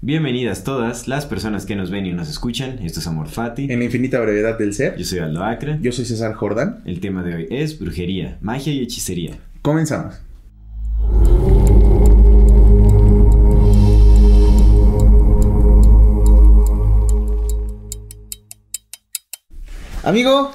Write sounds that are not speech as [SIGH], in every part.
Bienvenidas todas las personas que nos ven y nos escuchan. Esto es Amor Fati. En la infinita brevedad del ser. Yo soy Aldo Acra. Yo soy César Jordán. El tema de hoy es brujería, magia y hechicería. Comenzamos. Amigo,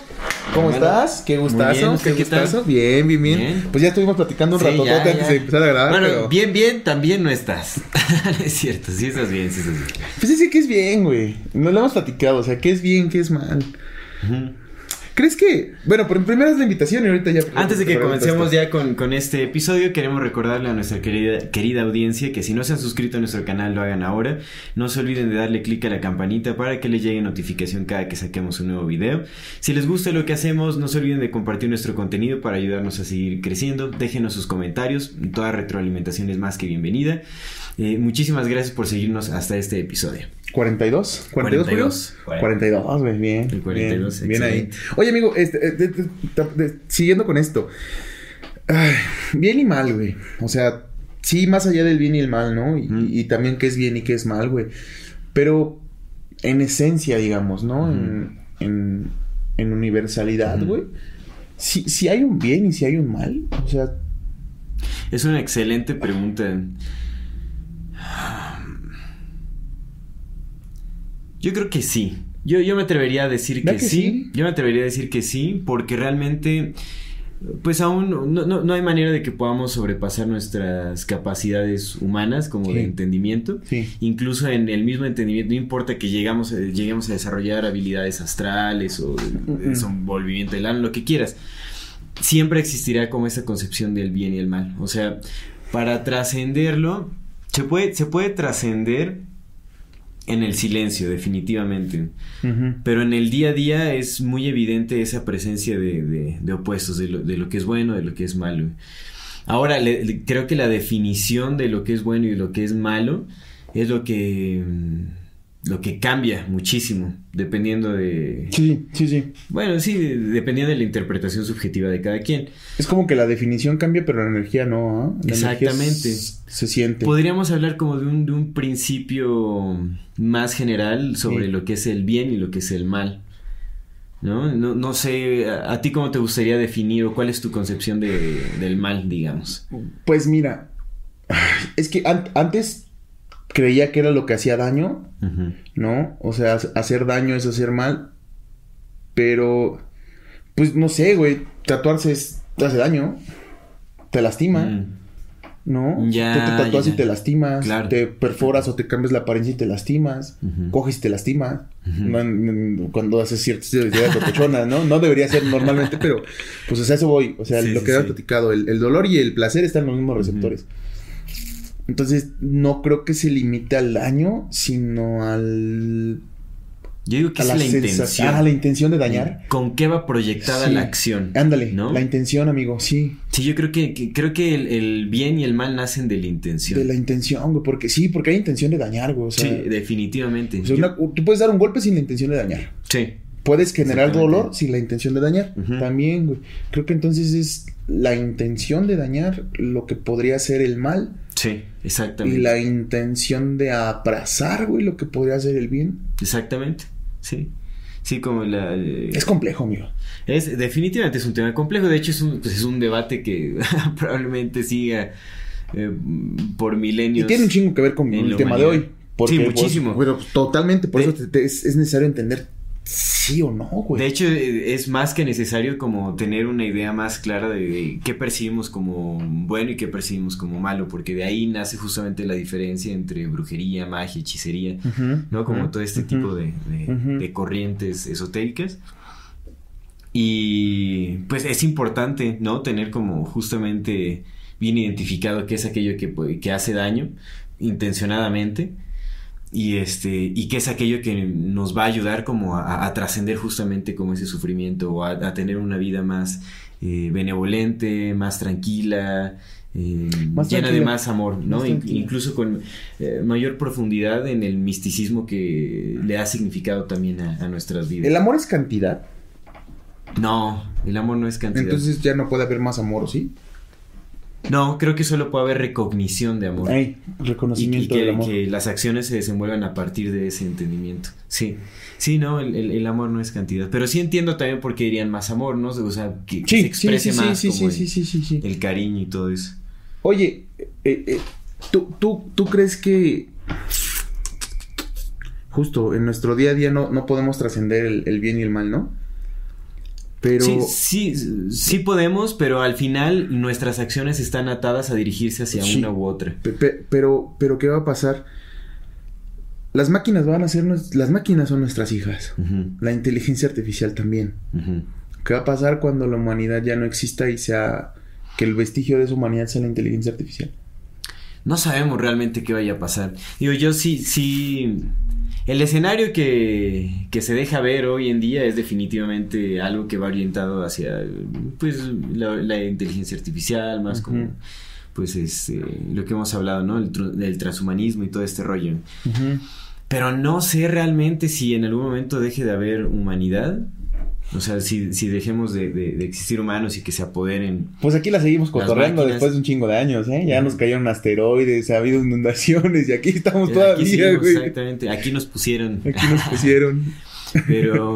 ¿cómo Bueno, estás? Qué gustazo, bien, ¿usted qué qué gustazo. Bien, bien, bien, Bien. Pues ya estuvimos platicando un Sí, rato ya, antes de empezar a grabar, Bueno, pero... bien, bien, también no estás. [LAUGHS] es cierto, sí estás bien, sí estás bien. Pues es que es bien, güey. No lo hemos platicado, o sea, qué es bien, qué es mal. ¿Crees que...? Bueno, pero primero es la invitación y ahorita ya... Antes de que comencemos ya con, con este episodio, queremos recordarle a nuestra querida, querida audiencia que si no se han suscrito a nuestro canal, lo hagan ahora. No se olviden de darle clic a la campanita para que les llegue notificación cada que saquemos un nuevo video. Si les gusta lo que hacemos, no se olviden de compartir nuestro contenido para ayudarnos a seguir creciendo. Déjenos sus comentarios, toda retroalimentación es más que bienvenida. Eh, muchísimas gracias por seguirnos hasta este episodio. 42, 42, 42, 42, güey, bien. El 42, bien, bien ahí. Oye, amigo, este, eh, de- de- de- de- siguiendo con esto. Ay, bien y mal, güey. O sea, sí, más allá del bien y el mal, ¿no? Y, y también qué es bien y qué es mal, güey. Pero en esencia, digamos, ¿no? En, en, en universalidad, güey. Si, si hay un bien y si hay un mal. O sea, Es una excelente pregunta. Yo creo que sí. Yo, yo me atrevería a decir ¿Verdad que, que sí. sí? Yo me atrevería a decir que sí, porque realmente, pues aún no, no- no hay manera de que podamos sobrepasar nuestras capacidades humanas como de entendimiento. sí. Incluso en el mismo entendimiento, no importa que llegamos, eh, lleguemos a desarrollar habilidades astrales o desenvolvimiento del alma, lo que quieras, siempre existirá como esa concepción del bien y el mal. O sea, para trascenderlo, se puede, se puede trascender en el silencio, definitivamente. Pero en el día a día es muy evidente esa presencia de, de- de opuestos, de lo, de lo que es bueno, de lo que es malo. Ahora, le- le- creo que la definición de lo que es bueno y lo que es malo es lo que, mm, lo que cambia muchísimo, dependiendo de... Sí, sí, sí. Bueno, sí, de- dependiendo de la interpretación subjetiva de cada quien. Es como que la definición cambia, pero la energía no, ¿ah? La Exactamente. se siente. Podríamos hablar como de un, de un principio más general sobre Sí. lo que es el bien y lo que es el mal. ¿No? No, no sé, a, a ti cómo te gustaría definir o cuál es tu concepción de, del mal, digamos. Pues mira, [LAUGHS] es que an- antes creía que era lo que hacía daño. ¿no? O sea, ha- hacer daño es hacer mal, pero, pues no sé, güey, tatuarse es, te hace daño, te lastima, Mm. ¿no? Ya, Tú te tatúas ya. y te lastimas, Claro. te perforas o te cambias la apariencia y te lastimas, coges y te lastimas, no cuando haces ciertas actividades locochonas, ¿no? No debería ser normalmente, pero pues o sea, eso voy, o sea, Sí, lo sí, que has sí. platicado, el, el dolor y el placer están en los mismos receptores. Entonces, no creo que se limite al daño, sino al... Yo digo que a es la, la intención. Ah, la intención de dañar. ¿Con qué va proyectada Sí. la acción? Ándale, ¿no? la intención, amigo, sí. Sí, yo creo que, que- creo que el, el bien y el mal nacen de la intención. De la intención, güey, porque sí, porque hay intención de dañar, güey. O sea, Sí, definitivamente. o sea, Yo- una- tú puedes dar un golpe sin la intención de dañar. sí. Puedes generar dolor sin la intención de dañar. También, güey. Creo que entonces es la intención de dañar lo que podría ser el mal. Sí, exactamente. Y la intención de abrazar, güey, lo que podría ser el bien. Exactamente, sí. Sí, como la... eh, Es complejo, amigo. es, definitivamente es un tema complejo. De hecho, es un, pues, es un debate que [LAUGHS] probablemente siga eh, por Y milenios. tiene un chingo que ver con el tema de hoy. Porque, Sí, muchísimo. bueno, totalmente. Por De- eso te- te- es, es necesario entender sí o no, güey. De hecho, eh, es más que necesario como tener una idea más clara de, de qué percibimos como bueno y qué percibimos como malo, porque de ahí nace justamente la diferencia entre brujería, magia, hechicería, ¿no? Como todo este tipo de, de- corrientes esotéricas. Y pues es importante, ¿no? Tener como justamente bien identificado qué es aquello que, puede- que hace daño intencionadamente y este y que es aquello que nos va a ayudar como a, trascender justamente como ese sufrimiento o a, tener una vida más eh, benevolente más tranquila eh, llena de más amor no incluso con eh, mayor profundidad en el misticismo que le ha significado también a, a nuestras vidas. El amor es cantidad no el amor no es cantidad. Entonces ya no puede haber más amor ¿o sí no, creo que solo puede haber recognición de amor. Ay, reconocimiento y, que, amor. que las acciones se desenvuelvan a partir de ese entendimiento. Sí, sí, no, el, amor no es cantidad. Pero sí entiendo también por qué dirían más amor, ¿no? O sea, que, se exprese más como el, el, cariño y todo eso. Oye, eh, eh, ¿tú, tú, ¿tú crees que justo en nuestro día a día no, no podemos trascender el bien y el mal, ¿no? Pero... Sí, sí, podemos, pero al final nuestras acciones están atadas a dirigirse hacia una u otra. pero, pero, ¿qué va a pasar? Las máquinas van a ser... Las máquinas son nuestras hijas. La inteligencia artificial también. ¿Qué va a pasar cuando la humanidad ya no exista y sea... Que el vestigio de esa humanidad sea la inteligencia artificial? No sabemos realmente qué vaya a pasar. Digo, yo sí, sí el escenario que, que, se deja ver hoy en día es definitivamente algo que va orientado hacia pues la, inteligencia artificial, más como pues este, lo que hemos hablado, ¿no? El, del transhumanismo y todo este rollo. Pero no sé realmente si en algún momento deje de haber humanidad o sea, si, si dejemos de, de, existir humanos y que se apoderen. Pues aquí la seguimos cotorreando después de un chingo de años, ¿eh? Ya nos cayeron asteroides, ha habido inundaciones y aquí estamos todavía, güey. Exactamente, aquí nos pusieron. Aquí nos pusieron. [LAUGHS] Pero.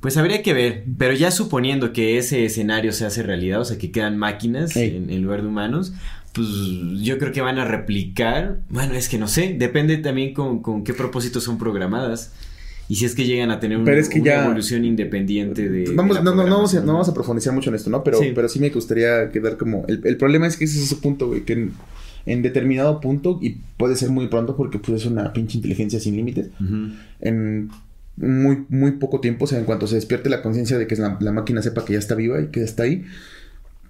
Pues habría que ver, pero ya suponiendo que ese escenario se hace realidad, o sea, que quedan máquinas en, en, lugar de humanos, pues yo creo que van a replicar, bueno, es que no sé, depende también con, con qué propósitos son programadas. Y si es que llegan a tener una evolución independiente de. Vamos, no, no, no, vamos a, no vamos a profundizar mucho en esto, ¿no? Pero sí, pero sí me gustaría quedar como. El, el problema es que ese es ese punto, güey, que en, determinado punto, y puede ser muy pronto porque pues es una pinche inteligencia sin límites, en muy, muy poco tiempo, o sea, en cuanto se despierte la conciencia de que la, la, máquina sepa que ya está viva y que está ahí,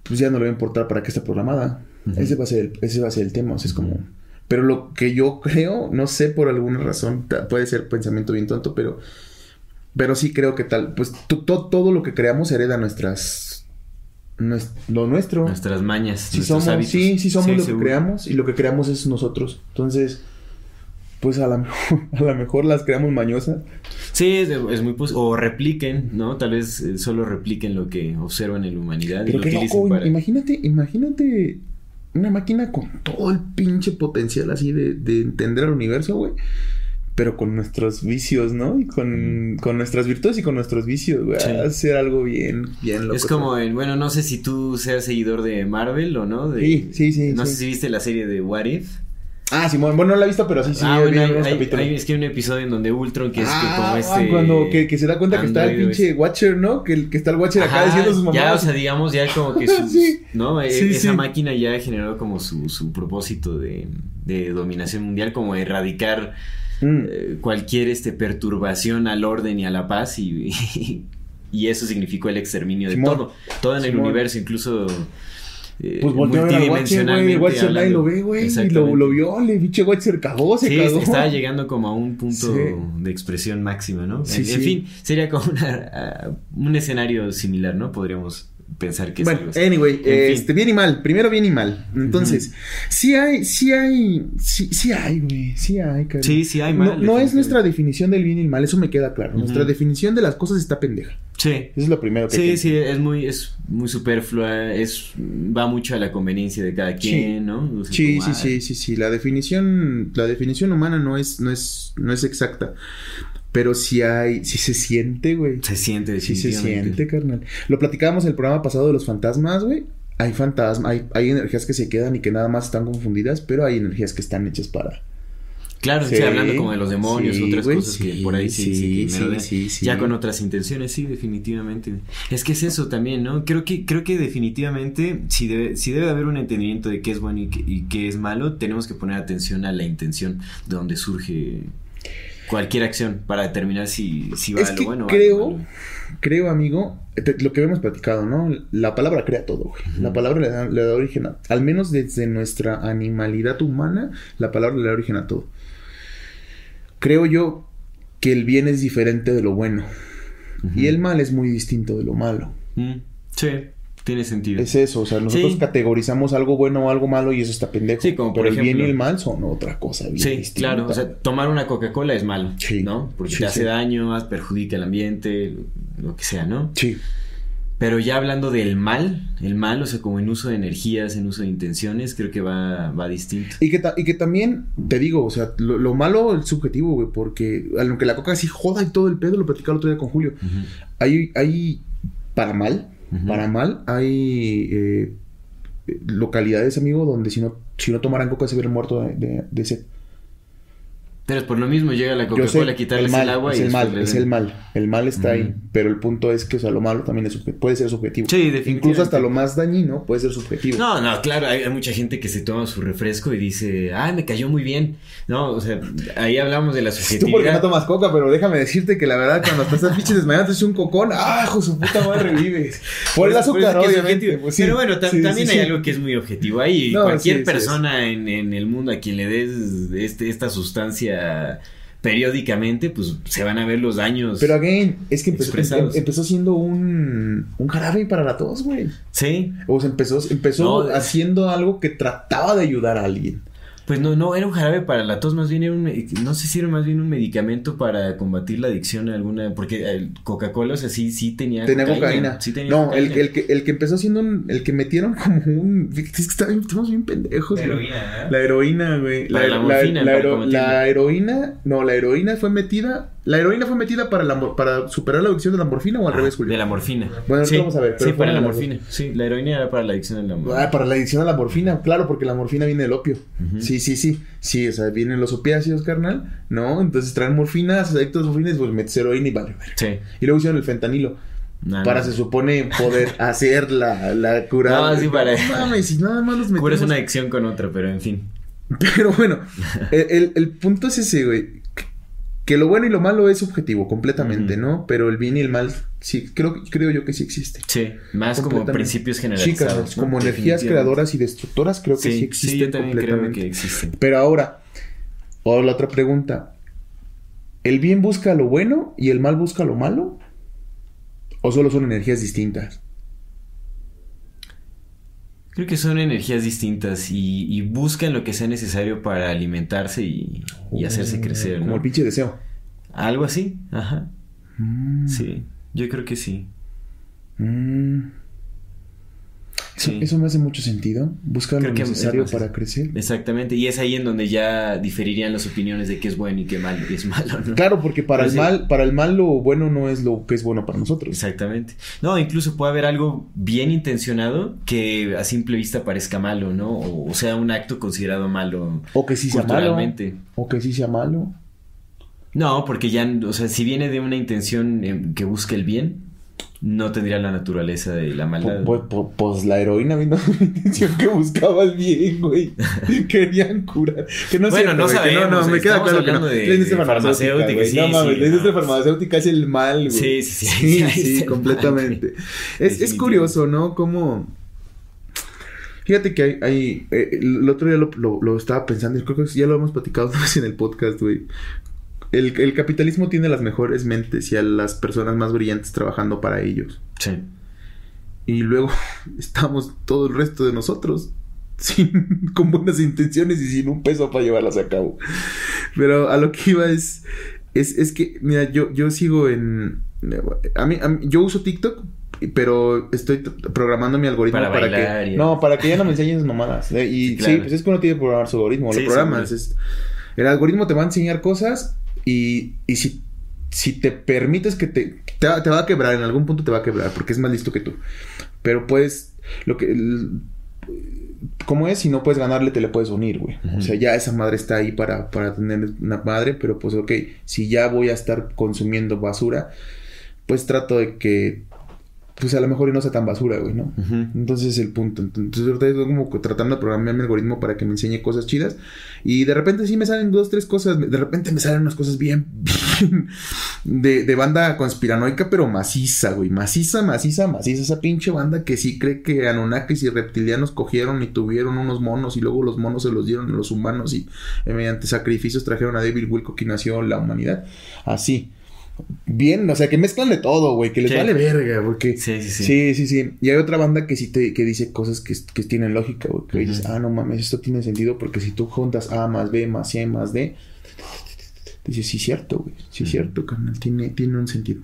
pues ya no le va a importar para qué está programada. ese, va a ser el, ese va a ser el tema, o sea, es como pero lo que yo creo, no sé por alguna razón, puede ser pensamiento bien tonto, pero, pero sí creo que tal, pues todo lo que creamos hereda nuestras, lo nuestro. Nuestras mañas. Sí somos, sí, sí somos lo que creamos y lo que creamos es nosotros. Entonces, pues a [LAUGHS] lo a mejor las creamos mañosas. Sí, es, muy o repliquen, ¿no? Tal vez eh, solo repliquen lo que observan en la humanidad y lo que loco, imagínate, imagínate una máquina con todo el pinche potencial así de, de entender el universo, güey. Pero con nuestros vicios, ¿no? Y con, con nuestras virtudes y con nuestros vicios, güey. Hacer algo bien, bien loco. Es como en, bueno, no sé si tú seas seguidor de Marvel o no. De, sí, sí, sí. No sé si viste la serie de What If. Ah, Simón, bueno, no la he visto, pero sí, sí. Ah, bueno, hay, es que hay un episodio en donde Ultron, que es que como ah, este. Cuando que, que se da cuenta que está el pinche Watcher, ¿no? Que, que está el Watcher acá diciendo sus mamás. Ya, o sea, digamos, ya como que [LAUGHS] sus, sí. ¿no? E, esa máquina ya generó como su, su propósito de, de dominación mundial, como erradicar mm. eh, cualquier este perturbación al orden y a la paz y, [LAUGHS] y, eso significó el exterminio de todo. Todo en el universo, incluso eh, pues volteó a ver al Watcher, güey. Watcher nadie lo ve, güey. Y lo, lo vio, le pinche Watcher cagó, se sí, cagó. estaba llegando como a un punto de expresión máxima, ¿no? Sí, en, en, fin, sería como una, uh, un escenario similar, ¿no? Podríamos pensar que bueno, anyway, este, bien y mal, primero bien y mal. Entonces, sí hay, sí hay, sí, sí hay, güey, sí hay, cariño. Sí, sí hay mal. No, es nuestra definición del bien y el mal, eso me queda claro. Nuestra definición de las cosas está pendeja. Sí. Eso es lo primero que Sí, sí, es muy, es muy superflua, es, va mucho a la conveniencia de cada quien, ¿no? sí, sí, sí, sí, sí, la definición, la definición humana no es, no es, no es exacta. Pero sí hay, sí se siente, güey. Se siente, Sí se siente, carnal. Lo platicábamos en el programa pasado de los fantasmas, güey. Hay fantasmas, hay, hay energías que se quedan y que nada más están confundidas, pero hay energías que están hechas para, Claro, sí, hablando como de los demonios, otras cosas que por ahí sí, sí, sí, ya con otras intenciones, sí, definitivamente. Es que es eso también, ¿no? Creo que, creo que definitivamente, si debe, si debe haber un entendimiento de qué es bueno y qué, y qué es malo, tenemos que poner atención a la intención de donde surge cualquier acción para determinar si, si va es a que lo bueno creo, o a lo malo. creo, amigo, lo que hemos platicado, ¿no? La palabra crea todo, güey. La palabra le da, le da origen a, al menos desde nuestra animalidad humana, la palabra le da origen a todo. Creo yo que el bien es diferente de lo bueno. Y el mal es muy distinto de lo malo. Mm, sí, tiene sentido. Es eso, o sea, nosotros Sí. categorizamos algo bueno o algo malo y eso está pendejo. Sí, como Pero por el bien y ejemplo- el mal son otra cosa bien Sí, distinta. claro. O sea, tomar una Coca-Cola es malo, Sí. ¿no? Porque Sí, te hace daño, perjudica el ambiente, lo que sea, ¿no? Sí. Pero ya hablando del mal, el mal, o sea, como en uso de energías, en uso de intenciones, creo que va, va distinto. Y que, y que también, te digo, o sea, lo, lo malo es subjetivo, güey, porque aunque la coca sí joda y todo el pedo, lo platicaba el otro día con Julio. Hay, hay, para mal, para mal, hay eh, localidades, amigo, donde si no, si no tomaran coca se hubieran muerto de, de, de sed. Pero por lo mismo llega la Coca-Cola a quitarles el mal, el agua es y el mal, es el mal. El mal está ahí, pero el punto es que, o sea, lo malo también es puede ser subjetivo. Sí, definitivamente. Incluso hasta lo más dañino puede ser subjetivo. No, no, claro, hay, hay mucha gente que se toma su refresco y dice, ay, me cayó muy bien. No, o sea, ahí hablamos de la [LAUGHS] Tú porque subjetividad. no tomas coca, pero déjame decirte que la verdad cuando te estás pinche desmayando te haces un cocón, ¡ah, hijo su puta madre revives! [LAUGHS] Por el azúcar, es es obviamente. pues sí. Pero bueno, ta- Sí, también sí, hay algo que es muy objetivo ahí. No, Cualquier persona en, en el mundo a quien le des este, esta sustancia periódicamente, pues se van a ver los daños. Pero again, es que empezó, em- empezó siendo un, un jarabe para la tos, güey. Sí, O sea, empezó, empezó No, haciendo algo que trataba de ayudar a alguien. Pues no, no, era un jarabe para la tos, más bien era un, no sé si era más bien un medicamento para combatir la adicción a alguna, porque el Coca-Cola, o sea, sí, sí tenía Tenía cocaína. Sí tenía no, cocaína. el, el, que, el que empezó siendo un, el que metieron como un. Es que está bien- estamos bien pendejos, güey. Heroína, ¿eh? La heroína, güey. La morfina, la, hero- combatirla. la heroína. No, la heroína fue metida. La heroína fue metida para, la, para superar la adicción de la morfina o al Ah, revés, Julio. De la morfina. Bueno, sí, vamos a ver, pero sí, para la de la morfina. Sí, la heroína era para la adicción a la morfina. Ah, para la adicción a la morfina, claro, porque la morfina viene del opio. Sí, sí, sí. Sí, o sea, vienen los opiáceos, carnal, ¿no? Entonces traen morfina, haces adictos a morfina y pues metes heroína y vale, vale. Sí. Y luego hicieron el fentanilo. Para, no. se supone, poder [LAUGHS] hacer la, la cura. No, sí, para- No mames, y nada más los metemos. Curas una adicción con otra, pero en fin. Pero bueno, [LAUGHS] el, el- el punto es ese, güey. Que lo bueno y lo malo es subjetivo, completamente. ¿no? Pero el bien y el mal, sí, creo, creo yo que sí existe. Sí, más como principios generalizados. ¿no? como energías creadoras y destructoras, creo que sí, Sí, existen sí, yo también creo completamente. que existen. Pero ahora, o la otra pregunta. ¿El bien busca lo bueno y el mal busca lo malo? ¿O solo son energías distintas? Creo que son energías distintas y, y buscan lo que sea necesario para alimentarse y, y hacerse crecer, Como ¿no? el pinche deseo. Algo así, ajá. Sí, yo creo que sí. Mm. Eso, Sí. eso me hace mucho sentido. Buscar Creo lo necesario más- para crecer. Exactamente, y es ahí en donde ya diferirían las opiniones de qué es bueno y qué mal y es malo, ¿no? Claro, porque para el sí. mal, para el mal lo bueno no es lo que es bueno para nosotros. Exactamente. No, incluso puede haber algo bien intencionado que a simple vista parezca malo, ¿no? O, o sea, un acto considerado malo O que sí sea malo. O que sí sea malo. No, porque ya, o sea, si viene de una intención eh, que busque el bien, no tendría la naturaleza de la maldad. Pues, pues- pues la heroína vino la intención que buscaba el bien, güey. [LAUGHS] Querían curar. Que no Bueno, cierto, no que sabemos, no, no, me queda claro que no. de- la industria farmacéutica, sí, no mames, sí, la industria no. farmacéutica es el mal, güey. Sí, sí, sí, Sí, sí, [LAUGHS] completamente. Es, es curioso, ¿no? Como... Fíjate que hay... hay eh, el otro día lo, lo- lo estaba pensando y creo que ya lo hemos platicado [LAUGHS] en el podcast, güey. El, el capitalismo tiene las mejores mentes y a las personas más brillantes trabajando para ellos. Sí. Y luego [LAUGHS] estamos todo el resto de nosotros [LAUGHS] sin, con buenas intenciones y sin un peso para llevarlas a cabo. Pero a lo que iba es, es, es que, mira, yo, yo sigo en... A mí, a mí- yo uso TikTok, pero estoy programando mi algoritmo Para para, bailar que... No, para que ya no me enseñes mamadas. ¿eh? Y Sí, claro. sí, pues es que uno tiene que programar su algoritmo. Sí, lo programas. es- el algoritmo te va a enseñar cosas y, y si, si te permites que te, te, va, te va a quebrar, en algún punto te va a quebrar porque es más listo que tú. Pero puedes, lo que... el- ¿Cómo es? Si no puedes ganarle, te le puedes unir, güey. O sea, ya esa madre está ahí para, para tener una madre, pero pues ok, si ya voy a estar consumiendo basura, pues trato de que pues a lo mejor y no sea tan basura, güey, ¿no? Entonces es el punto. Entonces ahorita estoy como tratando de programar mi algoritmo para que me enseñe cosas chidas. Y de repente sí me salen dos, tres cosas. De repente me salen unas cosas bien, [LAUGHS] de, de, banda conspiranoica, pero maciza, güey. Maciza, maciza, maciza. Esa pinche banda que sí cree que Anunnakis y reptilianos cogieron y tuvieron unos monos y luego los monos se los dieron a los humanos y eh, mediante sacrificios trajeron a David Wilcock y nació la humanidad. Así bien, o sea, que mezclan de todo, güey, que les vale verga, porque... Sí, sí, sí. Sí, sí, sí. Y hay otra banda que sí te, que dice cosas que, que tienen lógica, güey, que dices, ah, no mames, esto tiene sentido porque si tú juntas A más B más C más D, dices, sí, cierto, güey, sí, cierto, carnal, tiene, tiene un sentido.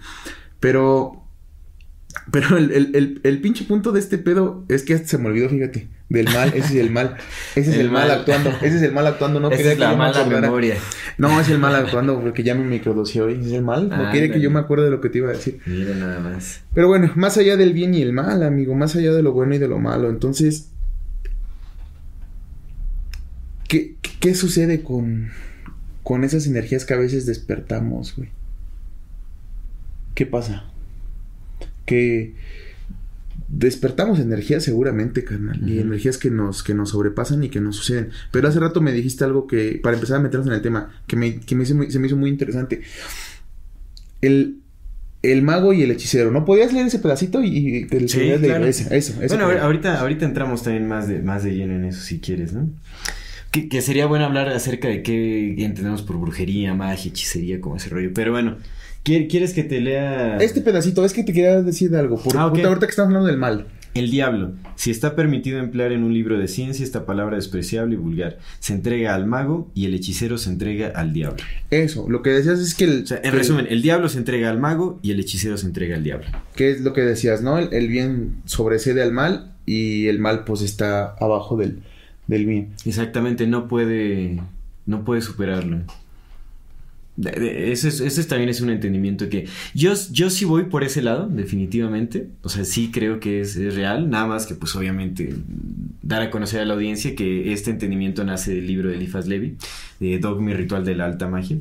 Pero pero el, el, el, pinche punto de este pedo es que se me olvidó, fíjate. Del mal, ese es el mal. Ese es el, mal, actuando. Ese es el mal actuando. No quería es la mala memoria. No, es el mal actuando porque ya me microdoseó hoy. Es el mal. No quiere que yo me acuerde de lo que te iba a decir. Mira nada más. Pero bueno, más allá del bien y el mal, amigo. Más allá de lo bueno y de lo malo. Entonces. ¿Qué, qué sucede con, con esas energías que a veces despertamos, güey? ¿Qué pasa? Que despertamos energías seguramente, carnal, y energías que nos, que nos sobrepasan y que nos suceden. Pero hace rato me dijiste algo que, para empezar a meternos en el tema, que, me, que me se me hizo muy interesante. El, el mago y el hechicero, ¿no? ¿Podías leer ese pedacito y, te sí, claro. eso, eso, Bueno, ahorita, ahorita entramos también más de, más de lleno en eso, si quieres, ¿no? Que, que sería bueno hablar acerca de qué entendemos por brujería, magia, hechicería, como ese rollo. Pero bueno, ¿Quieres que te lea? Este pedacito, es que te quería decir algo. Por, ah, ahorita que estamos hablando del mal. El diablo. Si está permitido emplear en un libro de ciencia esta palabra despreciable y vulgar, se entrega al mago y el hechicero se entrega al diablo. Eso, lo que decías es que el. en resumen, el diablo se entrega al mago y el hechicero se entrega al diablo. ¿Qué es lo que decías, no? El, bien sobrecede al mal y el mal, pues, está abajo del, del bien. Exactamente, no puede. No puede superarlo. Ese, también es un entendimiento que yo, yo sí voy por ese lado, definitivamente. O sea, sí creo que es, real. Nada más que, pues, obviamente, dar a conocer a la audiencia que este entendimiento nace del libro de Eliphas Levi, de Dogma y Ritual de la Alta Magia.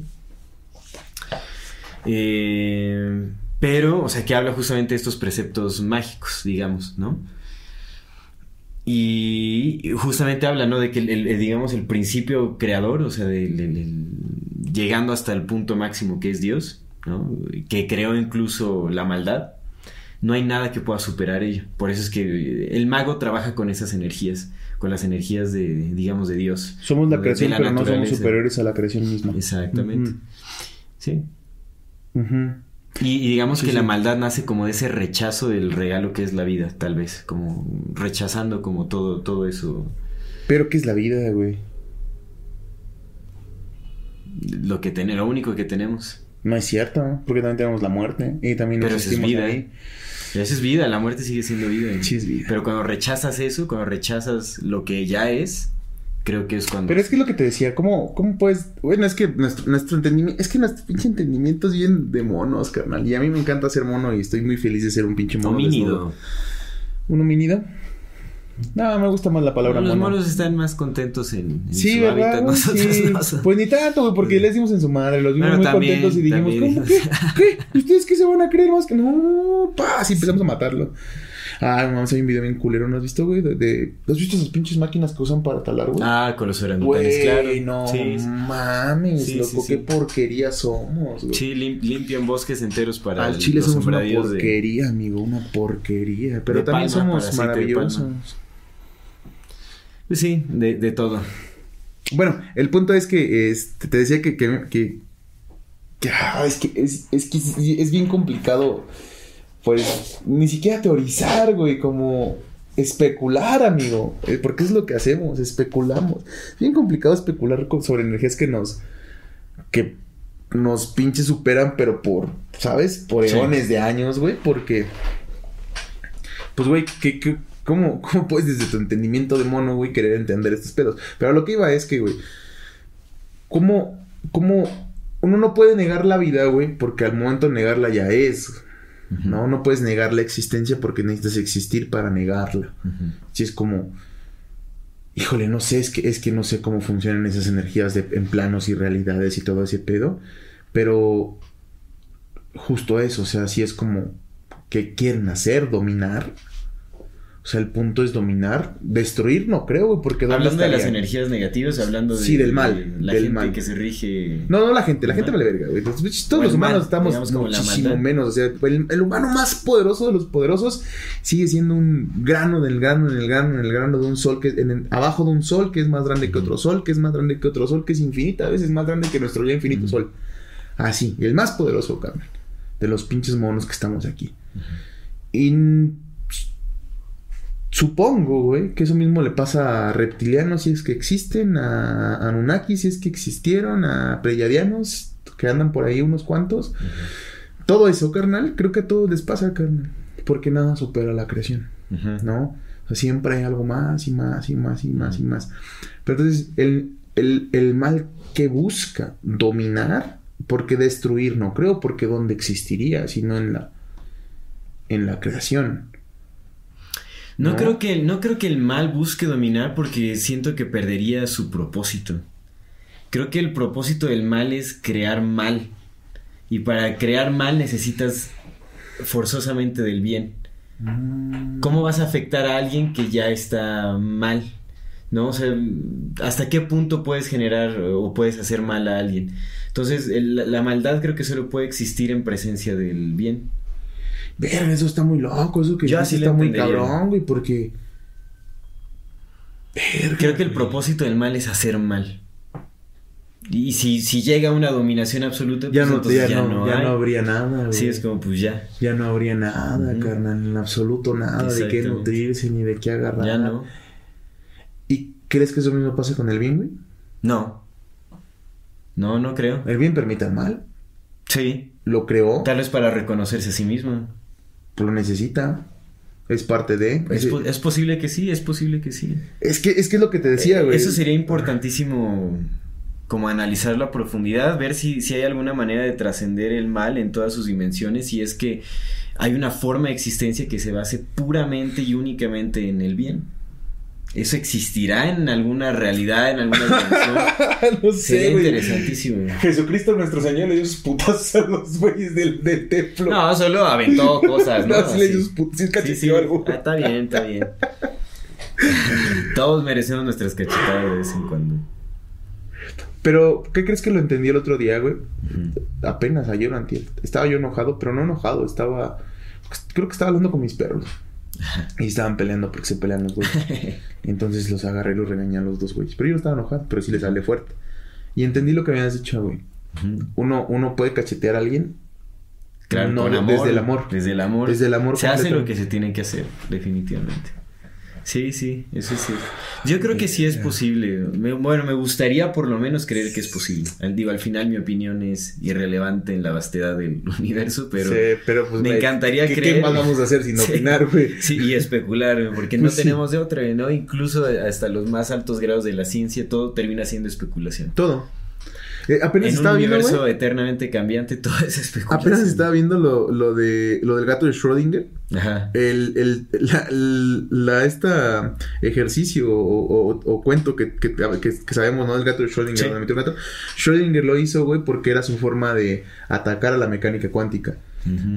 Eh, pero, o sea, que habla justamente de estos preceptos mágicos, digamos, ¿no? Y justamente habla, ¿no? De que, el, digamos, el principio creador, o sea, llegando hasta el punto máximo que es Dios, ¿no? Que creó incluso la maldad. No hay nada que pueda superar ello. Por eso es que el mago trabaja con esas energías, con las energías de, digamos, de Dios. Somos la creación, pero no somos superiores a la creación misma. Exactamente. Sí. Y, digamos que la maldad nace como de ese rechazo del regalo que es la vida, tal vez, como rechazando como todo, todo eso. Pero ¿qué es la vida, güey? Lo que tenemos, lo único que tenemos. No es cierto, porque también tenemos la muerte y también Pero eso es vida. Ahí. Eso es vida, la muerte sigue siendo vida. Sí es vida. Pero cuando rechazas eso, cuando rechazas lo que ya es, creo que es cuando. Pero es que lo que te decía, ¿cómo, cómo puedes.? Bueno, es que nuestro, nuestro entendimiento. Es que nuestro pinche entendimiento es bien de monos, carnal. Y a mí me encanta ser mono y estoy muy feliz de ser un pinche mono. Homínido. ¿Un homínido? No, me gusta más la palabra Los monos están más contentos en, sí, su ¿verdad? Nosotros sí. Pues ni tanto, güey, porque le decimos en su madre. Los vimos muy contentos y dijimos, ¿cómo? ¿Qué? ¿Qué? ¿Ustedes qué se van a creer más que no? Pa, y empezamos a matarlo. Ah, vamos hay un video bien culero, ¿no has visto, güey? De, ¿Has visto esas pinches máquinas que usan para talar, güey? Ah, con los orangutanes, claro. no sí, mames, loco, qué porquería somos, güey. Sí, limpian bosques enteros para Al Chile somos una porquería, amigo, una porquería. Pero también somos maravillosos. Pues sí, de, de todo. Bueno, el punto es que este, te decía que, que, que, que ah, es que es, es que es bien complicado pues ni siquiera teorizar, güey, como especular, amigo. Eh, porque es lo que hacemos, especulamos. Es bien complicado especular sobre energías que nos. que nos pinche superan, pero por, ¿sabes? Por eones de años, güey, porque. Pues, güey, ¿qué, cómo, ¿cómo puedes desde tu entendimiento de mono, güey, querer entender estos pedos? Pero lo que iba es que, güey, ¿cómo, cómo uno no puede negar la vida, güey, porque al momento negarla ya es. ¿no? No puedes negar la existencia porque necesitas existir para negarla. Si es como, híjole, no sé, es que, es que no sé cómo funcionan esas energías de, en planos y realidades y todo ese pedo, pero justo eso, o sea, si es como, que quieren hacer, dominar. O sea, el punto es dominar, destruir, no creo, güey, porque hablando de las energías negativas, hablando de sí del mal, la del gente mal. que se rige. No, no la gente, la gente vale verga, güey. Todos los humanos mal, estamos muchísimo menos, o sea, el, el humano más poderoso de los poderosos sigue siendo un grano del grano en el grano en el grano de un sol que en el- abajo de un sol que es más grande que otro sol, que es más grande que otro sol, que es infinita, a veces más grande que nuestro ya infinito sol. Así, el más poderoso, carnal, de los pinches monos que estamos aquí. Y supongo, güey, que eso mismo le pasa a reptilianos si es que existen, a Anunnaki si es que existieron, a Pleiadianos que andan por ahí unos cuantos. Todo eso, carnal, creo que a todos les pasa, carnal. Porque nada supera la creación. ¿no? O sea, siempre hay algo más y más y más y más y más. Pero entonces, el, el, el mal que busca dominar, porque destruir no creo, porque dónde existiría, sino en la, en la creación. No, ¿No? creo que no creo que el mal busque dominar porque siento que perdería su propósito. Creo que el propósito del mal es crear mal. Y para crear mal necesitas forzosamente del bien. ¿Cómo vas a afectar a alguien que ya está mal? ¿No? O sea, ¿hasta qué punto puedes generar o puedes hacer mal a alguien? Entonces, el- la maldad creo que solo puede existir en presencia del bien. Verga, eso está muy loco, eso que así lo está muy cabrón, güey, porque... Verga, Creo que el propósito del mal es hacer mal. Y si, si llega una dominación absoluta, Ya pues no, entonces ya, no, ya no habría nada, güey. Sí, es como pues ya, Ya no habría nada, Ujú. carnal, en absoluto nada de qué nutrirse ni de qué agarrar. ya no. ¿Y crees que eso mismo pasa con el bien, güey? No. No, no creo. El bien permite al mal, Sí. lo creó, Tal vez para reconocerse a sí mismo. Lo necesita, es parte de... Es, Es, po- es posible que sí, es posible que sí. es que, es que es lo que te decía, Eh, güey. Eso sería importantísimo como analizar la profundidad, ver si, si hay alguna manera de trascender el mal en todas sus dimensiones y es que hay una forma de existencia que se base puramente y únicamente en el bien. ¿Eso existirá en alguna realidad, en alguna dimensión? [LAUGHS] no Sería interesantísimo. Jesucristo nuestro Señor le dio sus putas [LAUGHS] a los güeyes del, del templo. No, solo aventó [LAUGHS] cosas, ¿no? No, sí le dio sus putas, sí Sí, algo. Ah, está bien, está bien. Todos merecemos nuestras cachetadas de vez en cuando. Pero, ¿qué crees que lo entendí el otro día, güey? Apenas ayer o antier. Estaba yo enojado, pero no enojado, estaba... Creo que estaba hablando con mis perros. Y estaban peleando porque se pelean los güeyes. [LAUGHS] Entonces los agarré y los regañé a los dos güeyes. Pero yo no estaba enojado, pero sí les hablé fuerte. Y entendí lo que me habías dicho, güey. Uno, uno puede cachetear a alguien Claro, No, amor, desde el amor. Desde el amor. Desde el amor Se hace lo que se tiene que hacer, definitivamente. Sí, sí, eso sí. Yo creo que sí es posible. Me- bueno, me gustaría por lo menos creer que es posible. Al, digo, al final mi opinión es irrelevante en la vastedad del [LAUGHS] universo, pero... Sí, pero pues, me encantaría ¿qué, creer. ¿Qué más vamos a hacer sin [LAUGHS] Sí. opinar, güey? Sí, y especular, porque no Pues sí. tenemos de otra, ¿no? Incluso hasta los más altos grados de la ciencia, todo termina siendo especulación. Todo. Eh, apenas En un estaba viendo, universo eternamente cambiante, [LAUGHS] todo es especulación. Apenas estaba viendo lo, lo de lo del gato de Schrödinger. Ajá. El, el, la, la- esta ejercicio o, o- o cuento que, que, que- sabemos, ¿no? El gato de Schrödinger, Sí. donde un gato. Schrödinger lo hizo, güey, porque era su forma de atacar a la mecánica cuántica.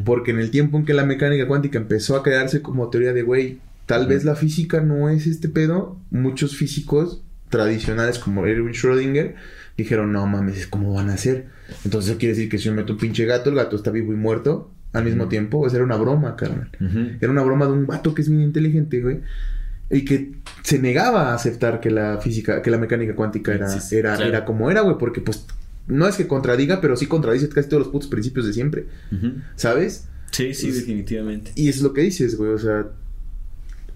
Porque en el tiempo en que la mecánica cuántica empezó a crearse como teoría de, güey, tal vez la física no es este pedo, muchos físicos tradicionales como Erwin Schrödinger dijeron, no mames, ¿cómo van a hacer? Entonces eso quiere decir que si yo meto un pinche gato, el gato está vivo y muerto al mismo tiempo. Esa era una broma, carnal. Era una broma de un vato que es bien inteligente, güey. Y que se negaba a aceptar que la física, que la mecánica cuántica era, Sí, sí, era, claro. era como era, güey. Porque pues no es que contradiga, pero sí contradice casi todos los putos principios de siempre. ¿Sabes? Sí, sí, definitivamente. Y es lo que dices, güey. O sea,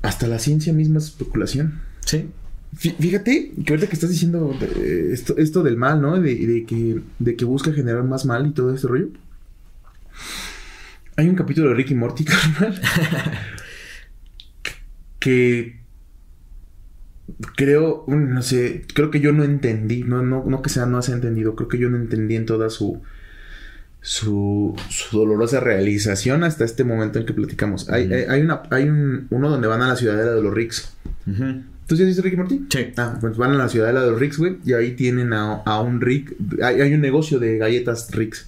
hasta la ciencia misma es especulación. Sí. Fí- Fíjate que ahorita que estás diciendo eh, esto, esto del mal, ¿no? De, de que, de que busca generar más mal y todo ese rollo. Hay un capítulo de Ricky Morty, [LAUGHS] carnal. que creo, no sé, creo que yo no entendí, no, no, no que sea no has entendido, creo que yo no entendí en toda su su, su dolorosa realización hasta este momento en que platicamos. Hay, hay, hay una, hay un, uno donde van a la ciudadela de los Ricks. Ujú. ¿Tú sí has visto Morty? Sí. Ah, pues van a la ciudadela de los Ricks, güey, y ahí tienen a, a un Rick, hay, hay un negocio de galletas Ricks.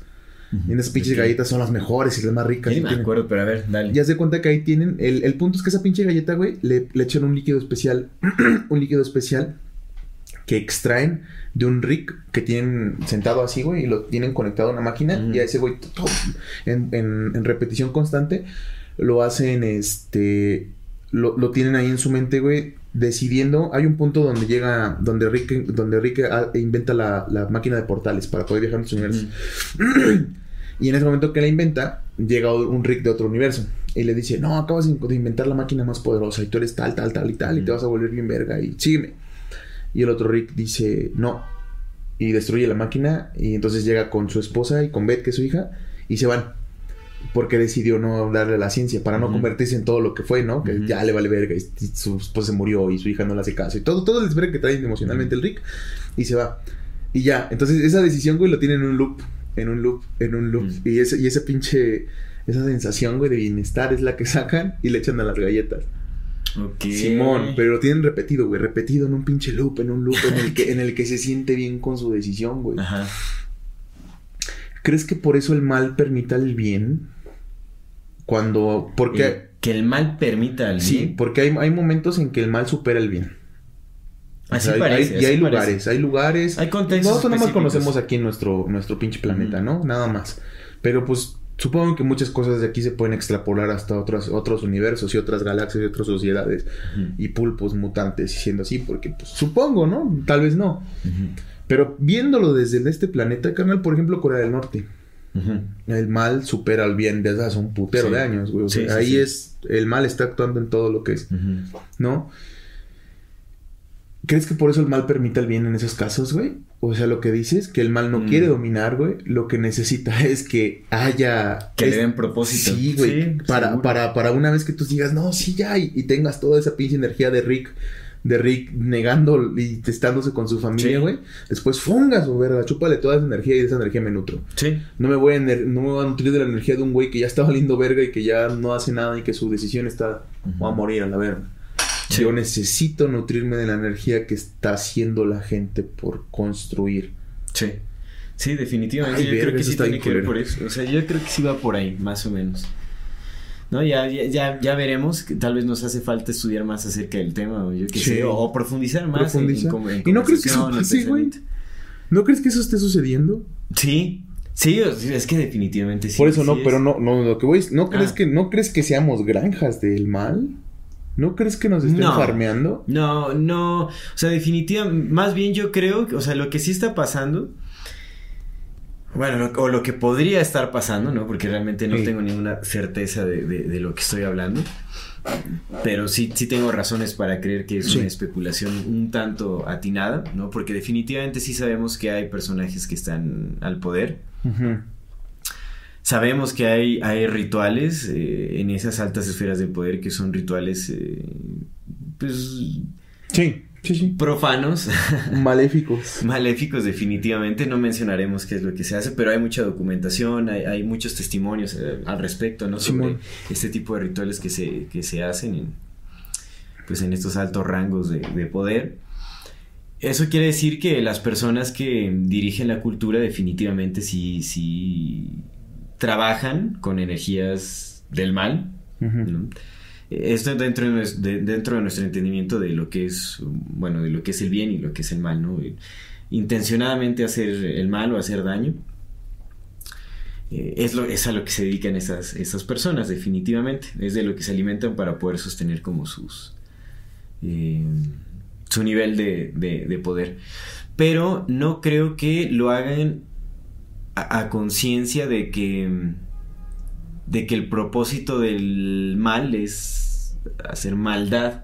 Y esas pinches galletas son las mejores y las más ricas. Sí, me acuerdo, pero a ver, dale. Ya se cuenta que ahí tienen. El, el punto es que esa pinche galleta, güey, le, le echan un líquido especial. [CLEARS THROAT] un líquido especial que extraen de un rig que tienen sentado así, güey, y lo tienen conectado a una máquina. Y a ese güey, en, en, en, repetición constante, lo hacen, este, lo, lo, tienen ahí en su mente, güey, decidiendo. Hay un punto donde llega, donde Rick, donde Rick inventa la, la máquina de portales para poder viajar en su universo. [CLEARS THROAT] y en ese momento que la inventa, llega un Rick de otro universo. Y le dice, no, acabas de inventar la máquina más poderosa y tú eres tal, tal, tal y tal, y te vas a volver bien verga y sígueme. Y el otro Rick dice, no. Y destruye la máquina y entonces llega con su esposa y con Beth, que es su hija, y se van. Porque decidió no a la ciencia, para no convertirse en todo lo que fue, ¿no? Que ya le vale verga y su esposa se murió y su hija no le hace caso. Y todo, todo el espera que trae emocionalmente el Rick. Y se va. Y ya, entonces esa decisión, güey, lo tiene en un loop. En un loop, en un loop. Y, ese, y ese pinche, esa sensación, güey, de bienestar es la que sacan y le echan a las galletas. Simón, pero lo tienen repetido, güey, repetido en un pinche loop, en un loop en el que, en el que se siente bien con su decisión, güey. Ajá. ¿Crees que por eso el mal permita el bien? Cuando, porque... que el mal permita el bien. Sí, porque hay, hay momentos en que el mal supera el bien. Así parece. y hay lugares, hay lugares. Hay contextos. Nosotros nada más conocemos aquí en nuestro, nuestro pinche planeta, ¿no? Nada más. Pero pues Supongo que muchas cosas de aquí se pueden extrapolar hasta otros, otros universos y otras galaxias y otras sociedades y pulpos mutantes y siendo así, porque pues, supongo, ¿no? Tal vez no. Pero viéndolo desde este planeta, carnal, por ejemplo, Corea del Norte. El mal supera al bien desde hace un putero de años, güey. ahí es, el mal está actuando en todo lo que es, ¿no? ¿Crees que por eso el mal permite el bien en esos casos, güey? O sea, lo que dices, que el mal no quiere mm. dominar, güey. Lo que necesita [LAUGHS] es que haya... Que le den propósito. Sí, güey. para, para, para una vez que tú digas, no, sí, ya, y, tengas toda esa pinche energía de Rick, de Rick negando y testándose con su familia, güey. Después fungas, o verga, chúpale toda esa energía y esa energía me nutro. Sí. No me voy a, no me voy a nutrir de la energía de un güey que ya está valiendo verga y que ya no hace nada y que su decisión está, va a morir a la verga. Yo necesito nutrirme de la energía que está haciendo la gente por construir. Sí. Sí, definitivamente. yo creo que sí tiene que ver por eso. O sea, yo creo que sí va por ahí, más o menos. ¿No? Ya, ya, ya, veremos que tal vez nos hace falta estudiar más acerca del tema, o yo qué sé, o, profundizar más En, ¿Y no crees que eso güey? ¿No crees que eso esté sucediendo? Sí. Sí, es que definitivamente sí. Por eso no, pero no, no, lo que voy, ¿no crees ah. que, no crees que seamos granjas del mal? ¿No crees que nos estén farmeando? No, no. O sea, definitivamente, más bien yo creo, que, o sea, lo que sí está pasando, bueno, o lo que podría estar pasando, ¿no? Porque realmente no tengo ninguna certeza de, lo que estoy hablando. Pero sí, sí tengo razones para creer que es una especulación un tanto atinada, ¿no? Porque definitivamente sí sabemos que hay personajes que están al poder. Sabemos que hay, hay rituales eh, en esas altas esferas de poder que son rituales, eh, pues... Sí, sí, sí. Profanos. [LAUGHS] Maléficos. Maléficos, definitivamente. No mencionaremos qué es lo que se hace, pero hay mucha documentación, hay, muchos testimonios eh, al respecto, ¿no? Sobre este tipo de rituales que se, que se hacen en, pues en estos altos rangos de, de poder. Eso quiere decir que las personas que dirigen la cultura definitivamente sí, sí trabajan con energías del mal. Esto dentro de, dentro de nuestro entendimiento de lo que es, bueno, de lo que es el bien y lo que es el mal, ¿no? Intencionadamente hacer el mal o hacer daño. Eh, es, lo, es a lo que se dedican esas, esas personas, definitivamente. Es de lo que se alimentan para poder sostener como sus... Eh, su nivel de, de poder. Pero no creo que lo hagan a, conciencia de que de que el propósito del mal es hacer maldad.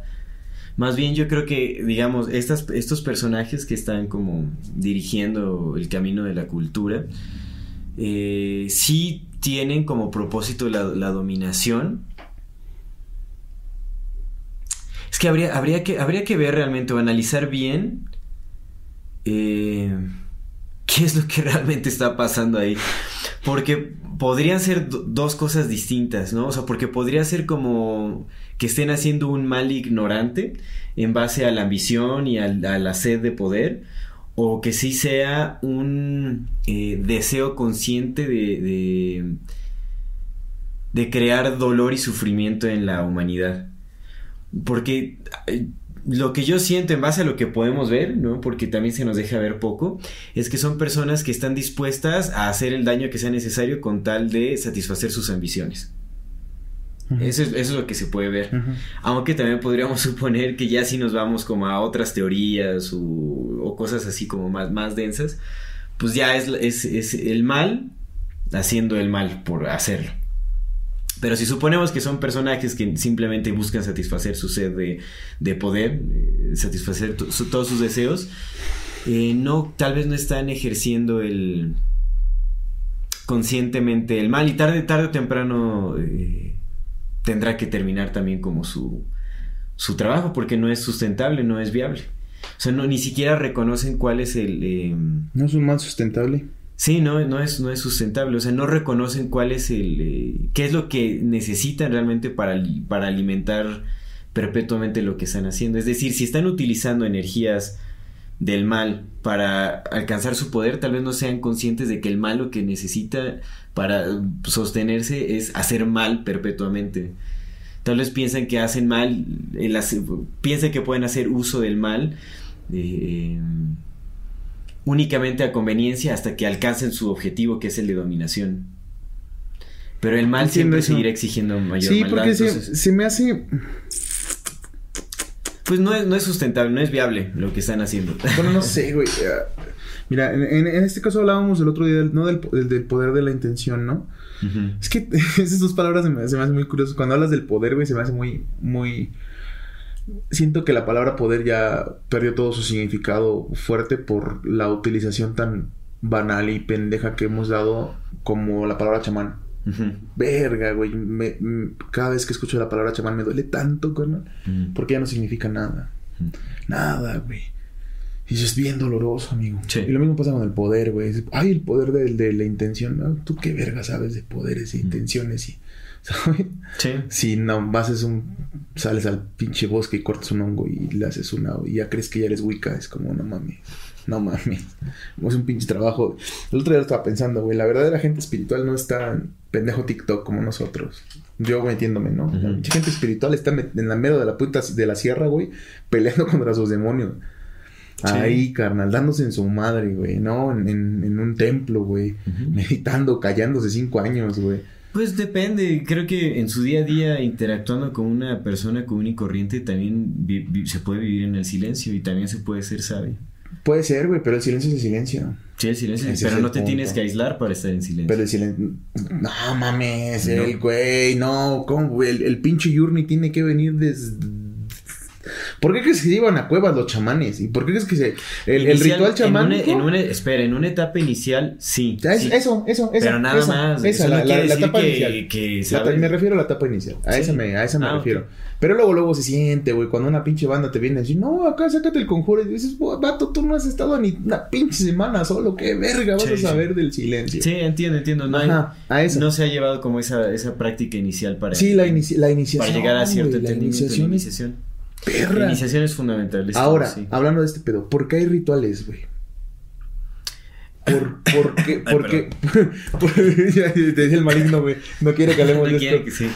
Más bien yo creo que, digamos, estos personajes que están como dirigiendo el camino de la cultura, eh, sí tienen como propósito la, dominación. Es que habría, habría que habría que ver realmente o analizar bien eh, qué es lo que [LAUGHS] realmente está pasando ahí. Porque podrían ser dos cosas distintas, ¿no? O sea, porque podría ser como que estén haciendo un mal ignorante en base a la ambición y a, la sed de poder. o que sí sea un eh, deseo consciente de, de, crear dolor y sufrimiento en la humanidad. Porque lo que yo siento en base a lo que podemos ver, ¿no? Porque también se nos deja ver poco, es que son personas que están dispuestas a hacer el daño que sea necesario con tal de satisfacer sus ambiciones. Eso es, lo que se puede ver. Aunque también podríamos [LAUGHS] suponer que ya si nos vamos como a otras teorías o, cosas así como más, más densas, pues ya es, es, el mal haciendo el mal por hacerlo. Pero si suponemos que son personajes que simplemente buscan satisfacer su sed de, poder, eh, satisfacer todos sus deseos, eh, no, tal vez no están ejerciendo el conscientemente el mal y tarde, tarde o temprano eh, tendrá que terminar también como su, su trabajo porque no es sustentable, no es viable. O sea, no, ni siquiera reconocen cuál es el... No es un mal sustentable. Sí, no, no, es, no es sustentable. O sea, no reconocen cuál es el... Eh, qué es lo que necesitan realmente para, para alimentar perpetuamente lo que están haciendo. Es decir, si están utilizando energías del mal para alcanzar su poder, tal vez no sean conscientes de que el mal lo que necesita para sostenerse es hacer mal perpetuamente. Tal vez piensan que hacen mal, piensan que pueden hacer uso del mal eh, únicamente a conveniencia hasta que alcancen su objetivo que es el de dominación. Pero el mal siempre seguirá exigiendo mayor sí, porque se me hace pues no es, no es sustentable, no es viable lo que están haciendo. Bueno, no [LAUGHS] sé, güey. Mira, en, este caso hablábamos el otro día, ¿no? Del, del, poder de la intención, ¿no? Es que [LAUGHS] esas dos palabras se me, se me hacen muy curiosas. Cuando hablas del poder, güey, se me hace muy, muy... Siento que la palabra poder ya perdió todo su significado fuerte por la utilización tan banal y pendeja que hemos dado como la palabra chamán. Verga, güey. cada vez que escucho la palabra chamán me duele tanto, carnal. Porque ya no significa nada. Nada, güey. Y eso es bien doloroso, amigo. Y lo mismo pasa con el poder, güey. Ay, el poder de, la intención. Tú qué verga sabes de poderes e intenciones y... ¿Sabes? Sí. Si no, vas un... Sales al pinche bosque y cortas un hongo y le haces una... Y ya crees que ya eres Wicca. Es como, no mames. No mames. Es un pinche trabajo. El otro día estaba pensando, güey. La verdadera gente espiritual no está pendejo TikTok como nosotros. Yo metiéndome, ¿no? La gente espiritual está en la medio de la puta de la sierra, güey, peleando [LAUGHS] contra sus demonios. Ahí, carnal, dándose en su madre, güey, ¿no? En, un templo, güey, meditando, callándose cinco años, güey. Pues depende, creo que en su día a día interactuando con una persona común y corriente también se puede vivir en el silencio y también se puede ser sabio. Puede ser, güey, pero el silencio es el silencio. Sí, el silencio. pero no te tienes que aislar para estar en silencio. Pero el silencio. No mames, el güey, no, ¿cómo, güey? El, el pinche Yurni tiene que venir desde ¿Por qué crees que se iban a cuevas los chamanes? ¿Y por qué crees que se... El, ritual chamán... En una, espera, en una etapa inicial, sí. Eso, eso, eso. Pero nada más. Esa, la, la, etapa inicial. me refiero a la etapa inicial. A esa me, a esa me ah, refiero. Pero luego, luego se siente, güey, cuando una pinche banda te viene a decir, no, acá sácate el conjuro. Y dices, vato, tú no has estado ni una pinche semana solo. ¿Qué verga vas a saber del silencio? Sí, entiendo, entiendo. No, a eso. no se ha llevado como esa, esa práctica inicial para... Sí, la, la iniciación. Para llegar a cierto entendimiento. La iniciación. Perra. Iniciación es fundamental. Ahora, hablando de este pedo, ¿por qué hay rituales, güey? ¿Por, por qué? [LAUGHS] ¿Por qué? te dice [LAUGHS] [LAUGHS] el maligno, güey. No quiere que hablemos de esto. Que sí.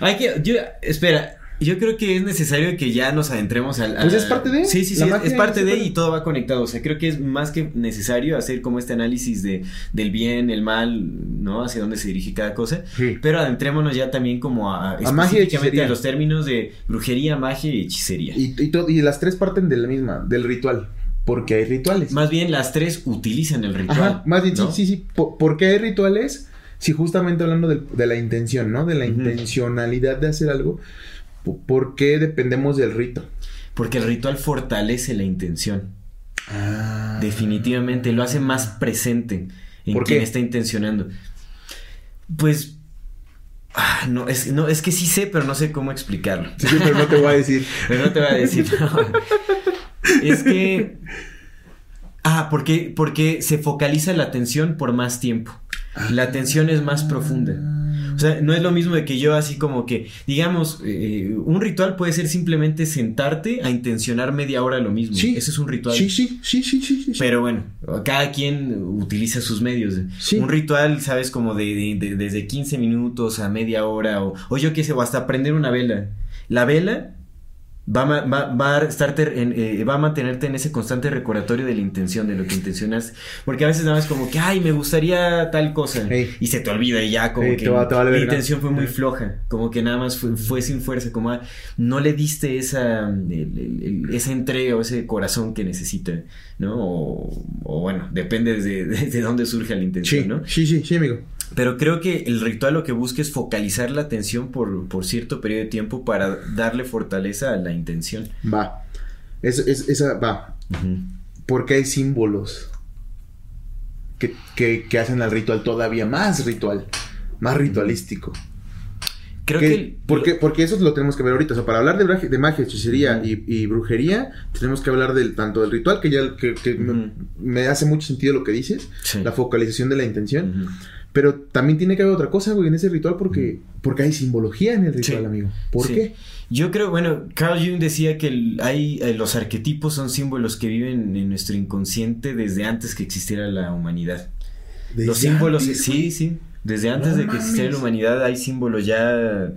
Hay que. Yo, espera. Yo creo que es necesario que ya nos adentremos al. Pues es parte de. Sí, sí, sí. Es, parte de y todo va conectado. O sea, creo que es más que necesario hacer como este análisis de, del bien, el mal, ¿no? Hacia dónde se dirige cada cosa. Pero adentrémonos ya también como a. a magia y a los términos de brujería, magia y hechicería. Y, y, y las tres parten de la misma, del ritual. Porque hay rituales. Más bien las tres utilizan el ritual. Ajá, más bien, sí, sí, sí. ¿Por, qué hay rituales? Si justamente hablando de, la intención, ¿no? De la intencionalidad de hacer algo ¿Por qué dependemos del rito? Porque el ritual fortalece la intención. Ah. Definitivamente, lo hace más presente en quien está intencionando. Pues Ah, no, es, no, es que sí sé, pero no sé cómo explicarlo. Sí, pero no te voy a decir. [LAUGHS] pero no te voy a decir. [LAUGHS] Es que. Ah, porque, porque se focaliza la atención por más tiempo. La atención es más profunda. O sea, no es lo mismo de que yo así como que, digamos, eh, un ritual puede ser simplemente sentarte a intencionar media hora lo mismo. Sí. Ese es un ritual. Sí, sí, sí, sí, sí. Pero bueno, cada quien utiliza sus medios. Sí. Un ritual, sabes, como de, desde 15 minutos a media hora o, o yo qué sé, o hasta prender una vela. La vela va, va, va, a estarte en, eh, va a mantenerte en ese constante recordatorio de la intención, de lo que intencionas. Porque a veces nada más como que, ay, me gustaría tal cosa. Y se te olvida y ya como que la intención fue muy floja. Como que nada más fue, sin fuerza. Como ah, no le diste esa, ese entrega o ese corazón que necesita, ¿no? O, bueno, depende de, dónde surge la intención, ¿no? Sí, sí, sí, amigo. Pero creo que el ritual lo que busca es focalizar la atención por, por cierto periodo de tiempo para darle fortaleza a la intención. Va. Es, es, esa va. Porque hay símbolos que, que, hacen al ritual todavía más ritual, más ritualístico. Creo que, porque, porque eso lo tenemos que ver ahorita. O sea, para hablar de, de magia, hechicería y, brujería, tenemos que hablar del tanto del ritual, que ya que, me, hace mucho sentido lo que dices, la focalización de la intención. Pero también tiene que haber otra cosa, güey, en ese ritual porque, porque hay simbología en el ritual, amigo. ¿Por qué? Yo creo, bueno, Carl Jung decía que hay eh, los arquetipos son símbolos que viven en nuestro inconsciente desde antes que existiera la humanidad. Los símbolos, sí, sí. Desde antes de que existiera la humanidad hay símbolos ya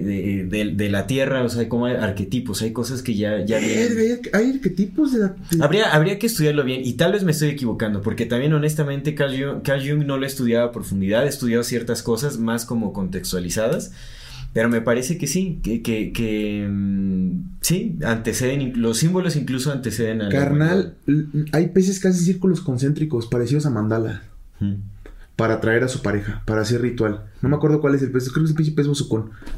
de, la tierra, o sea, hay como arquetipos, hay cosas que ya... ya hay, arquetipos de la... Habría, habría que estudiarlo bien y tal vez me estoy equivocando, porque también honestamente Carl Jung, no lo he estudiado a profundidad, he estudiado ciertas cosas más como contextualizadas. Pero me parece que sí, que, que, mm, sí, anteceden, los símbolos incluso anteceden a... Carnal, hay peces que hacen círculos concéntricos parecidos a mandala para atraer a su pareja, para hacer ritual. No me acuerdo cuál es el pez, creo que es el pinche pez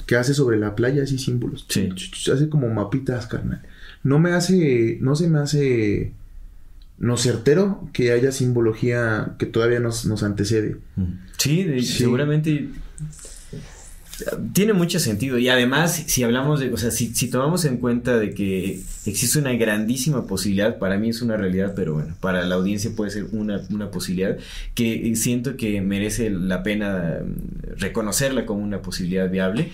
que hace sobre la playa así símbolos. Sí. Hace como mapitas, carnal. No me hace, no se me hace no certero que haya simbología que todavía nos, nos antecede. Sí, sí, seguramente tiene mucho sentido. Y además, si hablamos de, o sea, si, si, tomamos en cuenta de que existe una grandísima posibilidad, para mí es una realidad, pero bueno, para la audiencia puede ser una, una posibilidad, que siento que merece la pena reconocerla como una posibilidad viable,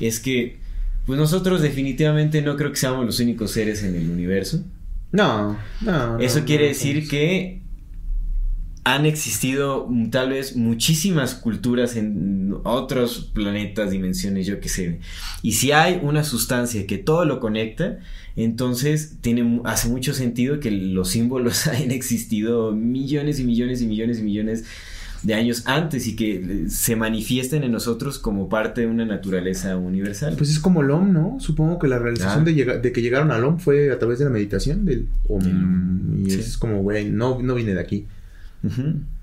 es que, pues nosotros definitivamente no creo que seamos los únicos seres en el universo. No, no. Eso quiere decir que han existido tal vez muchísimas culturas en otros planetas, dimensiones, yo qué sé. Y si hay una sustancia que todo lo conecta, entonces tiene, hace mucho sentido que los símbolos [LAUGHS] hayan existido millones y millones y millones y millones de años antes y que eh, se manifiesten en nosotros como parte de una naturaleza universal. Pues es como el OM, ¿no? Supongo que la realización ah. de, de, que llegaron al OM fue a través de la meditación del OM. Mm, y es como, güey, no, no viene de aquí.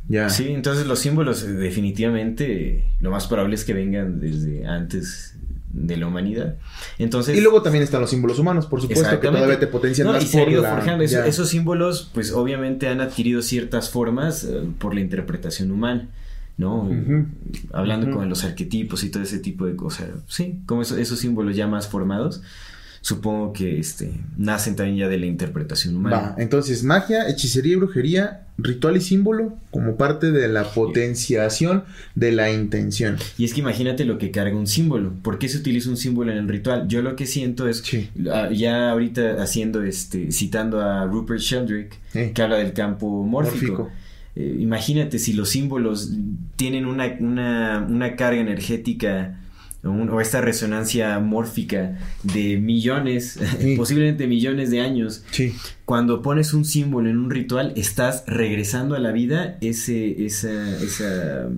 Ya. Sí, entonces los símbolos eh, definitivamente lo más probable es que vengan desde antes de la humanidad. Entonces, y luego también están los símbolos humanos, por supuesto, que todavía te potencian más por esos símbolos, pues obviamente han adquirido ciertas formas eh, por la interpretación humana. ¿no? Hablando con los arquetipos y todo ese tipo de cosas. Sí, como esos símbolos ya más formados supongo que este, nacen también ya de la interpretación humana. Va, entonces magia, hechicería y brujería, ritual y símbolo como parte de la potenciación de la intención. Y es que imagínate lo que carga un símbolo. ¿Por qué se utiliza un símbolo en el ritual? Yo lo que siento es, ah, ya ahorita haciendo, este, citando a Rupert Sheldrake, que habla del campo mórfico. Eh, imagínate si los símbolos tienen una, una, una carga energética o esta resonancia mórfica de millones, [LAUGHS] posiblemente millones de años. Cuando pones un símbolo en un ritual, estás regresando a la vida ese, esa, esa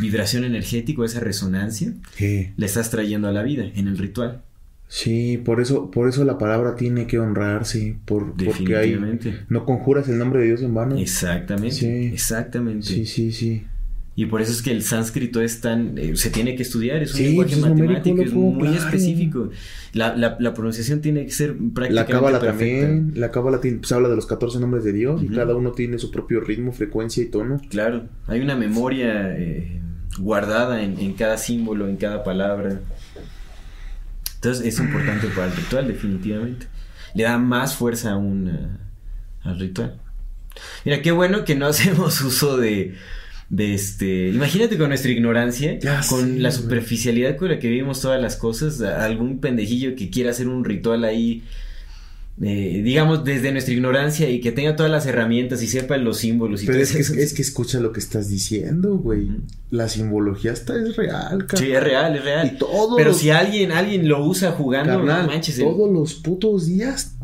vibración energética, esa resonancia, la estás trayendo a la vida en el ritual. Sí, por eso, por eso la palabra tiene que honrarse, por, porque hay, no conjuras el nombre de Dios en vano. Exactamente, exactamente. Sí, sí, sí. Y por eso es que el sánscrito es tan... Eh, se tiene que estudiar, es un lenguaje pues, matemático, es muy específico. La, la, la, pronunciación tiene que ser prácticamente La cábala también, la cábala pues, habla de los 14 nombres de Dios y cada uno tiene su propio ritmo, frecuencia y tono. Claro, hay una memoria eh, guardada en, en, cada símbolo, en cada palabra. Entonces es importante para el ritual, definitivamente. Le da más fuerza aún al ritual. Mira, qué bueno que no [LAUGHS] hacemos uso de de este, imagínate con nuestra ignorancia, con la superficialidad con la que vivimos todas las cosas, algún pendejillo que quiera hacer un ritual ahí eh, digamos, desde nuestra ignorancia y que tenga todas las herramientas y sepa los símbolos y Pero es que, es que escucha lo que estás diciendo, güey. La simbología está es real, cabrón. Sí, es real, es real. Pero si alguien, alguien lo usa jugando, no manches. Todos los putos días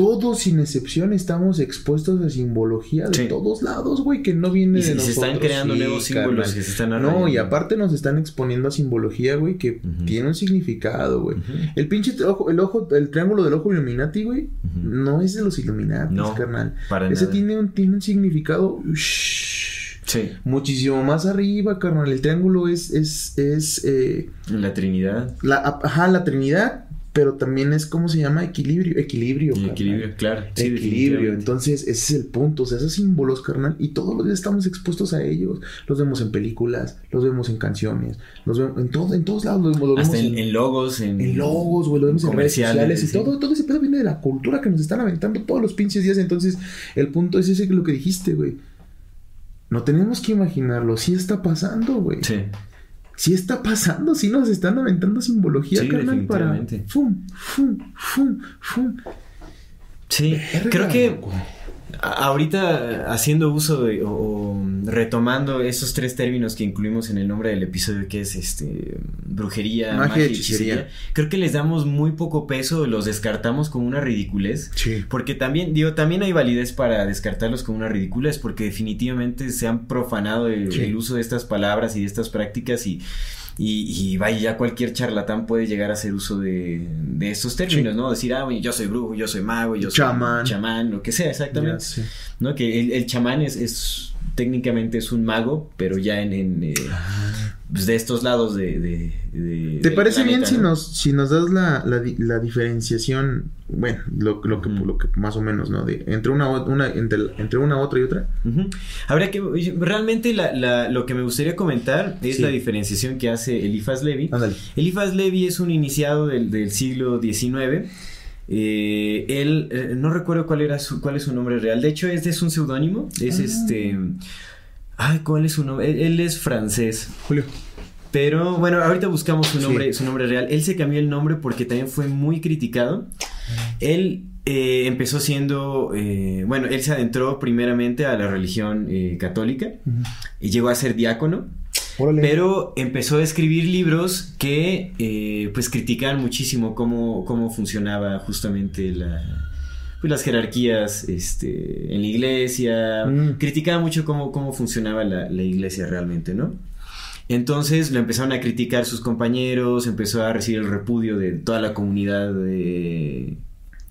todos sin excepción estamos expuestos a simbología de todos lados, güey, que no viene de nosotros. Se están creando nuevos símbolos que se están No, y aparte nos están exponiendo a simbología, güey, que tiene un significado, güey. El pinche ojo, el ojo, el triángulo del ojo Illuminati, güey, no es de los Illuminati, carnal. Ese tiene un, tiene un significado. Sí. Muchísimo más arriba, carnal. El triángulo es, es, es eh, la Trinidad. La, ajá, la Trinidad pero también es como se llama equilibrio, equilibrio. Equilibrio, claro. equilibrio. Entonces, ese es el punto. O sea, esos símbolos, carnal, y todos los días estamos expuestos a ellos. Los vemos en películas, los vemos en canciones, los vemos en todo, en todos lados. Los vemos, Hasta en, logos, en, en logos, güey, lo vemos en comerciales y todo, todo ese pedo viene de la cultura que nos están aventando todos los pinches días. Entonces, el punto es ese que lo que dijiste, güey. No tenemos que imaginarlo, sí está pasando, güey. Sí sí está pasando, sí nos están aventando simbología, sí, carnal, para. Fum, fum, fum, fum. Sí, creo que ahorita haciendo uso de, o, retomando esos tres términos que incluimos en el nombre del episodio que es este brujería, magia, y hechicería, creo que les damos muy poco peso, los descartamos como una ridiculez, sí. porque también digo, también hay validez para descartarlos como una ridiculez porque definitivamente se han profanado el uso de estas palabras y de estas prácticas y y, vaya, ya cualquier charlatán puede llegar a hacer uso de, de estos términos, ¿no? Decir, ah, yo soy brujo, yo soy mago, yo soy chamán, chamán lo que sea, exactamente. ¿No? Que el, el chamán es, es, técnicamente es un mago, pero ya en, en eh, ah pues, de estos lados de... ¿Te parece bien si, nos, si nos das la, la, diferenciación, bueno, lo, lo, que, lo que más o menos, ¿no? De, entre, una, una, entre, entre una otra y otra. Habría que... Realmente la, lo que me gustaría comentar es la diferenciación que hace Elifas Levi. Elifas Levi es un iniciado del, del siglo XIX. Eh, él, eh, no recuerdo cuál era su, cuál es su nombre real. De hecho, este es un seudónimo. Es ah. este Ay, ¿cuál es su nombre? Él, es francés. Julio. Pero bueno, ahorita buscamos su nombre, su nombre real. Él se cambió el nombre porque también fue muy criticado. Él eh, empezó siendo, eh, bueno, él se adentró primeramente a la religión eh, católica y llegó a ser diácono. Pero empezó a escribir libros que pues critican muchísimo cómo, cómo funcionaba justamente la, pues, las jerarquías este, en la iglesia, mm. criticaba mucho cómo, cómo funcionaba la, la, iglesia realmente, ¿no? Entonces lo empezaron a criticar sus compañeros, empezó a recibir el repudio de toda la comunidad de...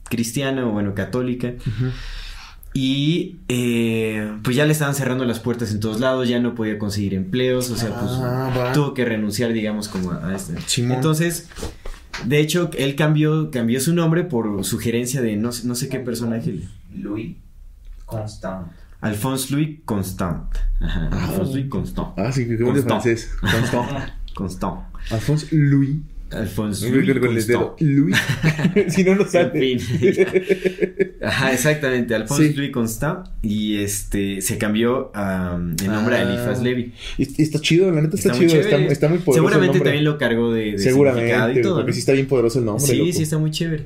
cristiana o bueno, católica. Y eh, pues ya le estaban cerrando las puertas en todos lados, ya no podía conseguir empleos, o sea, pues ah, tuvo que renunciar, digamos, como a, este. Entonces, de hecho, él cambió, cambió su nombre por sugerencia de no, no sé qué personaje. Louis Constant. Alphonse Louis Constant. Ajá, Alphonse Louis Constant. Ah, sí, que de francés. Constant. Constant. Alphonse Louis. Alfonso. Louis. [LAUGHS] [LAUGHS] si no, no sale. [LAUGHS] Ajá, exactamente. Alfonso Louis Constant. Y este se cambió um, el nombre a Elifas Levi. Y, está chido, la neta está, chido. Está, está, muy poderoso. Seguramente también lo cargó de, de Seguramente, y todo, porque sí está bien poderoso el nombre. Sí, sí, está muy chévere.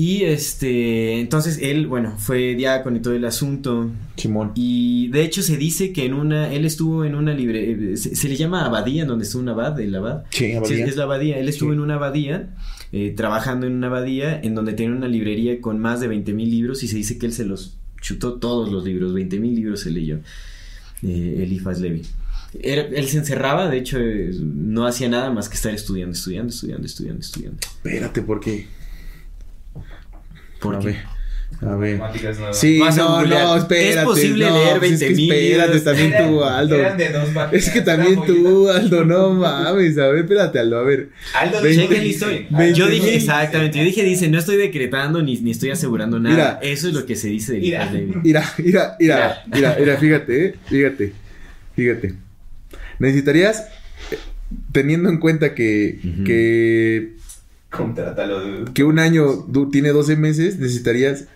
Y este, entonces él, bueno, fue diácono y todo el asunto. Simón. Y de hecho se dice que en una, él estuvo en una libre, se, le llama abadía, en donde estuvo un abad, el abad. Sí, abadía. es la abadía. Él estuvo en una abadía, eh, trabajando en una abadía, en donde tenía una librería con más de 20 mil libros y se dice que él se los chutó todos los libros, 20 mil libros se leyó, eh, Elifas Levi. Él, se encerraba, de hecho, eh, no hacía nada más que estar estudiando, estudiando, estudiando, estudiando, estudiando. Espérate, ¿por. A ver. Sí, no, no, espérate. Es posible leer 20 es mil. Espérate, también tú, Aldo. es que también tú, Aldo, no mames. A ver, espérate, Aldo, a ver. Aldo, 20, la historia. yo dije, exactamente, yo dije, dice, no estoy decretando ni, ni estoy asegurando nada. Mira, Eso es lo que se dice de mira, mira, mira, mira, mira, mira, fíjate, eh, fíjate, fíjate. Necesitarías, eh, teniendo en cuenta que, que Contrátalo, Que un año tiene 12 meses, necesitarías.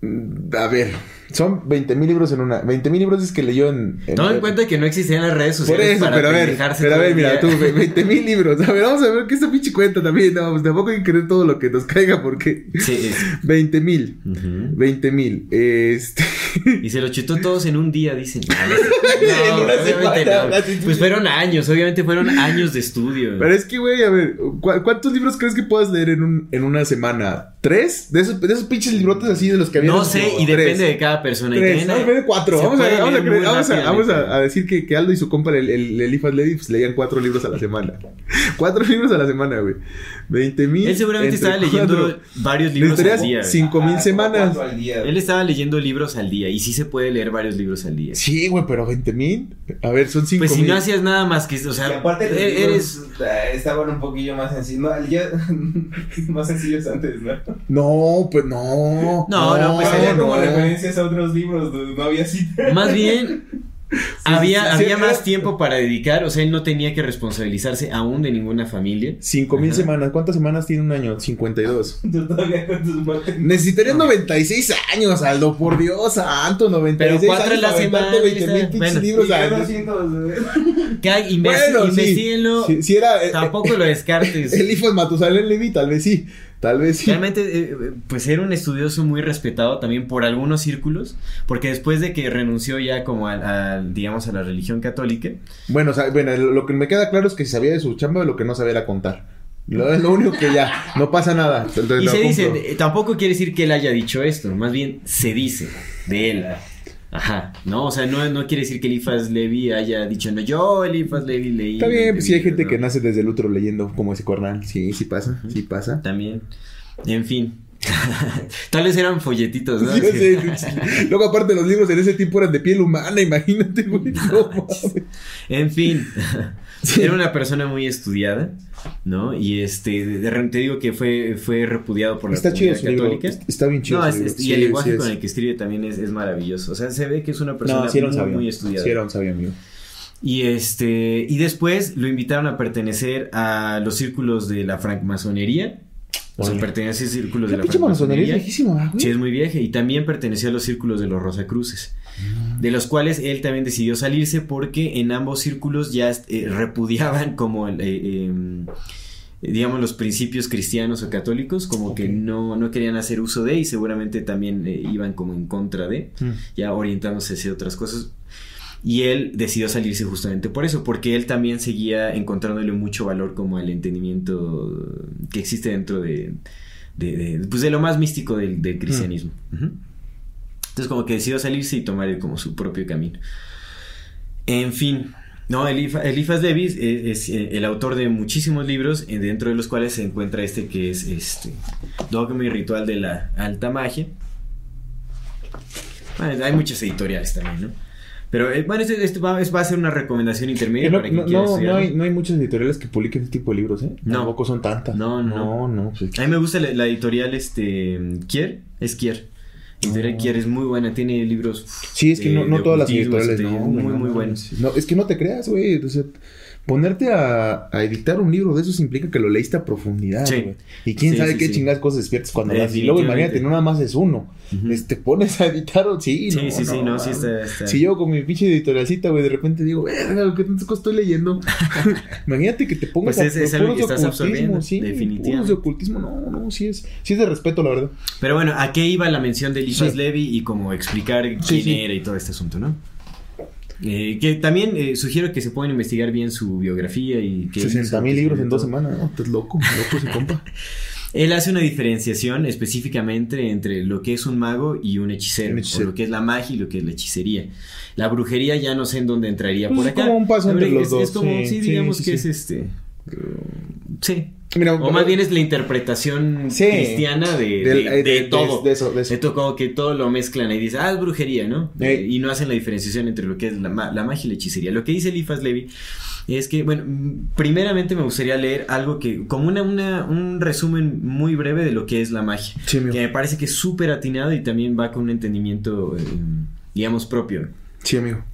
Mm, a ver, Son 20 mil libros en una. 20 mil libros es que leyó en. en Toma en cuenta que no existían las redes Por sociales eso, para pero a ver, pero a ver, mira, tú, 20 [LAUGHS] mil libros. A ver, vamos a ver qué esta pinche cuenta también. No, pues tampoco hay que creer todo lo que nos caiga porque. Sí, [LAUGHS] es- 20 mil. 20 mil. Este. [LAUGHS] Y se lo chutó todos en un día, dicen. No, obviamente no. Pues fueron años, obviamente fueron años de estudio. Pero es que, güey, a ver, ¿cu- ¿cuántos libros crees que puedas leer en, un, en una semana? ¿Tres? De esos, de esos pinches librotes así de los que había. no sé, y depende de cada persona. Y Tres, no, hay- de cuatro. Vamos a, vamos, a, vamos, a, vamos rápidamente. a- a decir que, que Aldo y su compa, el, el, el Elifas Levi, pues leían cuatro libros a la semana. [LAUGHS] cuatro libros a la semana, güey. 20 mil. Él seguramente estaba leyendo cuatro. varios libros al día. cinco mil Ah, semanas. ¿cuánto al día? Él estaba leyendo libros al día y sí se puede leer varios libros al día. Sí, güey, pero 20 mil. A ver, son cinco Pues si mil. no hacías nada más que, o Y sea, aparte los e- libros, eres... eh, estaban un poquillo más sencillos. No, ya- [LAUGHS] más sencillos antes, ¿no? No, pues no. No, no, pues había no. como referencias a otros libros, no no había cita. Más bien, [LAUGHS] había, sí, había sí, más era- tiempo para dedicar, o sea, él no tenía que responsabilizarse aún de ninguna familia. Cinco mil semanas. ¿Cuántas semanas tiene un año? 52. Tú [LAUGHS] todavía con tus mates. Necesitarías 96 años, Aldo, por Dios santo, 96 Pero cuatro años la semana, 20 mil bueno. libros Y al- yo no siento, [LAUGHS] Que hay- investi- Bueno, sí. investíguenlo, Si, si era eh, tampoco lo descartes. el hijo de Matusalén Levi, tal vez sí. Tal vez sí. Realmente, eh, pues era un estudioso muy respetado también por algunos círculos, porque después de que renunció ya como al, digamos, a la religión católica, Bueno, o sea, bueno, lo que me queda claro es que sabía de su chamba, lo que no sabía era contar. Lo, es lo único que ya, no pasa nada. y se dice, eh, tampoco quiere decir que él haya dicho esto, más bien se dice de él. Ajá, ¿no? O sea, no, no quiere decir que Elifas Levi haya dicho, no, yo Elifas Levi leí. Está bien, pues sí hay gente ¿no? que nace desde el útero leyendo como ese cornal. Sí, sí pasa, sí pasa. También, en fin. [LAUGHS] Tal vez eran folletitos, ¿no? Sí, sí. Luego, aparte, los libros en ese tiempo eran de piel humana, imagínate, güey. [LAUGHS] No. En fin, Sí. era una persona muy estudiada, ¿no? Y este, de repente te digo que fue, fue repudiado por la Está chido libro. católica. Está bien chido. No, es- y el lenguaje sí con el que escribe también es, es maravilloso. O sea, se ve que es una persona No, muy, sabio. muy estudiada. Sí era un sabio, amigo. Y este, y después lo invitaron a pertenecer a los círculos de la francmasonería. O sea, pertenece a círculos La de la pinche masonería es francmasonería. viejísima, güey. Sí, es muy vieja. Y también perteneció a los círculos de los Rosacruces. De los cuales él también decidió salirse porque en ambos círculos ya eh, repudiaban como el, eh, em, digamos los principios cristianos o católicos, como que no, no querían hacer uso de y seguramente también eh, iban como en contra de, Mm. ya orientándose hacia otras cosas. Y él decidió salirse justamente por eso, porque él también seguía encontrándole mucho valor como al entendimiento que existe dentro de, de, de, pues de lo más místico del, del cristianismo. Entonces como que decidió salirse y tomar como su propio camino. En fin, no, Elifa- Elifas Levi es, es, eh, el autor de muchísimos libros, eh, dentro de los cuales se encuentra este que es este Dogma y Ritual de la Alta Magia. Bueno, hay muchas editoriales también, ¿no? Pero eh, bueno, este, este va, a ser una recomendación intermedia no, para quien no, quiera no, hay, no hay muchas editoriales que publiquen este tipo de libros, ¿eh? No. Tampoco son tantas. No, no. No, no. pues, A mí me gusta la, la editorial este Kier, es Kier. Editorial No. Kier es muy buena, tiene libros. Sí, es que de- no, todas las editoriales, este, no. Muy, muy no, buenos. No, es que no te creas, güey. O sea, ponerte a, a editar un libro de esos implica que lo leíste a profundidad, Sí. güey. Y quién Sí, sabe sí, qué sí. chingadas cosas despiertas cuando leas. Y luego imagínate, no nada más es uno. Ujú. Este, pones a editar, o- sí, Sí, no, sí, sí, no, sí está- está- Si yo con mi pinche editorialcita, güey, de repente digo, verga, ¿qué tantas cosas estoy leyendo? [LAUGHS] [LAUGHS] Imagínate que te pongas Pues es- es algo que estás ocultismo, absorbiendo, sí, definitivamente. de ocultismo, no, no, sí es, sí es de respeto, la verdad. Pero bueno, ¿a qué iba la mención de Elifas Sí. Levi y como explicar quién Sí, sí. era y todo este asunto, ¿no? Eh, que también eh, sugiero que se puedan investigar bien su biografía y que 60 mil libros en dos semanas, ¿no? Estás loco, loco ese compa. [LAUGHS] Él hace una diferenciación específicamente entre lo que es un mago y un hechicero, Un hechicero. o lo que es la magia y lo que es la hechicería. La brujería ya no sé en dónde entraría Pues por es acá. como un paso entre Es- los es, dos, como, sí, sí, sí, digamos sí, que es este. Sí. Mira, O más bien es la interpretación Sí. cristiana de, de- eh, de todo. De, eso, de como que todo lo mezclan y dicen, ah, es brujería, ¿no? Eh, y no hacen la diferenciación entre lo que es la, ma- la magia y la hechicería. Lo que dice Elifas Levi es que, bueno, primeramente me gustaría leer algo que, como una, una, un resumen muy breve de lo que es la magia. Sí, amigo. Que me parece que es súper atinado y también va con un entendimiento, eh, digamos, propio. Sí, amigo.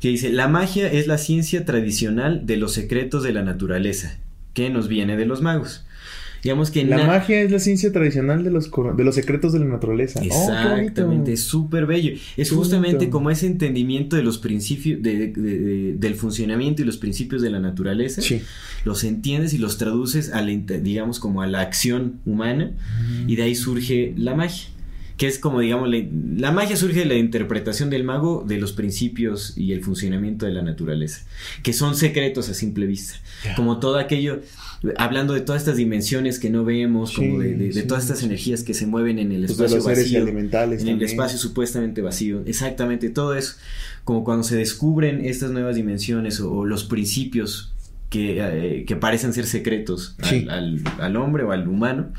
Que dice, la magia es la ciencia tradicional de los secretos de la naturaleza, que nos viene de los magos. Digamos que la magia es la ciencia tradicional de los, de los secretos de la naturaleza. Oh, Exactamente, es súper bello. Es justamente como ese entendimiento de los principios, del funcionamiento y los principios de la naturaleza. Sí. Los entiendes y los traduces, a digamos, como a la acción humana y de ahí surge la magia que es como digamos, la, magia surge de la interpretación del mago de los principios y el funcionamiento de la naturaleza, que son secretos a simple vista, como todo aquello, hablando de todas estas dimensiones que no vemos, como de, todas estas energías que se mueven en el pues espacio vacío, en el espacio supuestamente vacío, exactamente todo eso, como cuando se descubren estas nuevas dimensiones o, los principios que, eh, que, parecen ser secretos al, al, hombre o al humano.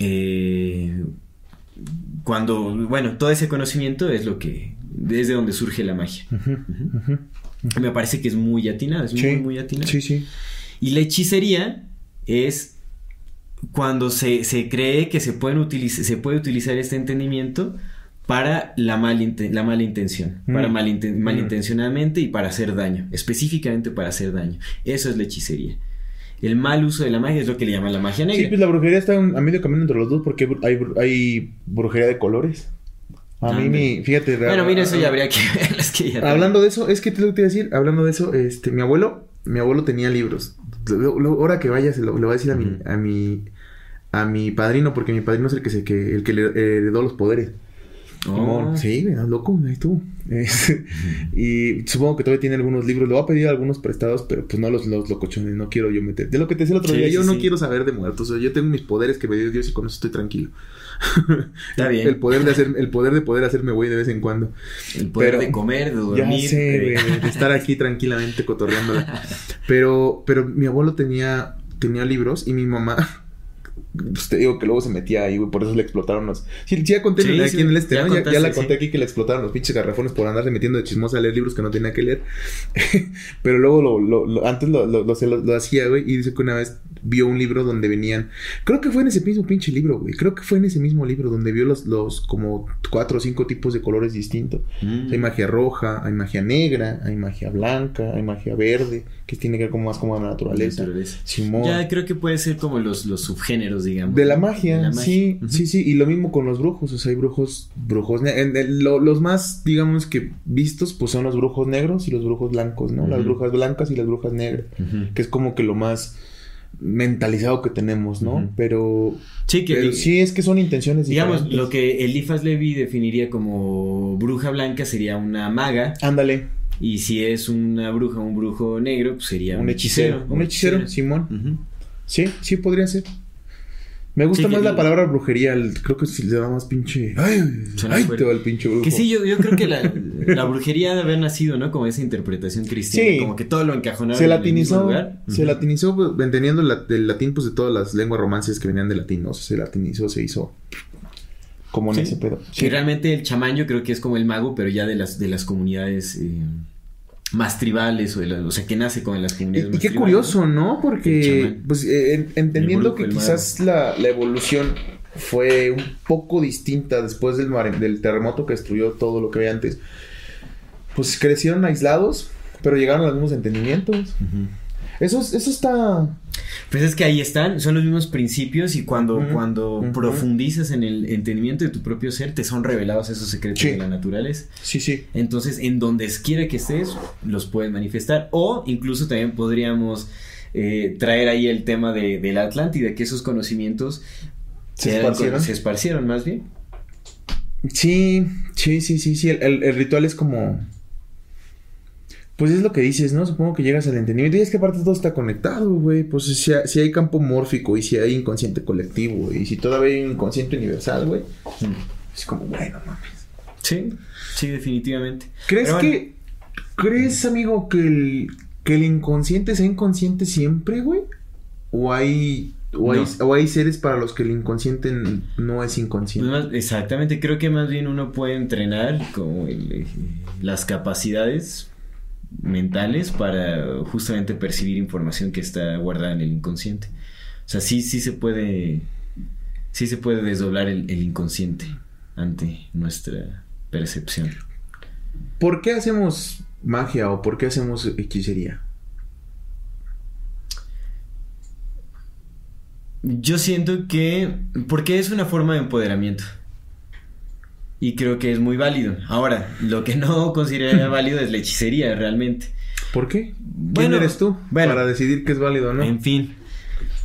Eh, cuando, bueno, todo ese conocimiento es lo que, desde donde surge la magia. Me parece que es muy atinado, es muy, muy atinado. Sí, sí. Y la hechicería es cuando se, cree que se, pueden se puede utilizar este entendimiento para la, la mala intención, para mm. mm. malintencionadamente y para hacer daño, específicamente para hacer daño. Eso es la hechicería el mal uso de la magia es lo que le llaman la magia negra. Sí, pues la brujería está a medio camino entre los dos porque hay, hay brujería de colores. A mí, mi, fíjate. Bueno, mira, eso ya habría que [LAUGHS] ver. hablando de eso, es que te lo que te iba a decir, hablando de eso, este, mi abuelo, mi abuelo tenía libros. ahora que vaya, se lo, le voy a decir a mi, a mi, a mi padrino, porque mi padrino es el que se, que, el que le heredó los poderes. Oh. Sí, loco, ahí estuvo. y supongo que todavía tiene algunos libros. Le voy a pedir algunos prestados, pero pues no los, los locochones. No quiero yo meter. De lo que te decía el otro día, yo no quiero saber de muertos. yo tengo mis poderes que me dio Dios y con eso estoy tranquilo. [LAUGHS] Está bien. El poder de hacer, el poder de poder hacerme güey de vez en cuando. El poder de comer, de dormir. Ya sé, de estar aquí [LAUGHS] tranquilamente cotorreándola. Pero, pero mi abuelo tenía, tenía libros y mi mamá pues te digo que luego se metía ahí, güey, por eso le explotaron los. Sí, ya conté aquí en el este, ya, ya, la conté aquí que le explotaron los pinches garrafones por andarse metiendo de chismosa a leer libros que no tenía que leer. [LAUGHS] Pero luego lo, lo, antes lo, lo, hacía, güey, y dice que una vez vio un libro donde venían. Creo que fue en ese mismo pinche libro, güey. Creo que fue en ese mismo libro donde vio los, los como cuatro o cinco tipos de colores distintos. Mm. Hay magia roja, hay magia negra, hay magia blanca, hay magia verde, que tiene que ver como más como la naturaleza. Ya creo que puede ser como los, los subgéneros digamos. De la magia, sí, sí, sí. Y lo mismo con los brujos, o sea, hay brujos, brujos, los más, digamos que vistos, pues son los brujos negros y los brujos blancos, ¿no? Las brujas blancas y las brujas negras, que es como que lo más mentalizado que tenemos, ¿no? Pero, sí, que, sí es que son intenciones Digamos, lo que Elifas Levi definiría como bruja blanca sería una maga. Ándale. Y si es una bruja o un brujo negro, pues sería un, hechicero. Un hechicero, Simón. Sí, sí podría ser. Me gusta más la palabra brujería, creo que si le da más pinche. Ay, ay te va el pinche brujo. Que sí, yo, yo creo que la, la, brujería debe haber nacido, ¿no? Como esa interpretación cristiana, sí. como que todo lo encajonaba se latinizó, Se latinizó, pues, entendiendo el latín, pues de todas las lenguas romances que venían de latín, ¿no? Se latinizó, se hizo como en ese pedo. Sí. realmente el chamán yo creo que es como el mago, pero ya de las, de las comunidades. Eh, más tribales, o, o, sea, que nace con las comunidades. Y, qué curioso, ¿no? Porque, pues, eh, entendiendo que quizás la, evolución fue un poco distinta después del, del terremoto que destruyó todo lo que había antes, pues crecieron aislados, pero llegaron a los mismos entendimientos. Eso, eso está... Pues es que ahí están, son los mismos principios y cuando, cuando profundizas en el entendimiento de tu propio ser, te son revelados esos secretos de la naturaleza. Sí, sí. Entonces, en donde quiera que estés, los puedes manifestar. O incluso también podríamos eh, traer ahí el tema de, de, la Atlántida, que esos conocimientos se esparcieron. Se esparcieron más bien. Sí, sí, sí, sí, sí. el ritual es como pues es lo que dices, ¿no? Supongo que llegas al entendimiento. Y es que aparte todo está conectado, güey. Pues si, hay campo mórfico y si hay inconsciente colectivo, y si todavía hay inconsciente universal, güey. Es como, bueno, mames. Sí, sí, definitivamente. ¿Crees que. ¿Crees, amigo, que el, que el inconsciente sea inconsciente siempre, güey? ¿O hay o hay, seres para los que el inconsciente no es inconsciente. Pues exactamente, creo que más bien uno puede entrenar como eh, las capacidades mentales para justamente percibir información que está guardada en el inconsciente. O sea, sí, sí se puede, sí se puede desdoblar el, inconsciente ante nuestra percepción. ¿Por qué hacemos magia o por qué hacemos hechicería? Yo siento que. Porque es una forma de empoderamiento. Y creo que es muy válido. Ahora, lo que no [LAUGHS] consideraría válido es la hechicería, realmente. ¿Por qué? ¿Quién eres tú para decidir que es válido o no? En fin.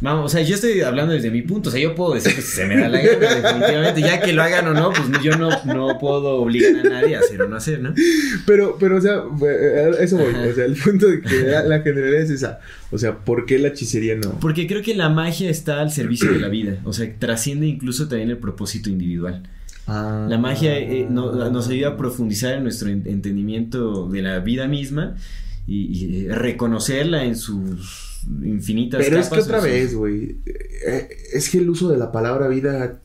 Vamos, o sea, yo estoy hablando desde mi punto, o sea, yo puedo decir que se me da la gana, definitivamente, ya que lo hagan o no, pues yo no, no puedo obligar a nadie a hacer o no hacer, ¿no? Pero, pero, o sea, eh, eso voy, o sea, el punto de que la, generalidad es esa, o sea, ¿por qué la hechicería no? Porque creo que la magia está al servicio de la vida, o sea, trasciende incluso también el propósito individual. Ah. la magia eh, nos ayuda a profundizar en nuestro entendimiento de la vida misma y, reconocerla en sus infinitas Pero es que otra vez, güey, eh, es que el uso de la palabra vida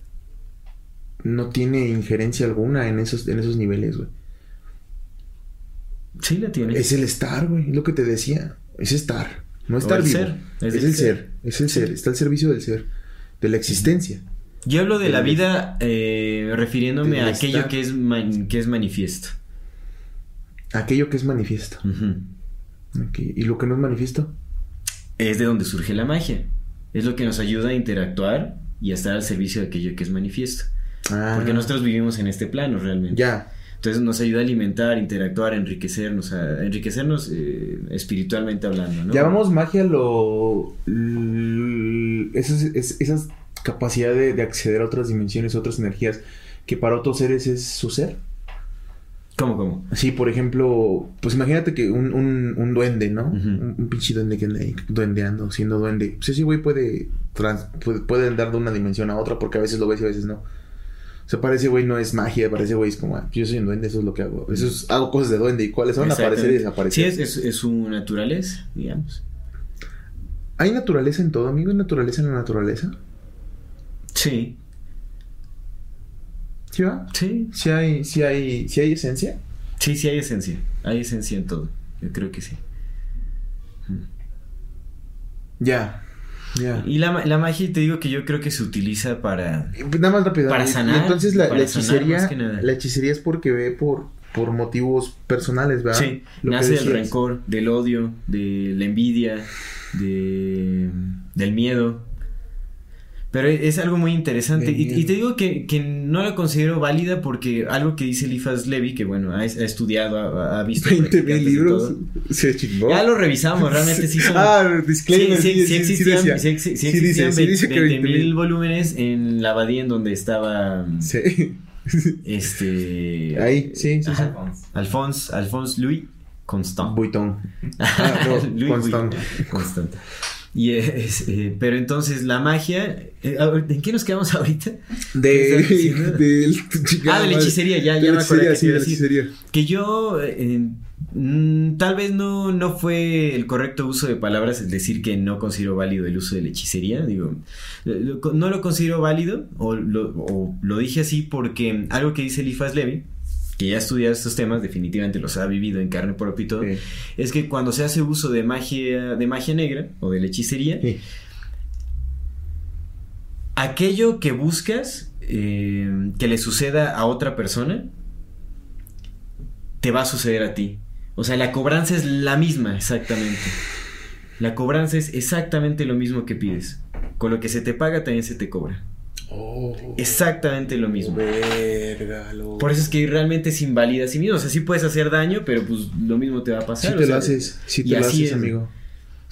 no tiene injerencia alguna en esos, en esos niveles, güey. Sí la tiene. Es el estar, güey, es lo que te decía. Es estar, no estar vivo. Ser. Es, el ser. es el ser, está al servicio del ser, de la existencia. Yo hablo de la vida eh, refiriéndome a aquello que es, que es manifiesto. Aquello que es manifiesto. ¿Y lo que no es manifiesto? Es de donde surge la magia. Es lo que nos ayuda a interactuar y a estar al servicio de aquello que es manifiesto. Ah. Porque nosotros vivimos en este plano realmente. Ya. Entonces nos ayuda a alimentar, interactuar, enriquecernos, a enriquecernos eh, espiritualmente hablando. ¿no? Llamamos magia lo... Esas, esas capacidad de, acceder a otras dimensiones, otras energías, que para otros seres es su ser. ¿Cómo, cómo? Sí, por ejemplo, pues imagínate que un, un, duende, ¿no? un, pinche duende que anda ahí duendeando, siendo duende. Pues ese güey puede, puede, andar de una dimensión a otra porque a veces lo ves y a veces no. O sea, para ese güey no es magia, para ese güey es como, ah, yo soy un duende, eso es lo que hago. Eso es, hago cosas de duende y cuáles son aparecer y desaparecer. Sí, es, es, su naturaleza, digamos. ¿Hay naturaleza en todo, amigo? ¿Hay naturaleza en la naturaleza? Sí. ¿Sí va? Sí. ¿Sí hay, sí hay, sí hay esencia? Sí, sí hay esencia. Hay esencia en todo. Yo creo que sí. Ya. Ya. Y la, la, magia, te digo que yo creo que se utiliza para. Nada más rápido. Para sanar. entonces la, hechicería. la hechicería es porque ve por, por motivos personales, ¿verdad? Sí. nace del rencor, del odio, de la envidia, de, del miedo. Pero es algo muy interesante. Y, te digo que, no la considero válida porque algo que dice Lifas Levy, que bueno, ha, estudiado, ha, visto. 20 mil libros. [LAUGHS] Se chingó. Ya lo revisamos, realmente sí [LAUGHS] son. ah, disclaimer. Sí, sí, existían, sí, existían 20 mil volúmenes en la abadía en donde estaba. Sí. [LAUGHS] Este. Ahí, sí, sí. Alphonse, Alphonse Louis Constant. Buiton. Ah, no, Louis Constant. Constant. Y es, eh, pero entonces la magia, eh, ¿en qué nos quedamos ahorita? De, [LAUGHS] [LAUGHS] de, ah, de la hechicería, ya, ya me acuerdo que sí, de la Que yo eh, mm, tal vez no, no fue el correcto uso de palabras el decir que no considero válido el uso de la hechicería. Digo, no lo considero válido, o lo, o lo dije así porque algo que dice Elifas Levy que ya estudia estos temas, definitivamente los ha vivido en carne propia y todo, es que cuando se hace uso de magia, de magia negra o de la hechicería, aquello que buscas eh, que le suceda a otra persona, te va a suceder a ti. O sea, la cobranza es la misma, exactamente. La cobranza es exactamente lo mismo que pides. Con lo que se te paga también se te cobra. Oh. Exactamente lo mismo. Por eso es que realmente es invalida a sí mismo. O sea, sí puedes hacer daño, pero pues lo mismo te va a pasar. Si te lo haces, si te lo haces, amigo.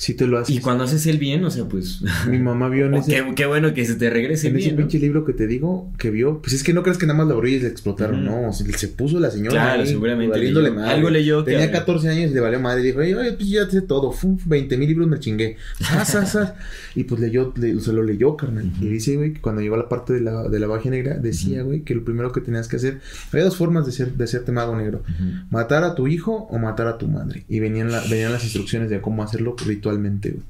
Si te lo haces. Y cuando haces el bien, o sea, pues. Mi mamá vio en [LAUGHS] ese. Qué, bueno que se te regrese en bien. ese pinche libro que te digo, que vio. Pues es que no crees que nada más la y le explotaron. No, se, puso la señora. Claro, seguramente. Algo leyó. Tenía 14 años y le valió madre. Y dijo, oye, pues ya sé todo. Fum, 20 mil libros me chingué. [LAUGHS] y pues leyó, se lo leyó, carnal. Y dice, güey, que cuando llegó a la parte de la, de la magia negra, decía, güey, que lo primero que tenías que hacer. Había dos formas de ser, de hacerte mago negro: matar a tu hijo o matar a tu madre. Y venían, la, venían las instrucciones de cómo hacerlo ritualmente, güey.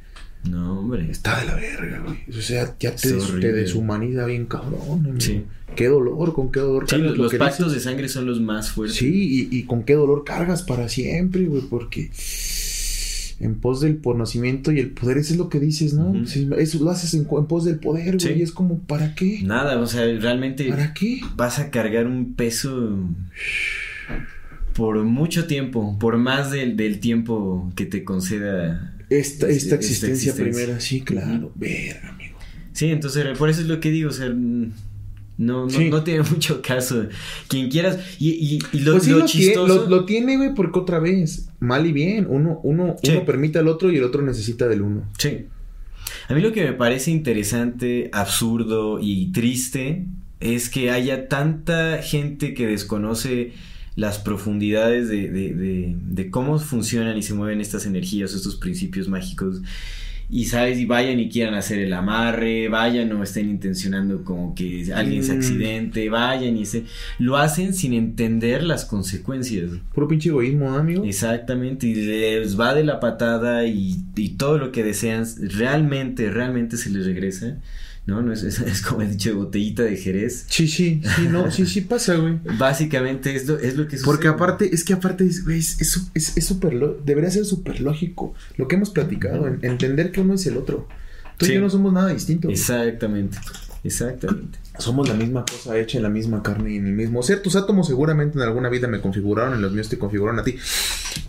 No, hombre. Está de la verga, güey. O sea, ya te, te deshumaniza bien cabrón. Sí. Qué dolor, con qué dolor cargas. Los, pactos de sangre son los más fuertes. Sí, y, y con qué dolor cargas para siempre, güey, porque en pos del conocimiento y el poder, eso es lo que dices, ¿no? eso lo haces en, pos del poder, güey, y es como, ¿para qué? Nada, o sea, realmente. ¿Para qué? Vas a cargar un peso por mucho tiempo, por más del, del tiempo que te conceda esta, esta, existencia, primera, sí, claro. Verga, amigo. Sí, entonces por eso es lo que digo, o sea, no, no, no tiene [LAUGHS] mucho caso. Quien quieras. Y, y, lo, pues lo, chistoso. lo, tiene, güey, porque otra vez, mal y bien. Uno, uno, uno permite al otro y el otro necesita del uno. Sí. A mí lo que me parece interesante, absurdo y triste es que haya tanta gente que desconoce las profundidades de, de, de, cómo funcionan y se mueven estas energías, estos principios mágicos. Y sabes, y vayan y quieran hacer el amarre, vayan o estén intencionando como que alguien se mm. accidente, vayan y se... Lo hacen sin entender las consecuencias. Puro pinche egoísmo, amigo. Exactamente, y les va de la patada y, y todo lo que desean realmente, realmente se les regresa. ¿No? no es, es, [LAUGHS] como he dicho, botellita de Jerez. Sí, sí, sí, no, sí, sí pasa, güey. [LAUGHS] Básicamente es lo, es lo que sucede. Porque aparte, es que aparte, es, güey, es, es, súper, debería ser súper lógico lo que hemos platicado, entender que uno es el otro. Tú y yo no somos nada distintos. Exactamente, exactamente. Somos la misma cosa hecha en la misma carne y en el mismo ser. Tus átomos seguramente en alguna vida me configuraron, en los míos te configuraron a ti.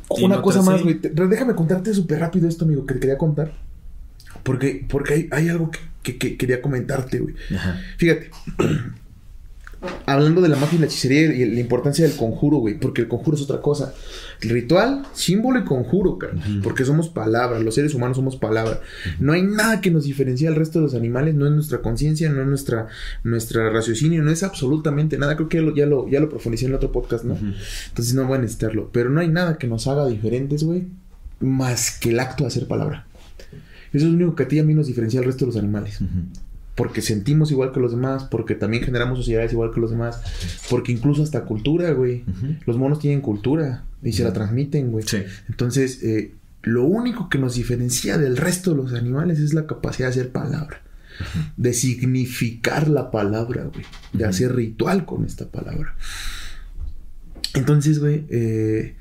Una cosa más, güey. Déjame contarte súper rápido esto, amigo, que te quería contar. Porque, porque hay, hay algo que, que, quería comentarte, güey. Fíjate. [CLEARS THROAT] Hablando de la magia y la hechicería y la importancia del conjuro, güey. Porque el conjuro es otra cosa. El ritual, símbolo y conjuro, cara. Porque somos palabras. Los seres humanos somos palabras. No hay nada que nos diferencie al resto de los animales. No es nuestra conciencia, no es nuestra, nuestra raciocinio. No es absolutamente nada. Creo que ya lo, ya lo, ya lo profundicé en el otro podcast, ¿no? Entonces no voy a necesitarlo. Pero no hay nada que nos haga diferentes, güey. Más que el acto de hacer palabra. Eso es lo único que a ti y a mí nos diferencia del resto de los animales. Porque sentimos igual que los demás, porque también generamos sociedades igual que los demás, porque incluso hasta cultura, güey. Los monos tienen cultura y se la transmiten, güey. Entonces, eh, lo único que nos diferencia del resto de los animales es la capacidad de hacer palabra, de significar la palabra, güey, de hacer ritual con esta palabra. Entonces, güey, eh,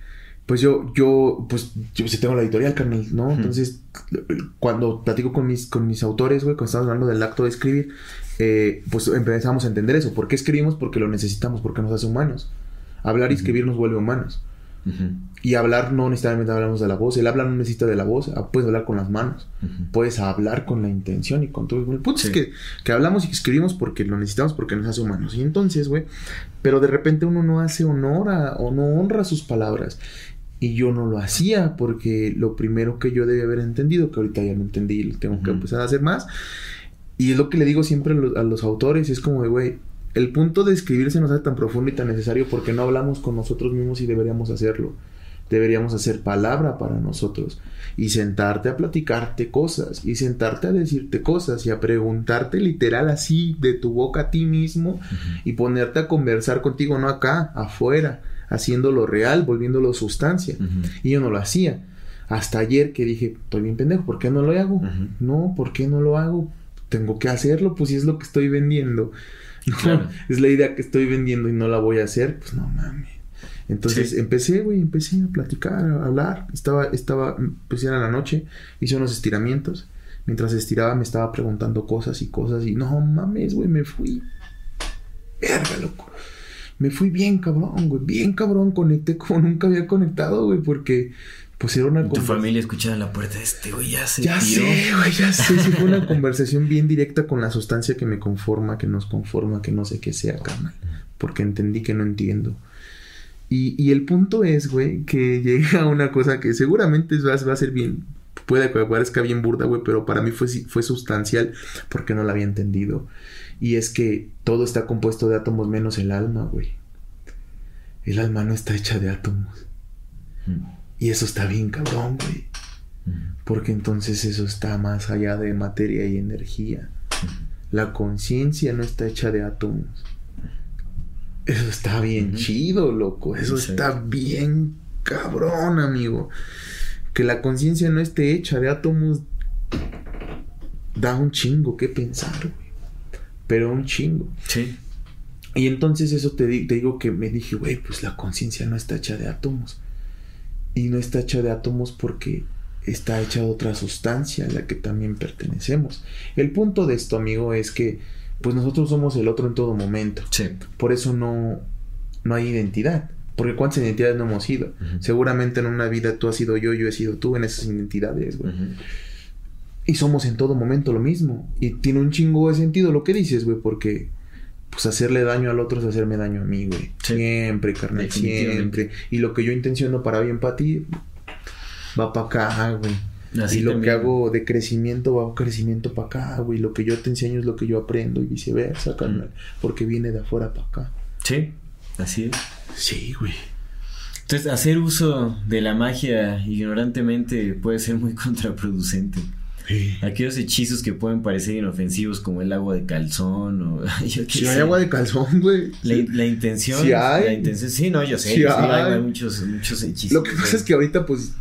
pues yo, yo, pues yo sí tengo la editorial, carnal, ¿no? Entonces, cuando platico con mis, con mis autores, güey, cuando estamos hablando del acto de escribir, eh, pues empezamos a entender eso. ¿Por qué escribimos? Porque lo necesitamos, porque nos hace humanos. Hablar y escribir nos vuelve humanos. Y hablar no necesariamente hablamos de la voz. El habla no necesita de la voz. Ah, puedes hablar con las manos. Puedes hablar con la intención y con todo. El punto es que, que, hablamos y escribimos porque lo necesitamos, porque nos hace humanos. Y entonces, güey, pero de repente uno no hace honor a, o no honra sus palabras. Y yo no lo hacía porque lo primero que yo debía haber entendido, que ahorita ya no entendí y lo tengo que empezar a hacer más. Y es lo que le digo siempre a los, autores, es como de, güey, el punto de escribirse no es tan profundo y tan necesario porque no hablamos con nosotros mismos y deberíamos hacerlo. Deberíamos hacer palabra para nosotros y sentarte a platicarte cosas y sentarte a decirte cosas y a preguntarte literal así de tu boca a ti mismo y ponerte a conversar contigo, no acá, afuera haciéndolo real, volviéndolo sustancia. Y yo no lo hacía. Hasta ayer que dije, estoy bien pendejo, ¿por qué no lo hago? No, ¿por qué no lo hago? Tengo que hacerlo, pues si es lo que estoy vendiendo. [LAUGHS] es la idea que estoy vendiendo y no la voy a hacer, pues no mames. Entonces empecé, güey, empecé a platicar, a hablar. Estaba, estaba, pues era la noche, hice unos estiramientos. Mientras estiraba me estaba preguntando cosas y cosas y no mames, güey, me fui. Verga, loco me fui bien cabrón, güey, bien cabrón, conecté como nunca había conectado, güey, porque pues era una Tu familia escuchaba la puerta de este, güey, ya se Ya sé, güey, ya sé, sí fue una conversación bien directa con la sustancia que me conforma, que nos conforma, que no sé qué sea, carnal, porque entendí que no entiendo. Y, y el punto es, güey, que [LAUGHS] llega a una cosa que seguramente va, va a ser bien, puede que parezca bien burda, güey, pero para mí fue, fue sustancial porque no la había entendido. Y es que todo está compuesto de átomos menos el alma, güey. El alma no está hecha de átomos. Mm. Y eso está bien cabrón, güey. Mm. Porque entonces eso está más allá de materia y energía. Mm. La conciencia no está hecha de átomos. Eso está bien chido, loco. Eso está bien cabrón, amigo. Que la conciencia no esté hecha de átomos da un chingo que pensar, güey pero un chingo. Sí. Y entonces eso te, te digo que me dije, güey, pues la conciencia no está hecha de átomos. Y no está hecha de átomos porque está hecha de otra sustancia a la que también pertenecemos. El punto de esto, amigo, es que pues nosotros somos el otro en todo momento. Sí. Por eso no, no hay identidad. Porque cuántas identidades no hemos sido. Seguramente en una vida tú has sido yo, yo he sido tú en esas identidades, güey. Y somos en todo momento lo mismo. Y tiene un chingo de sentido lo que dices, güey, porque pues hacerle daño al otro es hacerme daño a mí, güey. Siempre, carnal, siempre. Y lo que yo intenciono para bien para ti va para acá, güey. y lo que hago de crecimiento va a crecimiento para acá, güey. Lo que yo te enseño es lo que yo aprendo y viceversa, carnal. Porque viene de afuera para acá. Sí, así es. Sí, güey. Entonces, hacer uso de la magia ignorantemente puede ser muy [LAUGHS] contraproducente. Aquellos hechizos que pueden parecer inofensivos como el agua de calzón o [LAUGHS] yo Si hay agua de calzón, güey. La, intención. Sí hay. La intención, sí, no, yo sé. Sí, hay. muchos, muchos hechizos. Lo que pasa es que ahorita pues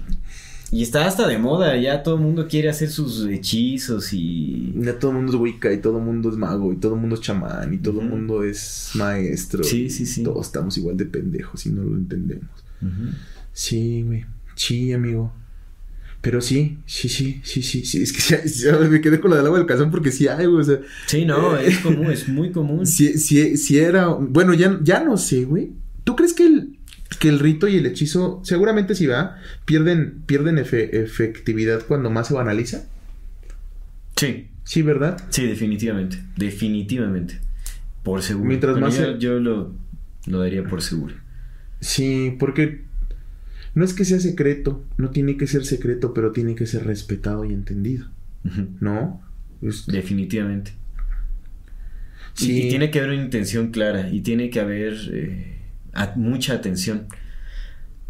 y está hasta de moda, ya todo el mundo quiere hacer sus hechizos y... Ya todo el mundo es wicca y todo el mundo es mago y todo el mundo es chamán y todo el mundo es maestro. Sí, sí, sí. Todos estamos igual de pendejos y no lo entendemos. Sí, güey. Sí, amigo. Pero sí, sí, sí, sí, sí, sí. Es que [LAUGHS] ya, me quedé con la del agua del calzón porque sí hay, güey. O sea, sí, no, eh, es común, es muy [LAUGHS] común. Sí, sí, sí era. Bueno, ya, ya no sé, güey. ¿Tú crees que el, que el rito y el hechizo, seguramente si va, pierden, pierden efectividad cuando más se banaliza. Sí. Sí, ¿verdad? Sí, definitivamente. Definitivamente. Por seguro. Mientras más. Yo, lo, lo daría por seguro. Sí, porque no es que sea secreto, no tiene que ser secreto, pero tiene que ser respetado y entendido. ¿No? Definitivamente. Sí. Y, tiene que haber una intención clara y tiene que haber eh, mucha atención.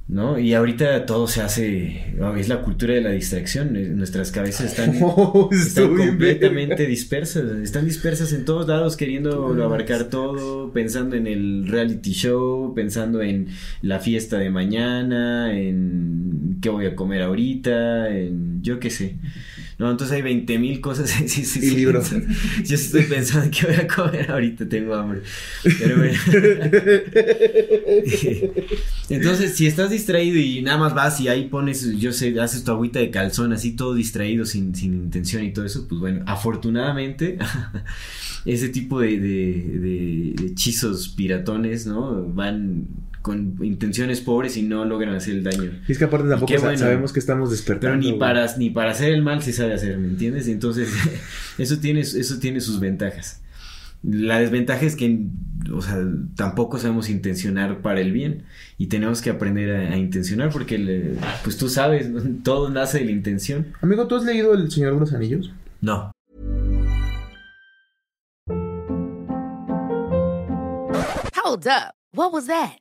¿No? Y ahorita todo se hace, es la cultura de la distracción, eh, nuestras cabezas están, [LAUGHS] oh, completamente dispersas, están dispersas en todos lados queriendo abarcar todo, pensando en el reality show, pensando en la fiesta de mañana, en qué voy a comer ahorita, en yo qué sé. No, entonces hay 20 mil cosas. [LAUGHS] sí, sí, y libros. [LAUGHS] Yo estoy pensando en qué voy a comer ahorita, tengo hambre. Pero bueno. [LAUGHS] entonces, si estás distraído y nada más vas y ahí pones, yo sé, haces tu agüita de calzón así todo distraído, sin, sin intención y todo eso, pues bueno, afortunadamente, ese tipo de, de, de hechizos piratones, ¿no? Van con intenciones pobres y no logran hacer el daño. Y es que aparte tampoco sabemos que estamos despertando. Pero ni para, ni para hacer el mal se sabe hacer, ¿me entiendes? Entonces, [LAUGHS] eso tiene, eso tiene sus ventajas. La desventaja es que, o sea, tampoco sabemos intencionar para el bien y tenemos que aprender a, intencionar porque, pues tú sabes, [LAUGHS] todo nace de la intención. Amigo, ¿tú has leído El Señor de los Anillos? No. Hold up. What was that?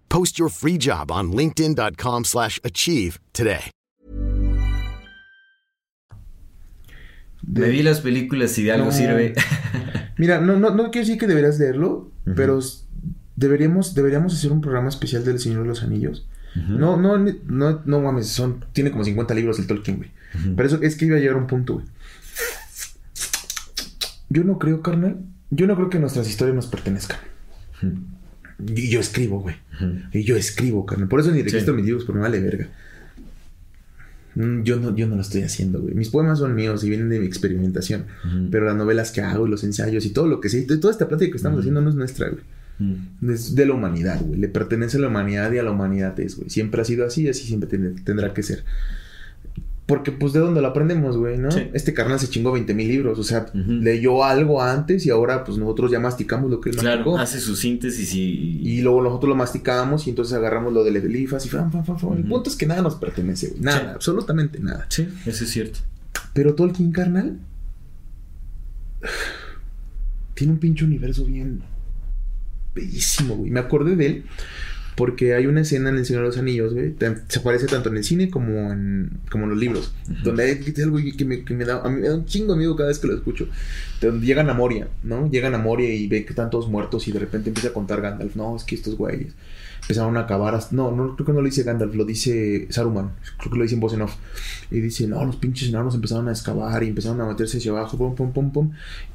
Post your free job on linkedin.com/achieve today. Me vi las películas si de algo sirve. [LAUGHS] Mira, no, no, no quiero decir que deberías leerlo, pero deberíamos, deberíamos hacer un programa especial del Señor de los Anillos. No, no, no, no mames, son, tiene como 50 libros el Tolkien, güey. Pero eso es que iba a llegar a un punto, güey. Yo no creo, carnal. Yo no creo que nuestras historias nos pertenezcan. Y yo escribo, güey. Y yo escribo, carnal. Por eso ni registro mis libros, porque me vale verga. Mm, yo no, yo no lo estoy haciendo, güey. Mis poemas son míos y vienen de mi experimentación. Pero las novelas que hago y los ensayos y todo lo que sé, toda esta plática que estamos haciendo no es nuestra, güey. Es de la humanidad, güey. Le pertenece a la humanidad y a la humanidad es, güey. Siempre ha sido así y así siempre tendrá que ser. Porque, pues, ¿de dónde lo aprendemos, güey, no? Este carnal se chingó 20 mil libros. O sea, leyó algo antes y ahora, pues, nosotros ya masticamos lo que él claro, hace su síntesis y... Y luego nosotros lo masticamos y entonces agarramos lo del Elifas y fan, fan, fan, fan. El punto es que nada nos pertenece, güey. Nada, absolutamente nada. Sí, eso es cierto. Pero Tolkien, carnal... Tiene un pinche universo bien... Bellísimo, güey. Me acordé de él Porque hay una escena en El Señor de los Anillos, güey. Se aparece tanto en el cine como en, como en los libros. Donde hay algo que me, que me da. A mí me da un chingo amigo cada vez que lo escucho. Donde llegan a Moria, ¿no? Llegan a Moria y ven que están todos muertos y de repente empieza a contar Gandalf. No, es que estos güeyes empezaron a acabar. no, no, creo que no lo dice Gandalf, lo dice Saruman. Creo que lo dice en voz en off. Y dice, no, los pinches enanos empezaron a excavar y empezaron a meterse hacia abajo, pum, pum, pum, pum.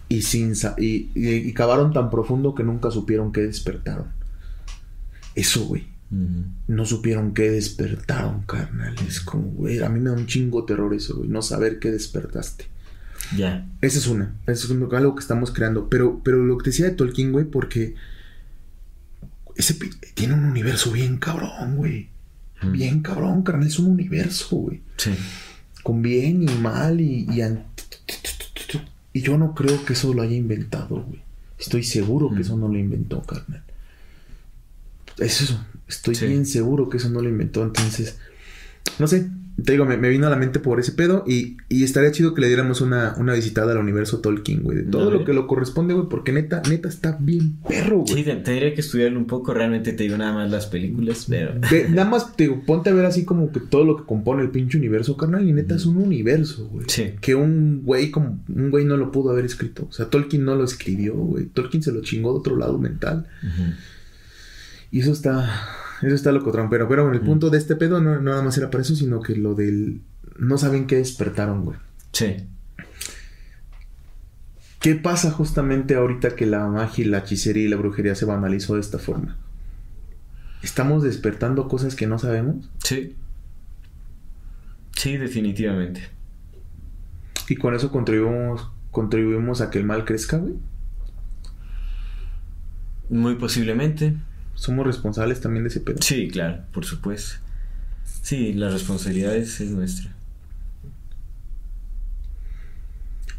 Y, sin y, y, cavaron tan profundo que nunca supieron que despertaron. Eso, güey. No supieron que despertaron, carnal. Es como, güey, a mí me da un chingo terror eso, güey. No saber que despertaste. Ya. Esa es una. Eso es algo que estamos creando. Pero, pero lo que te decía de Tolkien, güey, porque ese tiene un universo bien cabrón, güey. Bien cabrón, carnal. Es un universo, güey. Sí. Con bien y mal y, y, yo no creo que eso lo haya inventado, güey. Estoy seguro que eso no lo inventó, carnal. Es eso. Estoy bien seguro que eso no lo inventó. Entonces, no sé, te digo, me, vino a la mente por ese pedo y, y estaría chido que le diéramos una, una visitada al universo Tolkien, güey. De todo lo que lo corresponde, güey, porque neta, neta está bien perro, güey. Sí, tendría que estudiarlo un poco, realmente te digo nada más las películas, pero... [LAUGHS] nada más te digo, ponte a ver así como que todo lo que compone el pinche universo, carnal, y neta es un universo, güey. Sí. Que un güey como, un güey no lo pudo haber escrito. O sea, Tolkien no lo escribió, güey. Tolkien se lo chingó de otro lado mental. Y eso está eso está loco, trampero. Pero bueno, el punto de este pedo no, nada más era para eso, sino que lo del. No saben qué despertaron, güey. Sí. ¿Qué pasa justamente ahorita que la magia y la hechicería y la brujería se banalizó de esta forma? ¿Estamos despertando cosas que no sabemos? Sí. Sí, definitivamente. ¿Y con eso contribuimos, contribuimos a que el mal crezca, güey? Muy posiblemente somos responsables también de ese pedo. Sí, claro, por supuesto. Sí, la responsabilidad es, nuestra.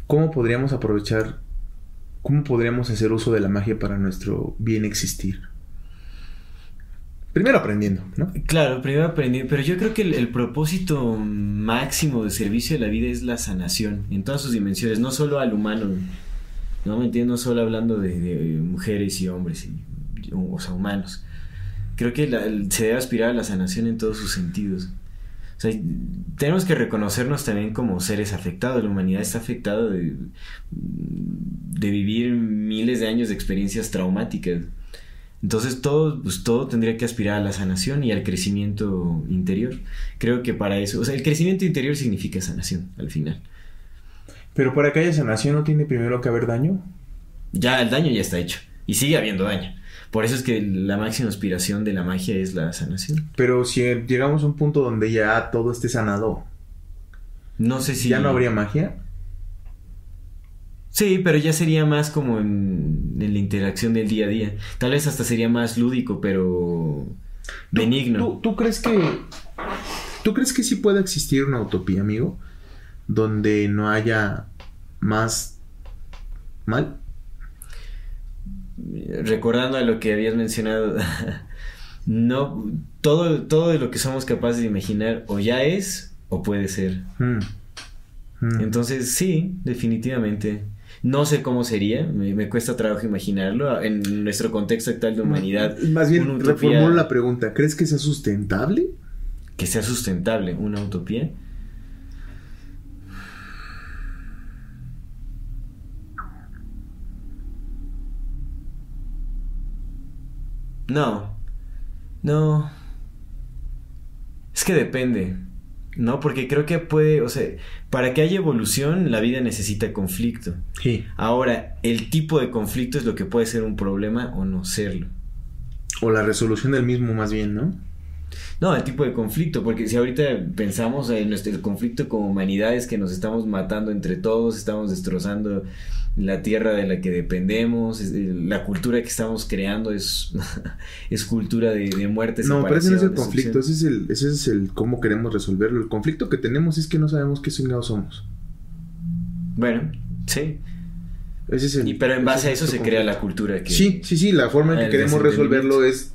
¿Cómo podríamos aprovechar, cómo podríamos hacer uso de la magia para nuestro bien existir? Primero aprendiendo, ¿no? Claro, primero aprendiendo, pero yo creo que el, propósito máximo de servicio de la vida es la sanación, en todas sus dimensiones, no solo al humano, no me entiendo, no solo hablando de, de mujeres y hombres y o sea, humanos. Creo que se debe aspirar a la sanación en todos sus sentidos. O sea, tenemos que reconocernos también como seres afectados. La humanidad está afectada de, de vivir miles de años de experiencias traumáticas. Entonces todo, pues, todo tendría que aspirar a la sanación y al crecimiento interior. Creo que para eso, o sea, el crecimiento interior significa sanación al final. Pero para que haya sanación no tiene primero que haber daño. Ya el daño ya está hecho y sigue habiendo daño. Por eso es que la máxima aspiración de la magia es la sanación. Pero si llegamos a un punto donde ya todo esté sanado, no sé si. ¿Ya no habría magia? Sí, pero ya sería más como en, la interacción del día a día. Tal vez hasta sería más lúdico, pero benigno. ¿tú, crees que. ¿Tú crees que sí puede existir una utopía, amigo? Donde no haya más mal? Recordando a lo que habías mencionado, [LAUGHS] no, todo, todo de lo que somos capaces de imaginar o ya es o puede ser. Hmm. Hmm. Entonces, sí, definitivamente. No sé cómo sería, me, cuesta trabajo imaginarlo en nuestro contexto actual de humanidad. Más bien, reformulo la pregunta, ¿crees que sea sustentable? Que sea sustentable, una utopía. No. No. Es que depende. ¿No? Porque creo que puede, o sea, para que haya evolución, la vida necesita conflicto. Sí. Ahora, el tipo de conflicto es lo que puede ser un problema o no serlo. O la resolución del mismo, más bien, ¿no? No, el tipo de conflicto, porque si ahorita pensamos en nuestro, conflicto como humanidades que nos estamos matando entre todos, estamos destrozando la tierra de la que dependemos, la cultura que estamos creando es, [LAUGHS] es cultura de, de muerte. No, pero ese no es el conflicto, ese es el, ese es el cómo queremos resolverlo. El conflicto que tenemos es que no sabemos qué signos somos. Bueno, sí. Ese es el, y pero en base a eso se crea la cultura. Que, sí, sí, sí, la forma en que queremos resolverlo es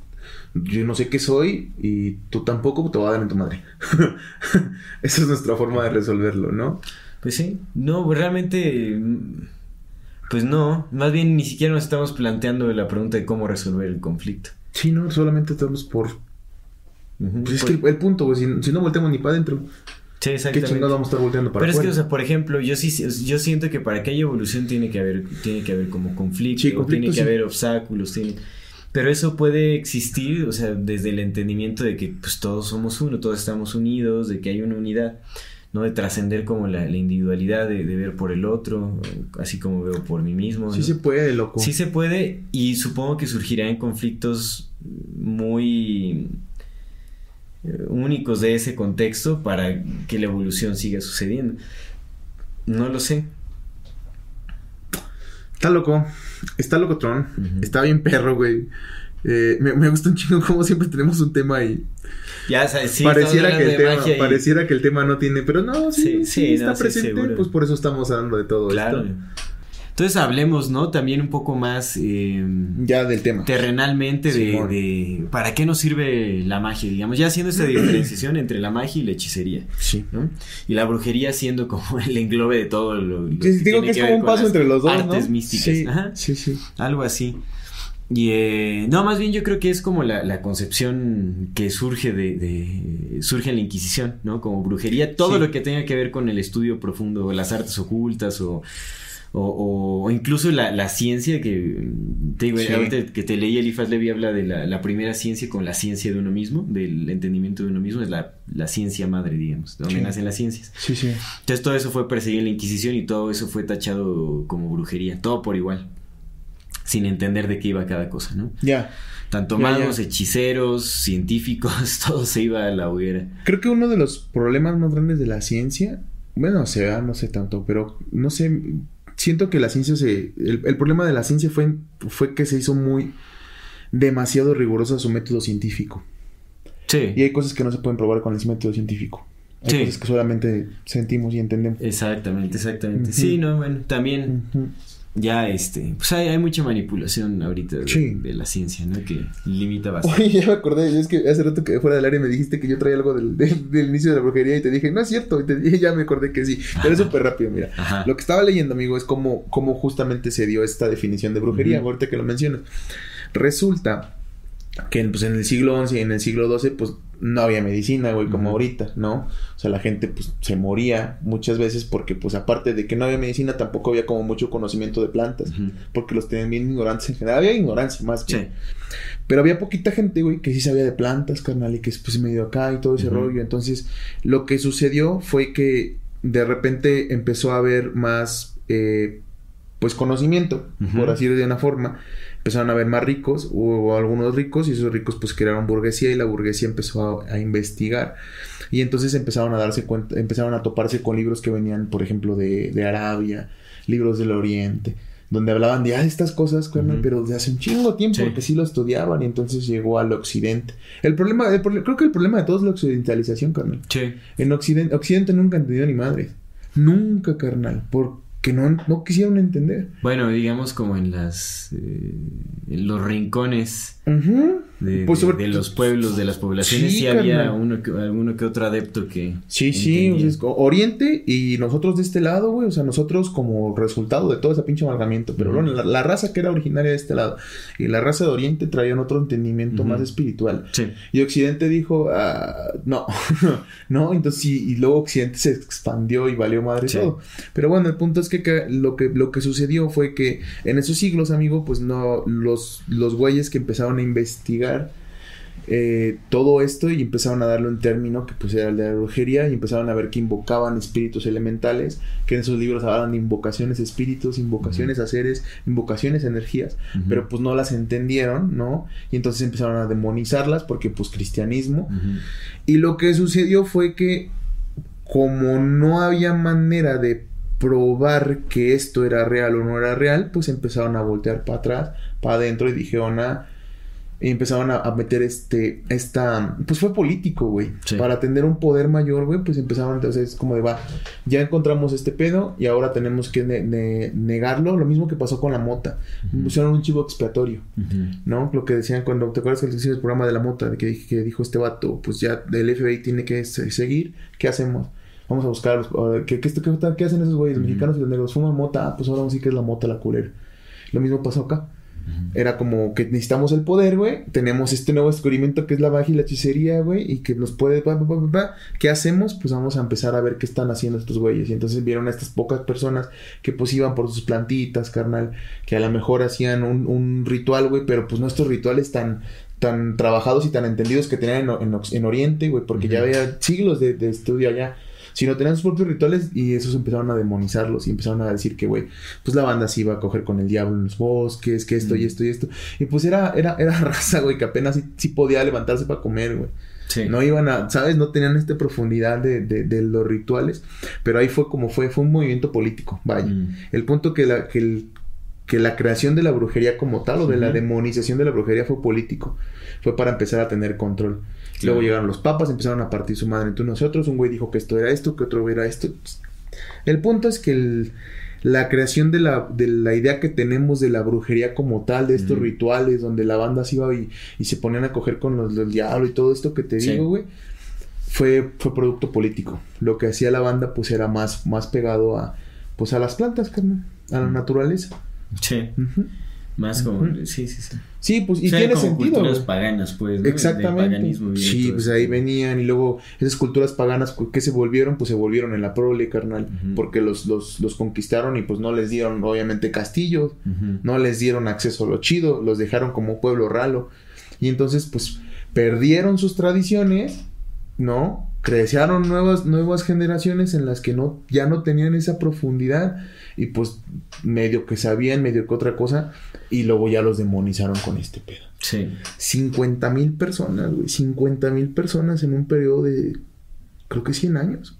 yo no sé qué soy y tú tampoco te voy a dar en tu madre. [LAUGHS] Esa es nuestra forma de resolverlo, ¿no? Pues sí, no, realmente pues no, más bien ni siquiera nos estamos planteando la pregunta de cómo resolver el conflicto. Sí, no, solamente estamos por... Pues es que el, punto, güey, si, no volteamos ni para adentro... Sí, exactamente. ¿Qué chingados vamos a estar volteando para Pero es que, o sea, por ejemplo, yo sí yo siento que para que haya evolución tiene que haber, tiene que haber como conflicto, tiene que haber obstáculos, tiene... Pero eso puede existir, o sea, desde el entendimiento de que pues todos somos uno, todos estamos unidos, de que hay una unidad. ¿No? De trascender como la, individualidad, de, ver por el otro, así como veo por mí mismo. Sí se puede, loco. Sí se puede y supongo que surgirá en conflictos muy eh, únicos de ese contexto para que la evolución siga sucediendo. No lo sé. Está loco. Está loco, Tron. Está bien perro, güey. Eh, me, me, gusta un chingo como siempre tenemos un tema ahí. Ya, sí, pareciera que, el tema, pareciera que el tema no tiene, pero no, sí, sí, está presente, pues por eso estamos hablando de todo claro. esto. Entonces hablemos, ¿no? También un poco más... Eh, ya del tema. Terrenalmente de, ¿Para qué nos sirve la magia? Digamos, ya haciendo esta [CLEARS THROAT] diferenciación entre la magia y la hechicería. Sí. ¿no? Y la brujería siendo como [LAUGHS] el englobe de todo lo... que digo que es como un paso entre los dos, Artes místicas. Sí, Ajá. sí, sí. Algo así. Y eh, no, más bien yo creo que es como la, concepción que surge de, surge en la Inquisición, ¿no? Como brujería, todo lo que tenga que ver con el estudio profundo, las artes ocultas o, o, incluso la, ciencia que te digo, que te leí Elifaz Levi habla de la, primera ciencia con la ciencia de uno mismo, del entendimiento de uno mismo, es la, ciencia madre, digamos, de donde nacen las ciencias. Sí, sí. Entonces todo eso fue perseguido en la Inquisición y todo eso fue tachado como brujería, todo por igual sin entender de qué iba cada cosa, ¿no? Ya. Tanto magos, hechiceros, científicos, [LAUGHS] todo se iba a la hoguera. Creo que uno de los problemas más grandes de la ciencia, bueno, o sea, no sé tanto, pero no sé, siento que la ciencia se... El, problema de la ciencia fue, fue que se hizo muy... demasiado rigurosa su método científico. Sí. Y hay cosas que no se pueden probar con el método científico. Hay cosas que solamente sentimos y entendemos. Exactamente, exactamente. Sí, no, bueno, también ya este, pues hay, mucha manipulación ahorita de, la ciencia, ¿no? Que limita bastante. Oye, ya me acordé, es que hace rato que fuera del área me dijiste que yo traía algo del, del, inicio de la brujería y te dije, no es cierto, y te dije, ya me acordé que sí, pero es súper rápido, mira. Lo que estaba leyendo, amigo, es cómo, cómo justamente se dio esta definición de brujería, ahorita que lo mencionas. Resulta que pues, en el siglo XI y en el siglo XII, pues no había medicina, güey, como ahorita, ¿no? O sea, la gente pues se moría muchas veces porque pues aparte de que no había medicina, tampoco había como mucho conocimiento de plantas, porque los tenían bien ignorantes en general, había ignorancia más bien. Pero había poquita gente, güey, que sí sabía de plantas, carnal, y que pues medio acá y todo ese rollo. Entonces, lo que sucedió fue que de repente empezó a haber más, eh, pues, conocimiento, por así de una forma empezaron a ver más ricos, hubo algunos ricos y esos ricos pues crearon burguesía y la burguesía empezó a, investigar y entonces empezaron a darse cuenta, empezaron a toparse con libros que venían, por ejemplo, de, de Arabia, libros del Oriente, donde hablaban de ah, estas cosas, pero de hace un chingo tiempo, porque sí lo estudiaban y entonces llegó al occidente. El problema, creo que el problema de todo es la occidentalización, carnal. Sí. En occidente, occidente nunca ha entendido ni madre. Nunca, carnal. Por que no, no quisieron entender. Bueno, digamos como en las eh, en los rincones pues de, los pueblos, de las poblaciones, sí, había uno que, alguno que otro adepto que... Sí, sí, Oriente y nosotros de este lado, güey, o sea, nosotros como resultado de todo ese pinche amalgamiento, pero bueno, la, raza que era originaria de este lado y la raza de Oriente traían otro entendimiento más espiritual. Sí. Y Occidente dijo, ah, no, [LAUGHS] no, entonces sí, y luego Occidente se expandió y valió madre todo. Pero bueno, el punto es que, lo que lo que sucedió fue que en esos siglos, amigo, pues no, los, los güeyes que empezaron a investigar eh, todo esto y empezaron a darle un término que pues era el de la brujería y empezaron a ver que invocaban espíritus elementales, que en esos libros hablaban de invocaciones espíritus, invocaciones a seres, invocaciones a energías, pero pues no las entendieron, ¿no? Y entonces empezaron a demonizarlas porque pues cristianismo. Y lo que sucedió fue que como no había manera de probar que esto era real o no era real, pues empezaron a voltear para atrás, para adentro y dijeron, ah, empezaron a, meter este, esta, pues fue político, güey. Para tener un poder mayor, güey, pues empezaron entonces como de, va, ya encontramos este pedo y ahora tenemos que negarlo. Lo mismo que pasó con la mota. Pusieron un chivo expiatorio, ¿no? Lo que decían cuando, ¿te acuerdas que el programa de la mota? De que, que dijo este vato, pues ya el FBI tiene que seguir, ¿qué hacemos? Vamos a buscar, ¿qué, qué, qué, hacen esos güeyes? Mexicanos y los negros fuman mota, ah, pues ahora sí que es la mota la culera. Lo mismo pasó acá. Era como que necesitamos el poder, güey. Tenemos este nuevo descubrimiento que es la magia y la hechicería, güey. Y que nos puede... ¿Qué hacemos? Pues vamos a empezar a ver qué están haciendo estos güeyes. Y entonces vieron a estas pocas personas que pues iban por sus plantitas, carnal. Que a lo mejor hacían un, un ritual, güey. Pero pues nuestros rituales tan tan trabajados y tan entendidos que tenían en, en, Oriente, güey. Porque ya había siglos de, de estudio allá sino tenían sus propios rituales y esos empezaron a demonizarlos y empezaron a decir que, güey, pues la banda se iba a coger con el diablo en los bosques, que esto y esto y esto. Y pues era, era, era [LAUGHS] raza, güey, que apenas sí, podía levantarse para comer, güey. Sí. No iban a, ¿sabes? No tenían esta profundidad de, de, los rituales, pero ahí fue como fue, fue un movimiento político, vaya. Mm. El punto que la, que, el, que la creación de la brujería como tal o de la demonización de la brujería fue político, fue para empezar a tener control. Luego llegaron los papas, empezaron a partir su madre entre nosotros. Un güey dijo que esto era esto, que otro era esto. El punto es que la creación de la, de la idea que tenemos de la brujería como tal, de estos rituales donde la banda se iba y, se ponían a coger con los del diablo y todo esto que te digo, güey, fue, fue producto político. Lo que hacía la banda, pues era más, más pegado a, pues a las plantas, carnal, a la naturaleza. Sí. Más como, sí, sí, sí. Sí, pues, y tiene sentido. culturas paganas, pues, ¿no? Exactamente. Sí, pues ahí venían, y luego esas culturas paganas, ¿qué se volvieron? Pues se volvieron en la prole, carnal, porque los, los, los, conquistaron y pues no les dieron, obviamente, castillos, no les dieron acceso a lo chido, los dejaron como pueblo ralo, y entonces, pues, perdieron sus tradiciones, ¿no? Crecieron nuevas, nuevas generaciones en las que no, ya no tenían esa profundidad, y pues medio que sabían, medio que otra cosa, y luego ya los demonizaron con este pedo. Sí. 50 mil personas, güey, 50 mil personas en un periodo de, creo que 100 años.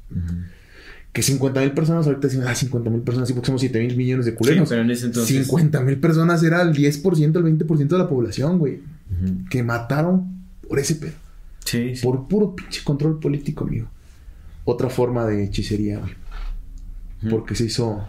Que 50 mil personas ahorita dicen, ah, 50 mil personas, sí, porque somos 7 mil millones de culeros. pero en ese entonces... 50 mil personas era el 10%, el 20% de la población, güey. Que mataron por ese pedo. Sí, Por puro pinche control político, amigo. Otra forma de hechicería, güey. Porque se hizo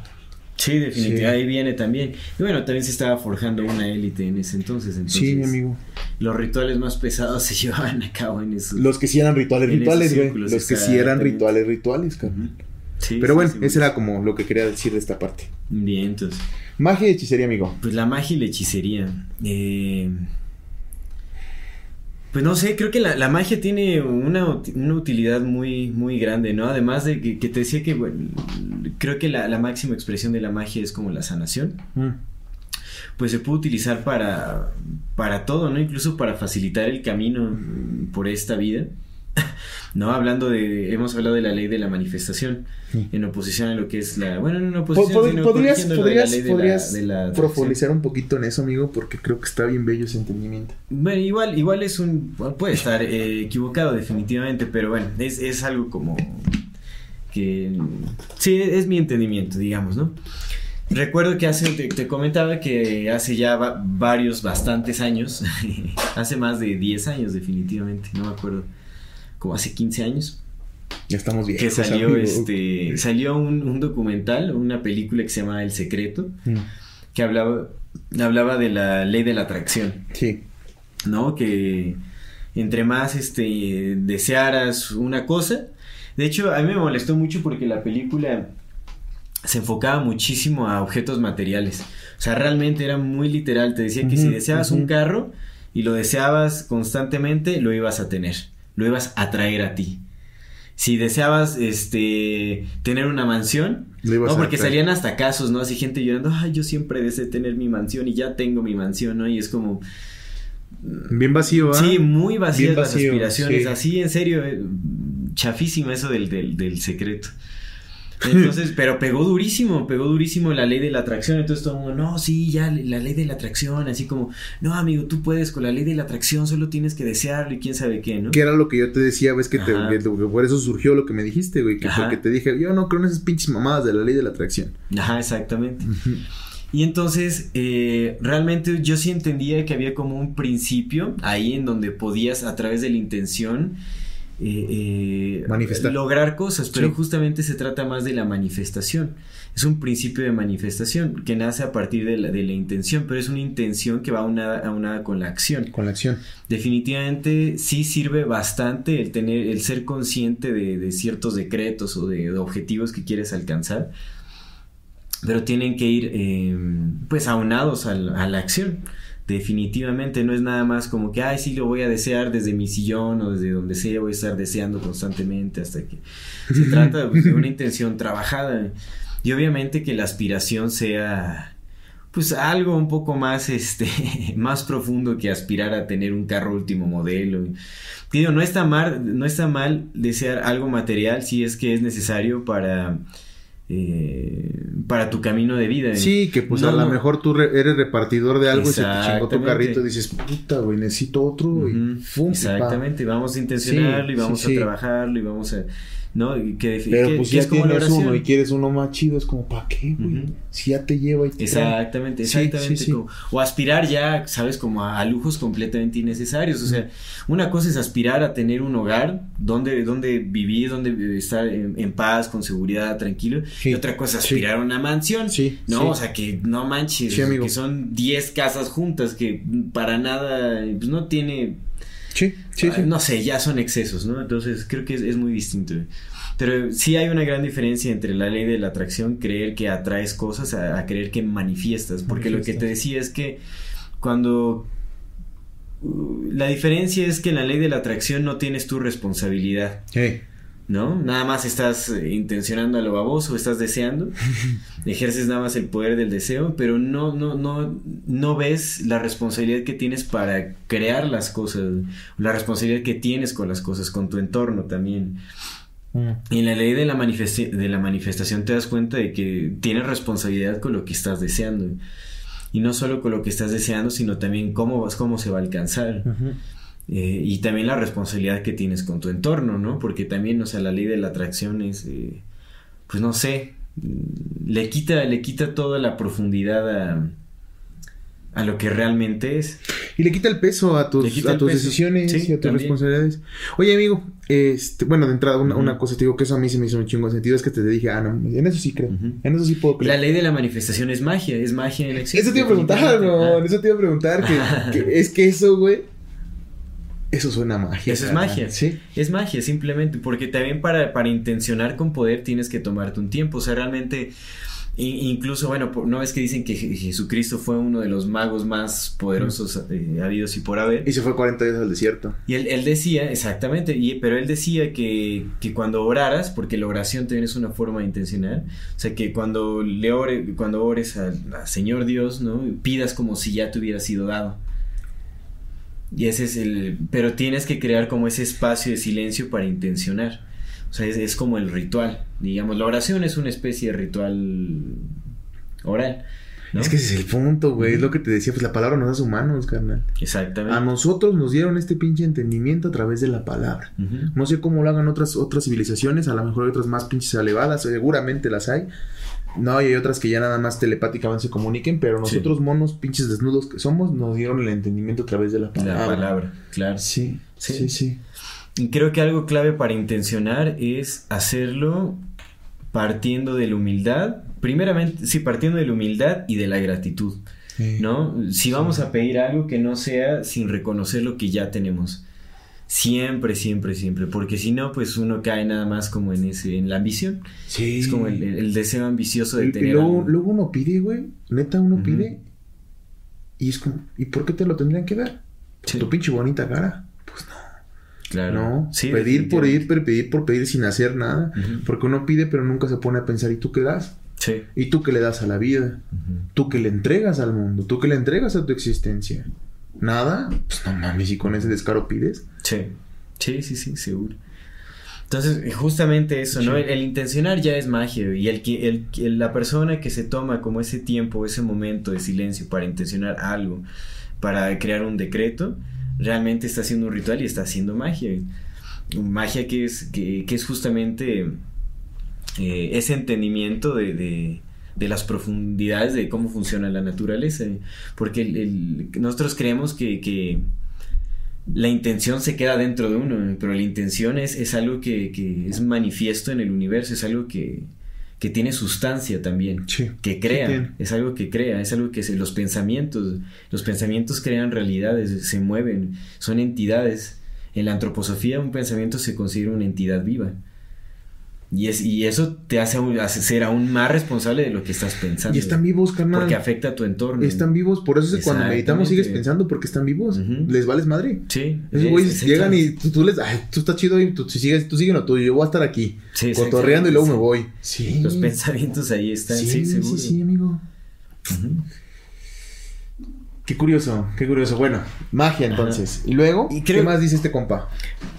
Sí, definitivamente. Ahí viene también. Y bueno, también se estaba forjando una élite en ese entonces. entonces sí, mi amigo. Los rituales más pesados se [LAUGHS] llevaban a cabo en esos. Los que sí eran rituales, rituales, güey. Los que sí eran rituales, rituales, carnal. Sí, Pero bueno, eso era como lo que quería decir de esta parte. Bien, entonces. Magia y hechicería, amigo. Pues la magia y la hechicería. Eh. Pues no sé, creo que la, magia tiene una, utilidad muy, muy grande, ¿no? Además de que, te decía que, bueno, creo que la, máxima expresión de la magia es como la sanación. Mm. Pues se puede utilizar para, para todo, ¿no? Incluso para facilitar el camino por esta vida. [LAUGHS] ¿no? Hablando de, hemos hablado de la ley de la manifestación, en oposición a lo que es la, bueno, en oposición, podrías, podrías, podrías profundizar un poquito en eso, amigo, porque creo que está bien bello ese entendimiento. Bueno, igual, igual es un, puede estar eh, equivocado definitivamente, pero bueno, es, es algo como que, sí, es mi entendimiento, digamos, ¿no? Recuerdo que hace, te, comentaba que hace ya varios, bastantes años, [LAUGHS] hace más de 10 años definitivamente, no me acuerdo como hace 15 años. Ya estamos bien. Que salió, este, salió un, documental, una película que se llama El Secreto, mm. que hablaba, hablaba de la ley de la atracción. Sí. ¿No? Que entre más este, desearas una cosa. De hecho, a mí me molestó mucho porque la película se enfocaba muchísimo a objetos materiales. O sea, realmente era muy literal. Te decía que si deseabas un carro y lo deseabas constantemente, lo ibas a tener lo ibas a traer a ti. Si deseabas este tener una mansión, no, porque salían hasta casos, ¿no? Así gente llorando, ay, yo siempre deseé tener mi mansión y ya tengo mi mansión, ¿no? Y es como bien vacío, ¿ah? Sí, muy vacías las aspiraciones, así en serio, eh, chafísimo eso del, del, del secreto. Entonces, pero pegó durísimo, pegó durísimo la ley de la atracción. Entonces todo el mundo, no, sí, ya la ley de la atracción, así como, no, amigo, tú puedes con la ley de la atracción, solo tienes que desearlo y quién sabe qué, ¿no? Que era lo que yo te decía, ves que, te, por eso surgió lo que me dijiste, güey, que porque te dije, yo no creo en esas pinches mamadas de la ley de la atracción. Ajá, exactamente. Y entonces, eh, realmente yo sí entendía que había como un principio ahí en donde podías, a través de la intención, eh, eh lograr cosas, pero justamente se trata más de la manifestación. Es un principio de manifestación que nace a partir de la, de la intención, pero es una intención que va aunada, con la acción. Con la acción. Definitivamente sí sirve bastante el tener, el ser consciente de, ciertos decretos o de, objetivos que quieres alcanzar. pero tienen que ir eh, pues aunados a la acción definitivamente no es nada más como que, ay, sí, lo voy a desear desde mi sillón o desde donde sea, voy a estar deseando constantemente hasta que [LAUGHS] se trata pues, de una intención trabajada. Y obviamente que la aspiración sea pues algo un poco más este [LAUGHS] más profundo que aspirar a tener un carro último modelo. Digo, no está mal, no está mal desear algo material si es que es necesario para eh, para tu camino de vida. Sí, que pues a lo mejor tú eres repartidor de algo y se te chingó tu carrito y dices, puta, güey, necesito otro. y Exactamente, vamos a intencionarlo y vamos a trabajarlo y vamos a ¿no? Que, Pero pues ya tienes uno y quieres uno más chido, es como, ¿para qué, güey? Si ya te lleva y te Exactamente, exactamente. o aspirar ya, ¿sabes? Como a, lujos completamente innecesarios. O sea, una cosa es aspirar a tener un hogar donde, donde vivir, donde estar en, paz, con seguridad, tranquilo. Y otra cosa es aspirar a una mansión, ¿no? O sea, que no manches, que son 10 casas juntas, que para nada, pues no tiene Sí, sí, sí. No sé, ya son excesos, ¿no? Entonces creo que es, muy distinto. Pero sí hay una gran diferencia entre la ley de la atracción, creer que atraes cosas, a, creer que manifiestas. Porque lo que te decía es que cuando... Uh, la diferencia es que en la ley de la atracción no tienes tu responsabilidad. Sí. ¿No? Nada más estás eh, intencionando a lo baboso, estás deseando, [LAUGHS] ejerces nada más el poder del deseo, pero no, no, no, no ves la responsabilidad que tienes para crear las cosas, la responsabilidad que tienes con las cosas, con tu entorno también. Mm. Y en la ley de la, de la manifestación te das cuenta de que tienes responsabilidad con lo que estás deseando. Y no solo con lo que estás deseando, sino también cómo, vas, cómo se va a alcanzar. Eh, y también la responsabilidad que tienes con tu entorno, ¿no? Porque también, o sea, la ley de la atracción es, eh, pues no sé, le quita, le quita toda la profundidad a, a lo que realmente es. Y le quita el peso a tus, a tus decisiones y a tus responsabilidades. Oye, amigo, este, bueno, de entrada, una, cosa, te digo que eso a mí se me hizo un chingo de sentido, es que te dije, ah, no, en eso sí creo, en eso sí puedo creer. La ley de la manifestación es magia, es magia en el Eso te iba a preguntar, no, eso te iba a preguntar, que es que eso, güey, eso suena magia. Eso es magia. Sí. Es magia, simplemente. Porque también para, para intencionar con poder tienes que tomarte un tiempo. O sea, realmente. Incluso, bueno, no es que dicen que Jesucristo fue uno de los magos más poderosos eh, habidos y por haber. Y se fue 40 días al desierto. Y él, decía, exactamente, y, pero él decía que, que, cuando oraras, porque la oración también es una forma de intencionar, o sea, que cuando le ore, cuando ores al Señor Dios, ¿no? Pidas como si ya te hubiera sido dado. Y ese es el... Pero tienes que crear como ese espacio de silencio para intencionar. O sea, es, como el ritual. Digamos, la oración es una especie de ritual oral. Es que ese es el punto, güey. Es lo que te decía, pues la palabra nos hace humanos, carnal. Exactamente. A nosotros nos dieron este pinche entendimiento a través de la palabra. No sé cómo lo hagan otras, otras civilizaciones, a lo mejor hay otras más pinches elevadas, seguramente las hay. No, y hay otras que ya nada más telepáticamente se comuniquen, pero nosotros monos pinches desnudos que somos nos dieron el entendimiento a través de la palabra. La palabra, claro. Sí, sí, sí, Y creo que algo clave para intencionar es hacerlo partiendo de la humildad, primeramente, sí, partiendo de la humildad y de la gratitud, ¿no? Si vamos a pedir algo que no sea sin reconocer lo que ya tenemos. Siempre, siempre, siempre. Porque si no, pues uno cae nada más como en ese, en la ambición. Sí. Es como el, deseo ambicioso de tener. Y luego, uno pide, güey. Neta, uno pide. Y es como, ¿y por qué te lo tendrían que dar? Tu pinche bonita cara. Pues no. Claro. No. Sí, pedir por ir, pero pedir por pedir sin hacer nada. Porque uno pide, pero nunca se pone a pensar, ¿y tú qué das? Sí. ¿Y tú qué le das a la vida? ¿Tú qué le entregas al mundo? ¿Tú qué le entregas a tu existencia? Nada, pues no mames, y con ese descaro pides. Sí, sí, sí, sí, seguro. Entonces, justamente eso, ¿no? El, intencionar ya es magia, y el que el, la persona que se toma como ese tiempo, ese momento de silencio para intencionar algo, para crear un decreto, realmente está haciendo un ritual y está haciendo magia. Magia que es, que, es justamente eh, ese entendimiento de de las profundidades de cómo funciona la naturaleza. Porque nosotros creemos que, la intención se queda dentro de uno, pero la intención es, es algo que, es manifiesto en el universo, es algo que, tiene sustancia también, que crea, es algo que crea, es algo que se, los pensamientos, los pensamientos crean realidades, se mueven, son entidades. En la antroposofía un pensamiento se considera una entidad viva. Y, es, y eso te hace, hace, ser aún más responsable de lo que estás pensando. Y están vivos, carnal. Porque afecta a tu entorno. Están vivos, por eso es que cuando meditamos sigues pensando porque están vivos. Les vales madre. Sí. Esos güeyes llegan y tú, les, ay, tú estás chido y tú, sigues, tú sigues lo tuyo, yo voy a estar aquí. Sí, cotorreando y luego me voy. Sí. Los pensamientos ahí están, sí, sí, seguro. Sí, sí, amigo. Qué curioso, qué curioso. Bueno, magia entonces. Y luego, ¿qué más dice este compa?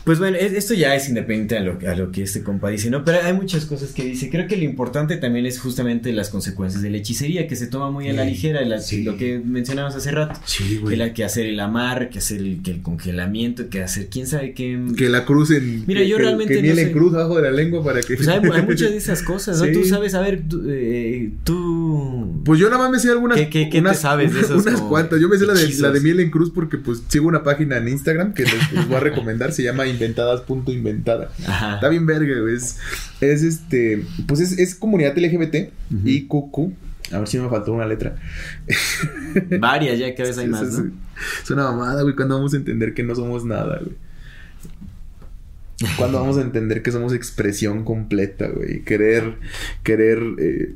Pues bueno, esto ya es independiente a lo, a lo que este compa dice, ¿no? Pero hay muchas cosas que dice. Creo que lo importante también es justamente las consecuencias de la hechicería, que se toma muy a la ligera, lo que mencionamos hace rato. Sí, güey. Que, que hacer el amar, que hacer el, que el congelamiento, que hacer quién sabe qué. Que la cruz en. Mira, yo realmente. Que miel en cruz abajo de la lengua para que. Pues hay, [LAUGHS] muchas de esas cosas, ¿no? Tú sabes, a ver, eh, tú. Pues yo nada más me sé algunas. ¿Qué, qué, qué te sabes de [LAUGHS] esas? Unas cuantas. Yo me sé la de, la de miel en cruz porque pues sigo una página en Instagram que les, voy a recomendar, se llama inventadas.inventada. Está bien verga, güey. Es, este, pues es, es comunidad LGBT y QQ. A ver si me faltó una letra. [LAUGHS] Varias, ya cada vez hay más, ¿no? Es una mamada, güey, cuando vamos a entender que no somos nada, güey. Cuando vamos a entender que somos expresión completa, güey. Querer, querer eh,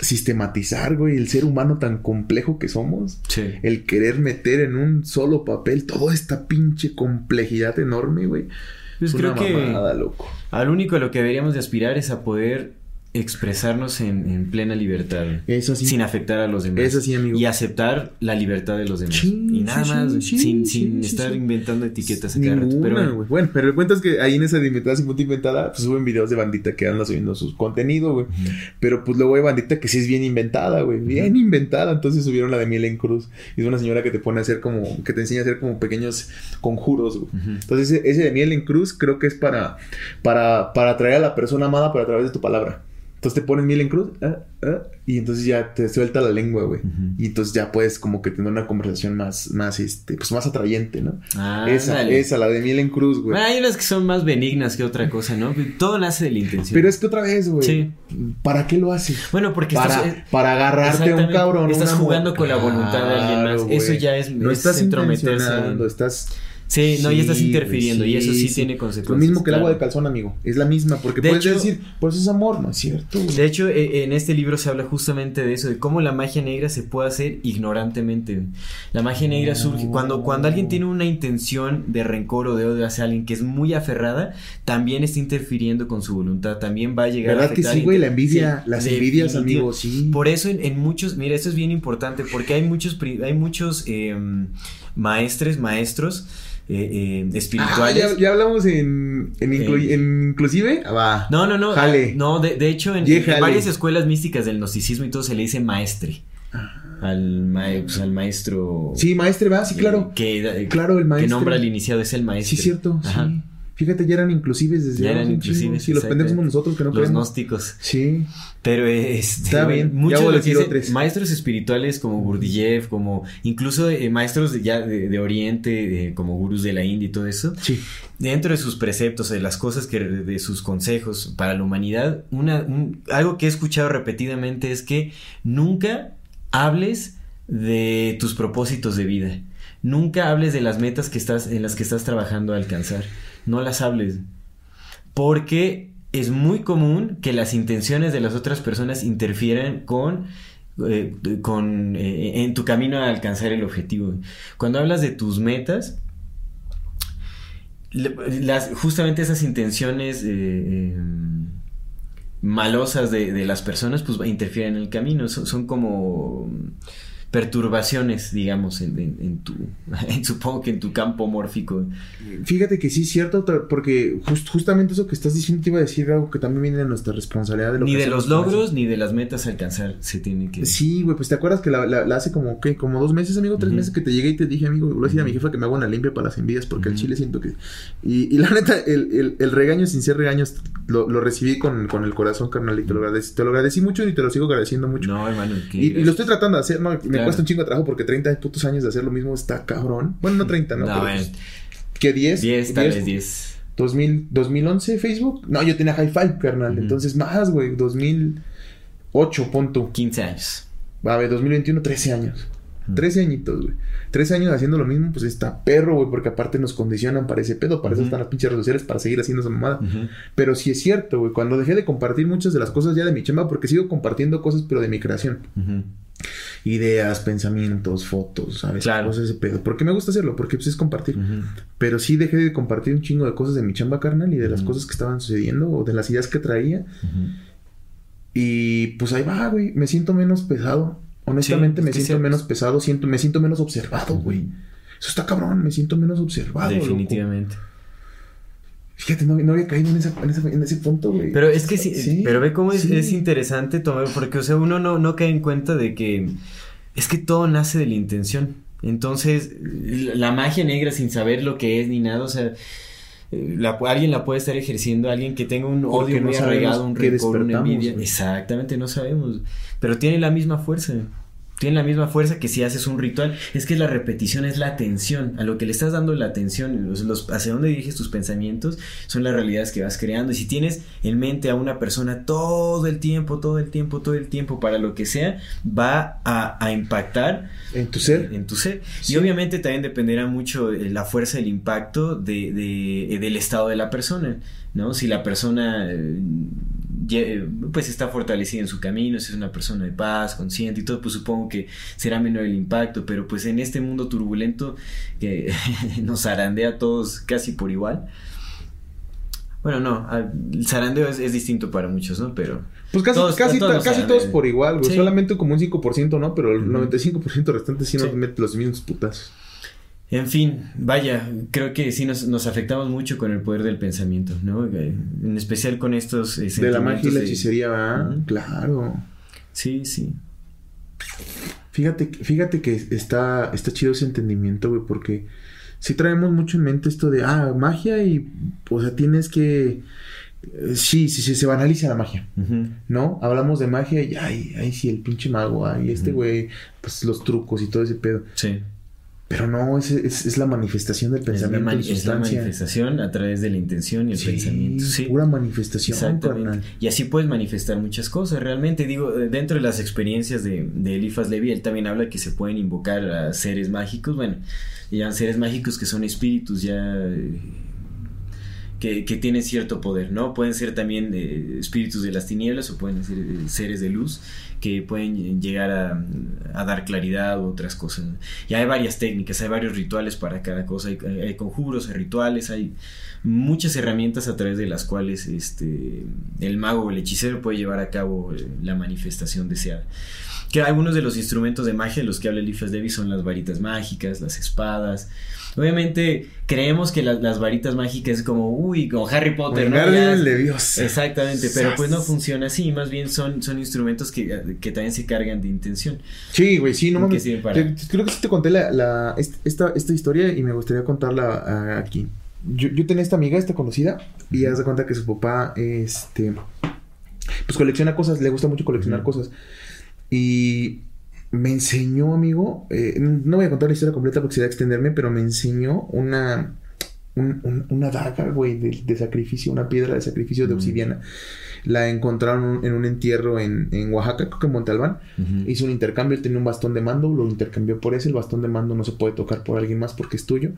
sistematizar, güey, el ser humano tan complejo que somos. Sí. El querer meter en un solo papel toda esta pinche complejidad enorme, güey. Pues creo que loco. al único a lo que deberíamos de aspirar es a poder expresarnos en, plena libertad. Eso sí. Sin afectar a los demás. Eso sí, amigo. Y aceptar la libertad de los demás. y nada más, sin, sin estar inventando etiquetas a cada rato. Pero bueno. pero el cuento es que ahí en esa de inventada sin punto inventada, pues suben videos de bandita que andan subiendo su contenido, güey. Pero pues luego hay bandita que sí es bien inventada, güey. Bien inventada. Entonces subieron la de Miel en Cruz. Y es una señora que te pone a hacer como, que te enseña a hacer como pequeños conjuros, güey. Entonces ese, ese, de Miel en Cruz creo que es para, para, para atraer a la persona amada, pero a través de tu palabra. Entonces te pones miel en cruz ah, ah, y entonces ya te suelta la lengua, güey. Y entonces ya puedes como que tener una conversación más, más, este, pues más atrayente, ¿no? Ah, esa, esa, la de miel en cruz, güey. Bueno, hay unas que son más benignas que otra cosa, ¿no? Todo nace de la intención. Pero es que otra vez, güey. Sí. ¿Para qué lo haces? Bueno, porque para, estás, para agarrarte a un cabrón. Estás jugando con la voluntad de alguien más. Eso ya es, no es estás entrometerse. Estás Sí, no, y estás interfiriendo y eso sí, tiene consecuencias. Lo mismo que el agua de calzón, amigo. Es la misma, porque puedes decir, pues es amor, no es cierto. De hecho, e, en este libro se habla justamente de eso, de cómo la magia negra se puede hacer ignorantemente. La magia negra surge cuando, cuando alguien tiene una intención de rencor o de odio hacia alguien que es muy aferrada, también está interfiriendo con su voluntad, también va a llegar ¿verdad a que sí, güey? La envidia, las envidias, amigo, sí. Por eso en, muchos, mira, esto es bien importante, porque hay muchos, hay muchos em, maestres, maestros, eh, eh, espirituales. Ah, ya, hablamos en, en, inclusive. Ah, va. No, no, no. Jale. No, de, de hecho, en, varias escuelas místicas del gnosticismo y todo se le dice maestre. Al, pues, al maestro. Sí, maestre, va, sí, claro. Que, claro, el maestro. Que nombra al iniciado es el maestro. Sí, cierto. Sí. Fíjate, ya eran inclusives desde Ya eran inclusives. Sí, los pendejos nosotros que no Los gnósticos. Sí. Pero este, Está bien. Muchos de maestros espirituales como Gurdjieff, como incluso eh, maestros de, ya de, Oriente, como gurús de la India y todo eso. Sí. Dentro de sus preceptos, de las cosas que, de sus consejos para la humanidad, una, algo que he escuchado repetidamente es que nunca hables de tus propósitos de vida. Nunca hables de las metas que estás, en las que estás trabajando a alcanzar no las hables. Porque es muy común que las intenciones de las otras personas interfieran con, eh, con eh, en tu camino a alcanzar el objetivo. Cuando hablas de tus metas, justamente esas intenciones eh, malosas de, las personas, pues interfieren en el camino. son como perturbaciones, digamos, en, en, tu, [LAUGHS] supongo que en tu campo mórfico. Fíjate que sí es cierto, porque justamente eso que estás diciendo te iba a decir algo que también viene de nuestra responsabilidad. De ni de los logros ni de las metas a alcanzar se tiene que... Sí, güey, pues te acuerdas que la, hace como, ¿qué? Como dos meses, amigo, tres meses que te llegué y te dije, amigo, voy a decir a mi jefa que me hago una limpia para las envidias porque el chile siento que... Y, y la neta, el, el, regaño sin ser regaños lo, lo recibí con, con, el corazón, carnal, y te lo, agradecí, te lo agradecí mucho y te lo sigo agradeciendo mucho. No, hermano. Y, y, lo estoy tratando de hacer, ¿no? me cuesta un chingo de trabajo porque 30 putos años de hacer lo mismo está cabrón. Bueno, no 30, ¿no? no pues, ¿Qué 10? 10, tal vez 10. 2000, 2011 Facebook. No, yo tenía High Five, carnal. Entonces más, güey. 2008, punto. 15 años. Va a ver, 2021, 13 años. 13 añitos, güey. 13 años haciendo lo mismo, pues está perro, güey, porque aparte nos condicionan para ese pedo, para eso están las pinches redes sociales, para seguir haciendo esa mamada. Pero sí es cierto, güey, cuando dejé de compartir muchas de las cosas ya de mi chamba, porque sigo compartiendo cosas, pero de mi creación. Ideas, pensamientos, fotos, ¿sabes? Claro. Cosas de ese pedo. Porque me gusta hacerlo, porque pues es compartir. Pero sí dejé de compartir un chingo de cosas de mi chamba carnal y de las cosas que estaban sucediendo o de las ideas que traía. Y pues ahí va, güey. Me siento menos pesado. Honestamente, me siento menos pesado. Siento, me siento menos observado, güey. Eso está cabrón. Me siento menos observado. Definitivamente. Fíjate, no, había caído en, ese punto, güey. Pero es que sí, pero ve cómo es, es, interesante tomar, porque, o sea, uno no, no cae en cuenta de que es que todo nace de la intención. Entonces, la magia negra sin saber lo que es ni nada, o sea, la, alguien la puede estar ejerciendo, alguien que tenga un odio muy arraigado, un rencor, una envidia. Exactamente, no sabemos. Pero tiene la misma fuerza tiene la misma fuerza que si haces un ritual. Es que la repetición es la atención. A lo que le estás dando la atención, los, hacia dónde diriges tus pensamientos, son las realidades que vas creando. Y si tienes en mente a una persona todo el tiempo, todo el tiempo, todo el tiempo, para lo que sea, va a, impactar. En tu ser. En tu ser. Y obviamente también dependerá mucho eh, la fuerza del impacto de, de, del estado de la persona. ¿no? Si la persona eh, pues está fortalecida en su camino, si es una persona de paz, consciente y todo, pues supongo que será menor el impacto, pero pues en este mundo turbulento que [LAUGHS] nos zarandea a todos casi por igual. Bueno, no, el zarandeo es, distinto para muchos, ¿no? Pero... Pues casi todos, casi, casi todos por igual, Solamente como un 5%, ¿no? Pero el 95% restante sí nos mete los mismos putazos. En fin, vaya, creo que sí nos, afectamos mucho con el poder del pensamiento, ¿no? En especial con estos... Eh, de la magia y la hechicería, ¿va? Claro. Sí, sí. Fíjate, fíjate que está, está chido ese entendimiento, güey, porque sí traemos mucho en mente esto de, ah, magia y, o sea, tienes que... Eh, sí, sí, sí, se banaliza la magia, ¿no? Hablamos de magia y, ay, ay, sí, el pinche mago, ay, este güey, pues los trucos y todo ese pedo. Sí. Pero no, es, es, la manifestación del pensamiento. Es la, manifestación a través de la intención y el pensamiento. Sí, pura manifestación. Exactamente. Y así puedes manifestar muchas cosas. Realmente, digo, eh, dentro de las experiencias de, de Elifas Levi, él también habla que se pueden invocar a seres mágicos. Bueno, ya seres mágicos que son espíritus ya. Eh, que, que, tienen cierto poder, ¿no? Pueden ser también eh, espíritus de las tinieblas o pueden ser seres de luz que pueden llegar a, dar claridad u otras cosas. Y hay varias técnicas, hay varios rituales para cada cosa, hay, conjuros, hay rituales, hay muchas herramientas a través de las cuales este, el mago o el hechicero puede llevar a cabo eh, la manifestación deseada. Que algunos de los instrumentos de magia de los que habla Eliphas Davis son las varitas mágicas, las espadas, Obviamente creemos que las varitas mágicas es como, uy, como Harry Potter, ¿no? Dios. Exactamente, pero pues no funciona así, más bien son, son instrumentos que, también se cargan de intención. Sí, güey, sí, no mames. creo que sí te conté la, esta, esta historia y me gustaría contarla ah, aquí. Yo, yo tenía esta amiga, esta conocida, y haz de cuenta que su papá, este, pues colecciona cosas, le gusta mucho coleccionar cosas. Y me enseñó, amigo, eh, no voy a contar la historia completa porque sería extenderme, pero me enseñó una, una daga, güey, de, sacrificio, una piedra de sacrificio de obsidiana la encontraron en un entierro en, en Oaxaca, creo que en Montalbán. Hizo un intercambio, él tenía un bastón de mando, lo intercambió por ese. El bastón de mando no se puede tocar por alguien más porque es tuyo.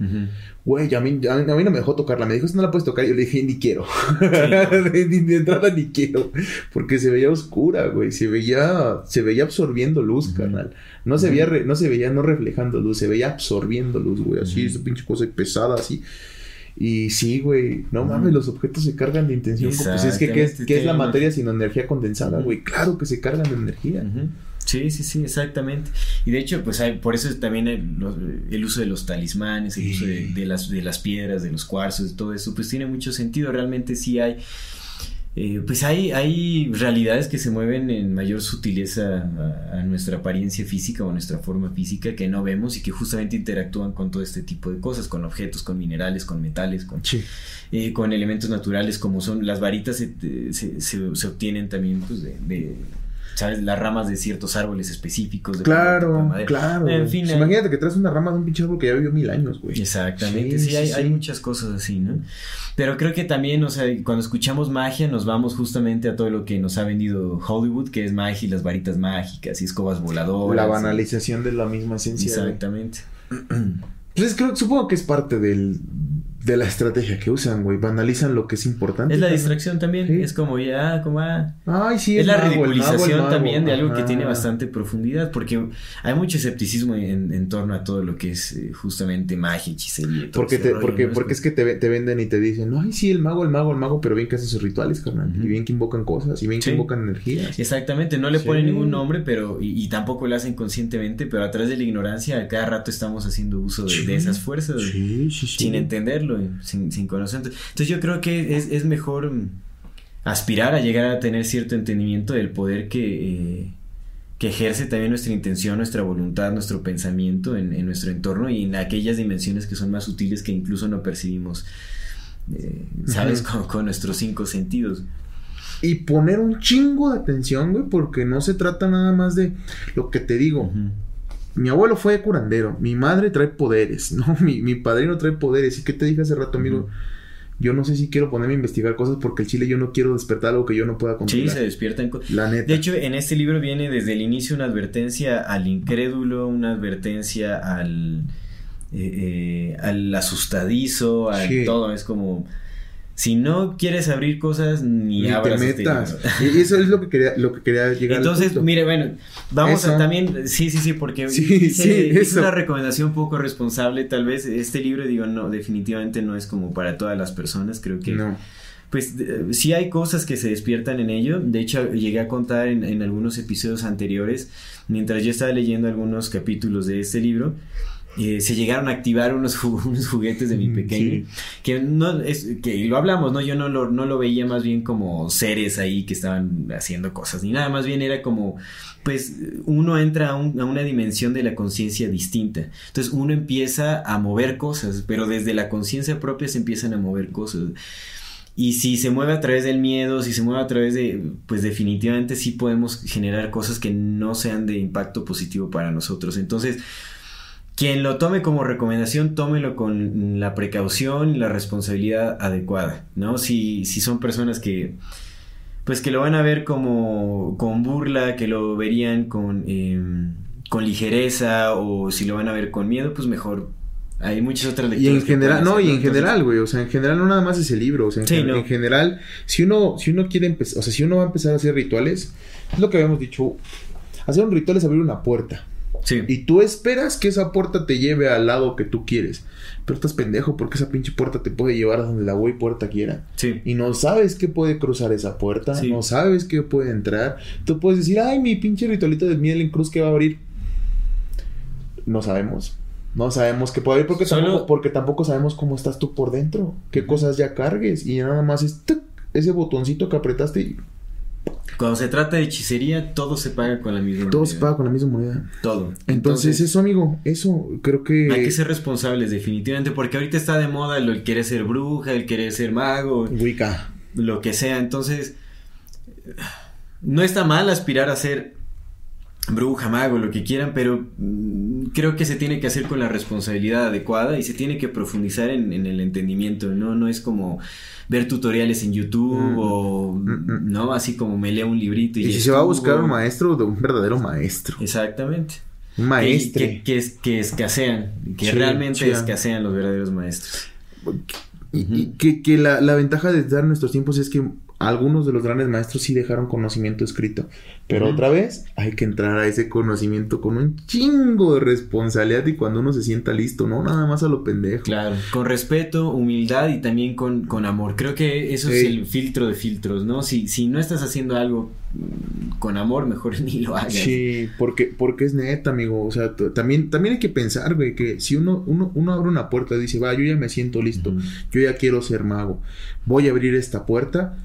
Güey, a, mí, a, mí no me dejó tocarla. Me dijo, no la puedes tocar. Yo le dije, ni quiero. [LAUGHS] de, entrada ni quiero. Porque se veía oscura, güey. Se veía, se veía absorbiendo luz, carnal. No se, veía no se veía no reflejando luz, se veía absorbiendo luz, güey. Así, esa pinche cosa pesada, así. Y sí, güey, no mames, los objetos se cargan de intención. Pues es que, ¿qué es, la materia sino energía condensada, güey? Claro que se cargan de energía. Sí, sí, sí, exactamente. Y de hecho, pues hay, por eso también el, uso de los talismanes, el uso de, las, de las piedras, de los cuarzos, de todo eso, pues tiene mucho sentido. Realmente sí hay eh, pues hay, hay realidades que se mueven en mayor sutileza a, nuestra apariencia física o a nuestra forma física que no vemos y que justamente interactúan con todo este tipo de cosas, con objetos, con minerales, con metales, con, eh, con elementos naturales como son las varitas se, se, se, obtienen también pues, de ¿sabes? Las ramas de ciertos árboles específicos. De claro, claro. En fin. Pues imagínate que traes una rama de un pinche árbol que ya vivió mil años, güey. Exactamente, sí, hay, hay, muchas cosas así, ¿no? Pero creo que también, o sea, cuando escuchamos magia nos vamos justamente a todo lo que nos ha vendido Hollywood, que es magia y las varitas mágicas y escobas voladoras. La banalización de la misma esencia. Exactamente. [CLEARS THROAT] Pues creo, supongo que es parte del, de la estrategia que usan, güey. Banalizan lo que es importante. Es la distracción también. Es como ya, como ah. Ay, sí, es, la ridiculización también de algo que tiene bastante profundidad. Porque hay mucho escepticismo en, en torno a todo lo que es eh, justamente magia, hechicería. porque te, porque, porque es que te, te, venden y te dicen, ay, sí, el mago, el mago, el mago, pero bien que hacen sus rituales, carnal. Y bien que invocan cosas, y bien que invocan energías. Exactamente, no le ponen ningún nombre, pero, y, tampoco lo hacen conscientemente, pero a través de la ignorancia, a cada rato estamos haciendo uso de, de esas fuerzas. sin entenderlo sin, sin conocer. Entonces yo creo que es, es, mejor mm, aspirar a llegar a tener cierto entendimiento del poder que, eh, que ejerce también nuestra intención, nuestra voluntad, nuestro pensamiento en, en, nuestro entorno y en aquellas dimensiones que son más sutiles que incluso no percibimos, eh, ¿sabes? con, con, nuestros cinco sentidos. Y poner un chingo de atención, güey, porque no se trata nada más de lo que te digo. Mi abuelo fue curandero, mi madre trae poderes, [LAUGHS] ¿no? Mi, mi padrino trae poderes. ¿Y qué te dije hace rato, amigo? Yo no sé si quiero ponerme a investigar cosas porque el chile yo no quiero despertar algo que yo no pueda controlar. Sí, se despierta en La neta. De hecho, en este libro viene desde el inicio una advertencia al incrédulo, una advertencia al, eh, eh, al asustadizo, al todo. Es como si no quieres abrir cosas, ni, abras te este metas. y eso es lo que quería, lo que quería llegar Entonces, mire, bueno, vamos a también, sí, sí, sí, porque sí, sí, es una recomendación poco responsable, tal vez. Este libro, digo, no, definitivamente no es como para todas las personas, creo que. No. Pues sí hay cosas que se despiertan en ello. De hecho, llegué a contar en, en algunos episodios anteriores, mientras yo estaba leyendo algunos capítulos de este libro, eh, se llegaron a activar unos, [LAUGHS] juguetes de mi mm, pequeño. Que no es, que lo hablamos, ¿no? Yo no lo, no lo veía más bien como seres ahí que estaban haciendo cosas, ni nada, más bien era como, pues, uno entra a, una dimensión de la conciencia distinta. Entonces uno empieza a mover cosas, pero desde la conciencia propia se empiezan a mover cosas. Y si se mueve a través del miedo, si se mueve a través de, pues definitivamente sí podemos generar cosas que no sean de impacto positivo para nosotros. Entonces, quien lo tome como recomendación, tómelo con la precaución y la responsabilidad adecuada, ¿no? Si, si son personas que, pues que lo van a ver como con burla, que lo verían con, em, con ligereza o si lo van a ver con miedo, pues mejor. Hay muchas otras lecturas. Y en general, no, y en general, güey, o sea, en general no nada más ese libro, o sea, en, en general, si uno, si uno quiere empezar, o sea, si uno va a empezar a hacer rituales, es lo que habíamos dicho, hacer un ritual es abrir una puerta. Y tú esperas que esa puerta te lleve al lado que tú quieres. Pero estás pendejo porque esa pinche puerta te puede llevar a donde la güey puerta quiera. Sí. Y no sabes qué puede cruzar esa puerta. No sabes qué puede entrar. Tú puedes decir, ay, mi pinche ritualito de miel en cruz que va a abrir. No sabemos. No sabemos qué puede abrir porque, tampoco, porque tampoco sabemos cómo estás tú por dentro. Qué cosas ya cargues. Y nada más es ese botoncito que apretaste y cuando se trata de hechicería, todo se paga con la misma moneda. Todo se paga con la misma moneda. Todo. Entonces, eso, amigo, eso creo que. Hay que ser responsables, definitivamente, porque ahorita está de moda el querer ser bruja, el querer ser mago. Wicca. Lo que sea. Entonces, no está mal aspirar a ser bruja, mago, lo que quieran, pero mm, creo que se tiene que hacer con la responsabilidad adecuada y se tiene que profundizar en, en el entendimiento, ¿no? No es como ver tutoriales en YouTube mm. o, mm, mm. ¿no? Así como me leo un librito y... Y si se va a buscar un maestro, de un verdadero maestro. Exactamente. Un maestro. Que, que, escasean, que realmente escasean los verdaderos maestros. Y, que, que la, la, ventaja de dar nuestros tiempos es que algunos de los grandes maestros sí dejaron conocimiento escrito. Pero otra vez hay que entrar a ese conocimiento con un chingo de responsabilidad y cuando uno se sienta listo, no nada más a lo pendejo. Claro, con respeto, humildad y también con, con amor. Creo que eso es el filtro de filtros, ¿no? Si, si no estás haciendo algo mm, con amor, mejor [LAUGHS] ni lo hagas. Sí, porque, porque es neta, amigo. O sea, también, también hay que pensar, güey, que si uno, uno, uno abre una puerta y dice, va, yo ya me siento listo, yo ya quiero ser mago, voy a abrir esta puerta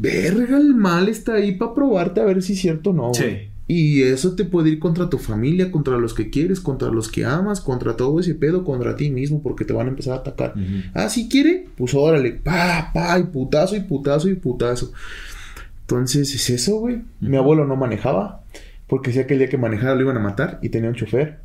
verga, el mal está ahí para probarte a ver si es cierto o no. Sí. Y eso te puede ir contra tu familia, contra los que quieres, contra los que amas, contra todo ese pedo, contra ti mismo, porque te van a empezar a atacar. Ah, si quiere, pues órale, pa, pa, y putazo, y putazo, y putazo. Entonces es eso, güey. Mi abuelo no manejaba porque decía que el día que manejara lo iban a matar y tenía un chofer.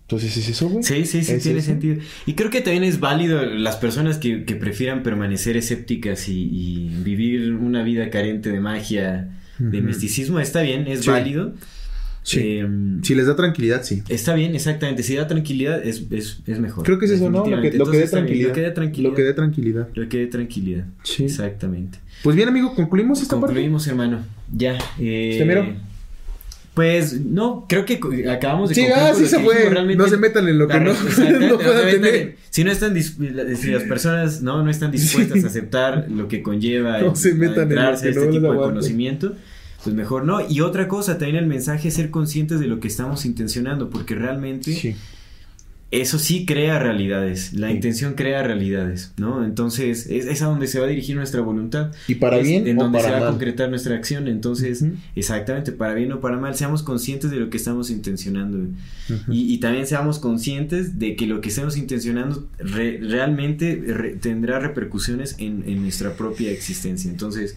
Entonces es eso, güey. Sí, sí, sí, tiene sentido. Y creo que también es válido las personas que, prefieran permanecer escépticas y, vivir una vida carente de magia, de misticismo, está bien, es válido. Sí. Em, si les da tranquilidad, sí. Está bien, exactamente. Si da tranquilidad, es, es, es mejor. Creo que es eso, ¿no? Lo que, lo que dé tranquilidad. Lo que dé tranquilidad. Lo que dé tranquilidad. Lo que dé tranquilidad. Sí. Exactamente. Pues bien, amigo, concluimos esta Concluimos, hermano. Ya. Eh, Pues no, creo que acabamos de Sí, ah, sí se fue. no se metan en lo que [LAUGHS] no, no puedan tener. Si no están si las personas no, no están dispuestas a aceptar lo que conlleva no se metan en lo que este tipo de conocimiento, pues mejor no. Y otra cosa, también el mensaje es ser conscientes de lo que estamos intencionando, porque realmente eso sí crea realidades. La intención crea realidades, ¿no? Entonces, es, a donde se va a dirigir nuestra voluntad. Y para bien. En donde se va a concretar nuestra acción. Entonces, exactamente, para bien o para mal, seamos conscientes de lo que estamos intencionando. y, también seamos conscientes de que lo que estamos intencionando realmente tendrá repercusiones en, en nuestra propia existencia. Entonces,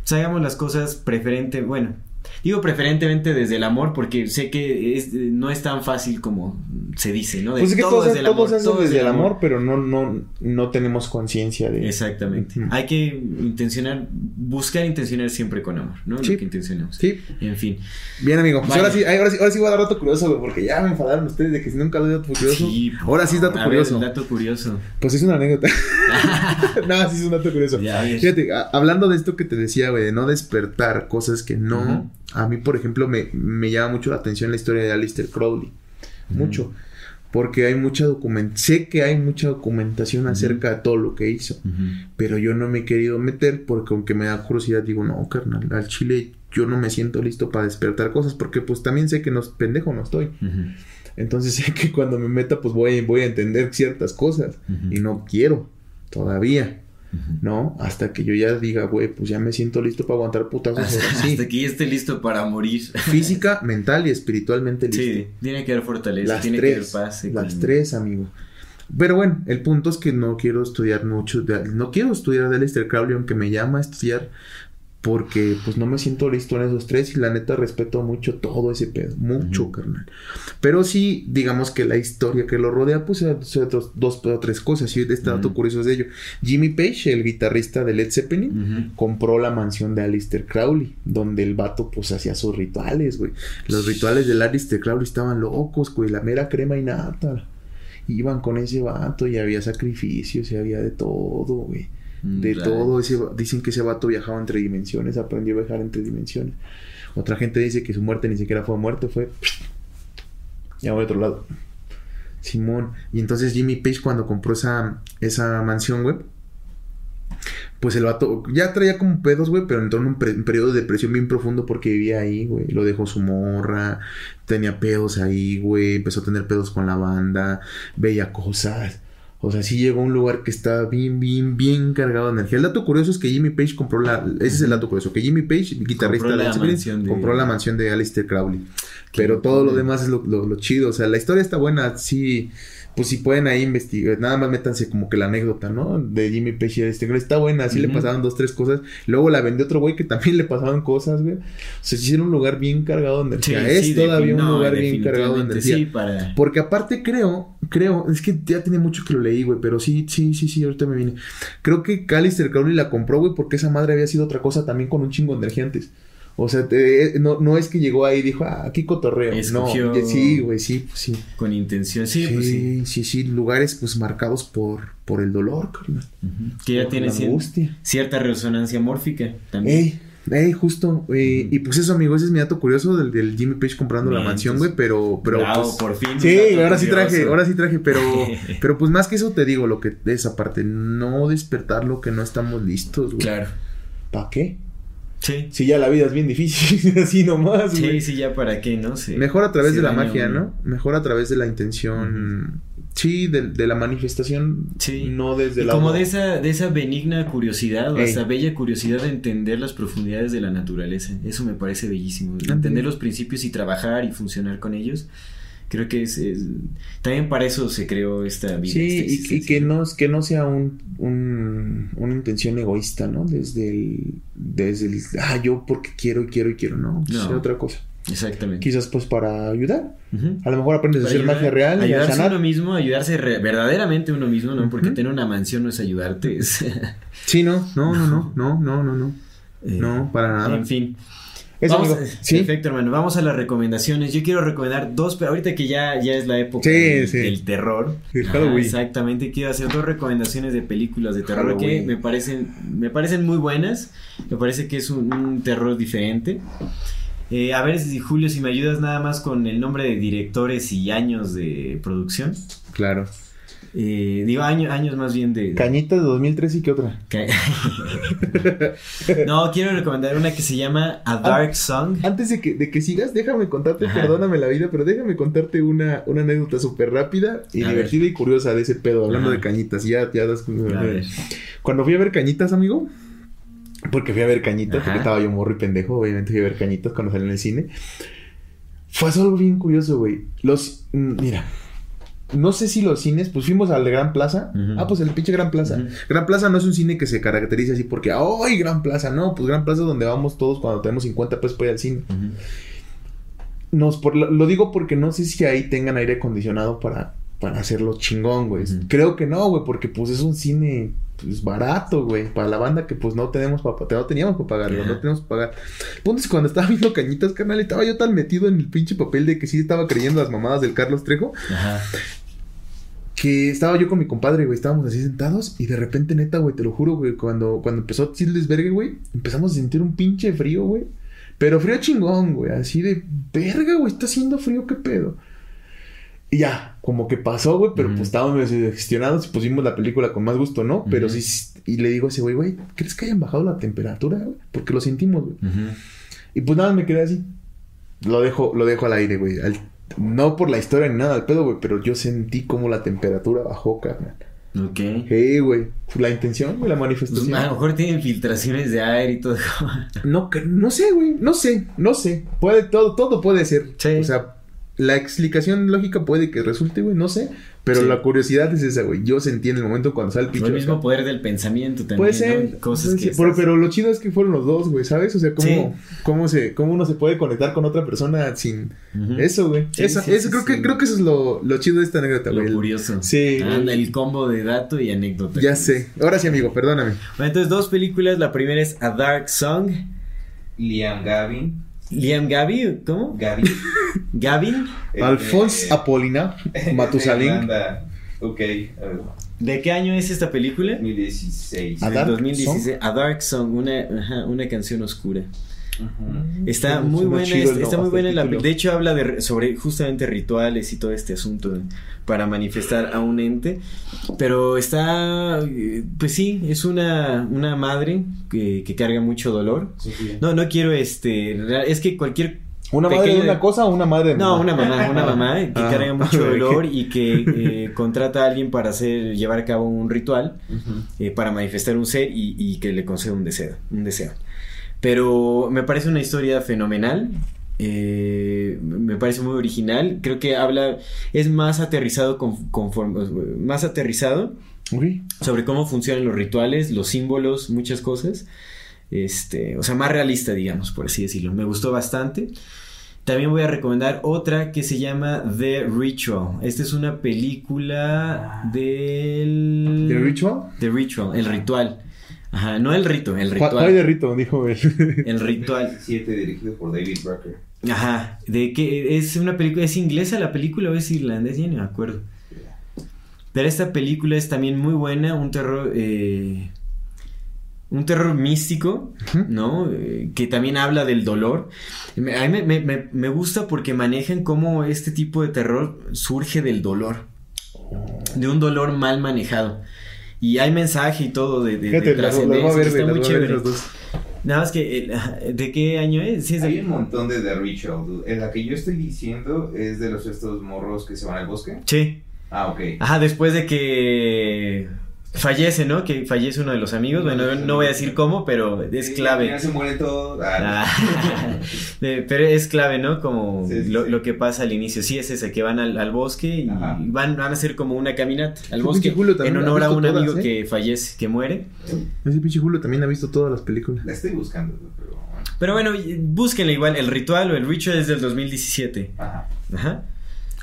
pues, hagamos las cosas preferente, bueno, Digo preferentemente desde el amor porque sé que es, no es tan fácil como se dice, ¿no? pues es que todo, desde el amor, todo desde el amor, pero no, no, no tenemos conciencia de... Exactamente. Hay que intencionar, buscar intencionar siempre con amor, ¿no? Sí. Lo que intencionamos. Sí. En fin. Bien, amigo. Pues ahora, sí, ahora, sí, ahora sí voy a dar dato curioso, porque ya me enfadaron ustedes de que si nunca doy dato curioso. Sí, ahora sí es dato curioso. dato curioso. Pues es una anécdota. [LAUGHS] [LAUGHS] no, sí es un dato curioso. Fíjate, hablando de esto que te decía, güey, de no despertar cosas que no... A mí, por ejemplo, me, me, llama mucho la atención la historia de Alistair Crowley. Mucho. Porque hay mucha documentación. Sé que hay mucha documentación acerca de todo lo que hizo. Pero yo no me he querido meter porque aunque me da curiosidad, digo, no, carnal, al chile yo no me siento listo para despertar cosas. Porque pues también sé que no, pendejo no estoy. Entonces [LAUGHS] sé que cuando me meta, pues voy, voy a entender ciertas cosas. Y no quiero todavía. ¿No? Hasta que yo ya diga, güey, pues ya me siento listo para aguantar putazos. Hasta, que ya esté listo para morir. Física, mental y espiritualmente listo. Sí, tiene que haber fortaleza, las tiene tres, que haber paz. Las tres, amigo. Pero bueno, el punto es que no quiero estudiar mucho, no quiero estudiar de Aleister Crowley, aunque me llama a estudiar porque pues no me siento listo en esos tres y la neta respeto mucho todo ese pedo, mucho, carnal. Pero sí, digamos que la historia que lo rodea, pues son dos, dos o tres cosas. Y este dato curioso es de ello. Jimmy Page, el guitarrista de Led Zeppelin, compró la mansión de Alistair Crowley, donde el vato pues hacía sus rituales, güey. Los rituales de Alistair Crowley estaban locos, güey, la mera crema y nata. Iban con ese vato y había sacrificios y había de todo, güey. Mm, de todo. Ese, dicen que ese vato viajaba entre dimensiones, aprendió a viajar entre dimensiones. Otra gente dice que su muerte ni siquiera fue muerte, fue. Ya voy a otro lado. Simón. Y entonces Jimmy Page, cuando compró esa, esa mansión, güey, pues el vato ya traía como pedos, güey, pero entró en un, un, periodo de depresión bien profundo porque vivía ahí, güey. Lo dejó su morra, tenía pedos ahí, güey, empezó a tener pedos con la banda, veía cosas. O sea, sí llegó a un lugar que estaba bien, bien, bien cargado de energía. El dato curioso es que Jimmy Page compró la... Ese es el dato curioso, que Jimmy Page, guitarrista compró de la, compró la mansión de Alistair Crowley. Pero todo lo demás es lo, lo, chido. O sea, la historia está buena, sí pues si pueden ahí investigar, nada más métanse como que la anécdota, ¿no? De Jimmy Page y este güey, está buena, así le pasaron dos, tres cosas. Luego la vendió otro güey que también le pasaban cosas, güey. O sea, hicieron un lugar bien cargado de energía. es todavía un lugar bien cargado de energía. Sí, para... Porque aparte creo, creo, es que ya tiene mucho que lo leí, güey, pero sí, sí, sí, sí, ahorita me vine. Creo que Callister Crowley la compró, güey, porque esa madre había sido otra cosa también con un chingo de energía antes. O sea, eh, no, no es que llegó ahí y dijo, ah, aquí cotorreo. No, sí, güey, sí, pues sí. Con intención, sí, sí, pues sí. Sí, sí, lugares pues marcados por, por el dolor, carnal. Que ya tiene cierta resonancia mórfica también. Ey, ey, justo. Eh, Y pues eso, amigo, ese es mi dato curioso del, del Jimmy Page comprando la mansión, güey, pero... pero pues, por fin. Sí, ahora sí traje, ahora sí traje, pero... [LAUGHS] pero pues más que eso te digo, lo que esa parte, no despertar lo que no estamos listos, güey. Claro. ¿Para qué? Sí. Si ya la vida es bien difícil, [LAUGHS] así nomás, Sí, sí, ya para qué, ¿no? Sí. Mejor a través de la magia, ¿no? Mejor a través de la intención. Sí, de, la manifestación. Sí. No desde la. Como de esa, de esa benigna curiosidad, o esa bella curiosidad de entender las profundidades de la naturaleza. Eso me parece bellísimo. Entender los principios y trabajar y funcionar con ellos. Creo que es, también para eso se creó esta vida. Sí, y, que no que no sea un, un, una intención egoísta, ¿no? Desde el desde el ah yo porque quiero y quiero y quiero, no, no. sea otra cosa. Exactamente. Quizás pues para ayudar. A lo mejor aprendes a hacer magia real. Ayudarse a, uno mismo, ayudarse verdaderamente uno mismo, ¿no? Porque tener una mansión no es ayudarte. sí, no, no, no, [LAUGHS] no, no, no, no, no. Eh, no, para nada. En fin. Vamos, ¿Sí? Perfecto, hermano. Vamos a las recomendaciones. Yo quiero recomendar dos, pero ahorita que ya, ya es la época del, terror. exactamente, quiero hacer dos recomendaciones de películas de terror que me parecen, me parecen muy buenas. Me parece que es un terror diferente. Eh, a ver si Julio, si me ayudas nada más con el nombre de directores y años de producción. Claro. Eh, digo, años más bien de... Cañitas de 2003 y qué otra. [LAUGHS] no, quiero recomendar una que se llama A Dark Song. Antes de que, de que sigas, déjame contarte, perdóname la vida, pero déjame contarte una, una anécdota súper rápida y divertida y curiosa de ese pedo, hablando de cañitas. Ya, ya das... Cuando fui a ver cañitas, amigo, porque fui a ver Cañitas, porque estaba yo morro y pendejo. Obviamente fui a ver Cañitas cuando salí en el cine. Fue algo bien curioso, güey. Los. Mm, mira. No sé si los cines, pues fuimos al de Gran Plaza. Ah, pues el pinche Gran Plaza. Gran Plaza no es un cine que se caracteriza así porque, ¡ay, Gran Plaza! No, pues Gran Plaza es donde vamos todos cuando tenemos 50 pesos para ir al cine. Nos, por, lo, digo porque no sé si ahí tengan aire acondicionado para, para hacerlo chingón, güey. Creo que no, güey, porque pues es un cine pues barato, güey, para la banda que pues no tenemos para no teníamos para pagarlo, no tenemos para pagar. Punto es cuando estaba viendo cañitas, carnal, estaba yo tan metido en el pinche papel de que sí estaba creyendo las mamadas del Carlos Trejo. Ajá. Que estaba yo con mi compadre, güey, estábamos así sentados y de repente, neta, güey, te lo juro, güey, cuando, cuando empezó Childesberger, güey, empezamos a sentir un pinche frío, güey. Pero frío chingón, güey, así de verga, güey, está haciendo frío, qué pedo. Y ya, como que pasó, güey, pero pues estábamos gestionados y pusimos la película con más gusto, ¿no? Pero sí, y le digo a ese güey, güey, ¿crees que hayan bajado la temperatura, güey? Porque lo sentimos, güey. Y pues nada, me quedé así. Lo dejo, lo dejo al aire, güey. No por la historia ni nada al pedo, güey, pero yo sentí como la temperatura bajó, carnal. Ok. Hey, güey. La intención, güey, la manifestación. Pues, a lo mejor tienen filtraciones de aire y todo. [LAUGHS] no, no sé, güey. No sé, no sé. Puede, todo, todo puede ser. Sí. O sea, la explicación lógica puede que resulte, güey, no sé. Pero la curiosidad es esa, güey. Yo sentí en el momento cuando sale el pinche. El mismo poder del pensamiento también. Puede ser. Cosas que pero, lo chido es que fueron los dos, güey, ¿sabes? O sea, cómo, cómo, se, cómo uno se puede conectar con otra persona sin eso, güey. eso, creo, que, creo que eso es lo, lo chido de esta anécdota, güey. Lo curioso. Sí. el combo de dato y anécdota. Ya sé. Ahora sí, amigo, perdóname. Bueno, entonces, dos películas. La primera es A Dark Song. Liam Gavin. Liam Gavi, ¿cómo? Gavin. [LAUGHS] Gavin. Alphonse Apolina [LAUGHS] Matusalén. ok. ¿De qué año es esta película? 2016. A Dark 2016. Song? A Dark Song, una, una canción oscura. Está muy buena, está, muy buena la, de hecho habla de, sobre justamente rituales y todo este asunto para manifestar a un ente, pero está, pues sí, es una, una madre que, carga mucho dolor. no, no quiero este, es que cualquier ¿Una madre de una cosa o una madre de No, una mamá, una mamá [LAUGHS] que ah. carga mucho dolor y que eh, contrata a alguien para hacer, llevar a cabo un ritual eh, para manifestar un ser y, y, que le conceda un deseo, un deseo. Pero me parece una historia fenomenal. Eh, me parece muy original. Creo que habla. Es más aterrizado conforme. Más aterrizado. Sobre cómo funcionan los rituales, los símbolos, muchas cosas. Este. O sea, más realista, digamos, por así decirlo. Me gustó bastante. También voy a recomendar otra que se llama The Ritual. Esta es una película del. ¿The Ritual? The Ritual, el ritual. Ajá, no el rito, el ritual. ¿Cuál de rito? Dijo él. [LAUGHS] El ritual. 7 dirigido por David Rucker. Ajá, de que es una película, ¿es inglesa la película o es irlandesa? Ya no me acuerdo. Pero esta película es también muy buena, un terror, eh, un terror místico, ¿no? Eh, que también habla del dolor. A mí me, me, me, gusta porque manejan cómo este tipo de terror surge del dolor, de un dolor mal manejado. Y hay mensaje y todo de, de, de trascendencia. Está muy chévere. Nada más que, [LAUGHS] ¿de qué año es? Sí, hay un montón de The Ritual. En la que yo estoy diciendo es de los estos morros que se van al bosque. Sí. Ah, ok. Ajá, después de que fallece, ¿no? Que fallece uno de los amigos. Bueno, no voy a decir cómo, pero es clave. se muere todo. Ah, Ah, [LAUGHS] pero es clave, ¿no? Como Sí, sí, lo, sí. lo que pasa al inicio. Sí, es ese, que van al, al bosque y Ajá. van, van a hacer como una caminata al bosque pinche Julio también en honor a un todas, amigo ¿eh? que fallece, que muere. Ese pinche Julio también ha visto todas las películas. La estoy buscando, pero. Pero bueno, búsquenle igual. El ritual o el ritual es del 2017. Ajá. Ajá.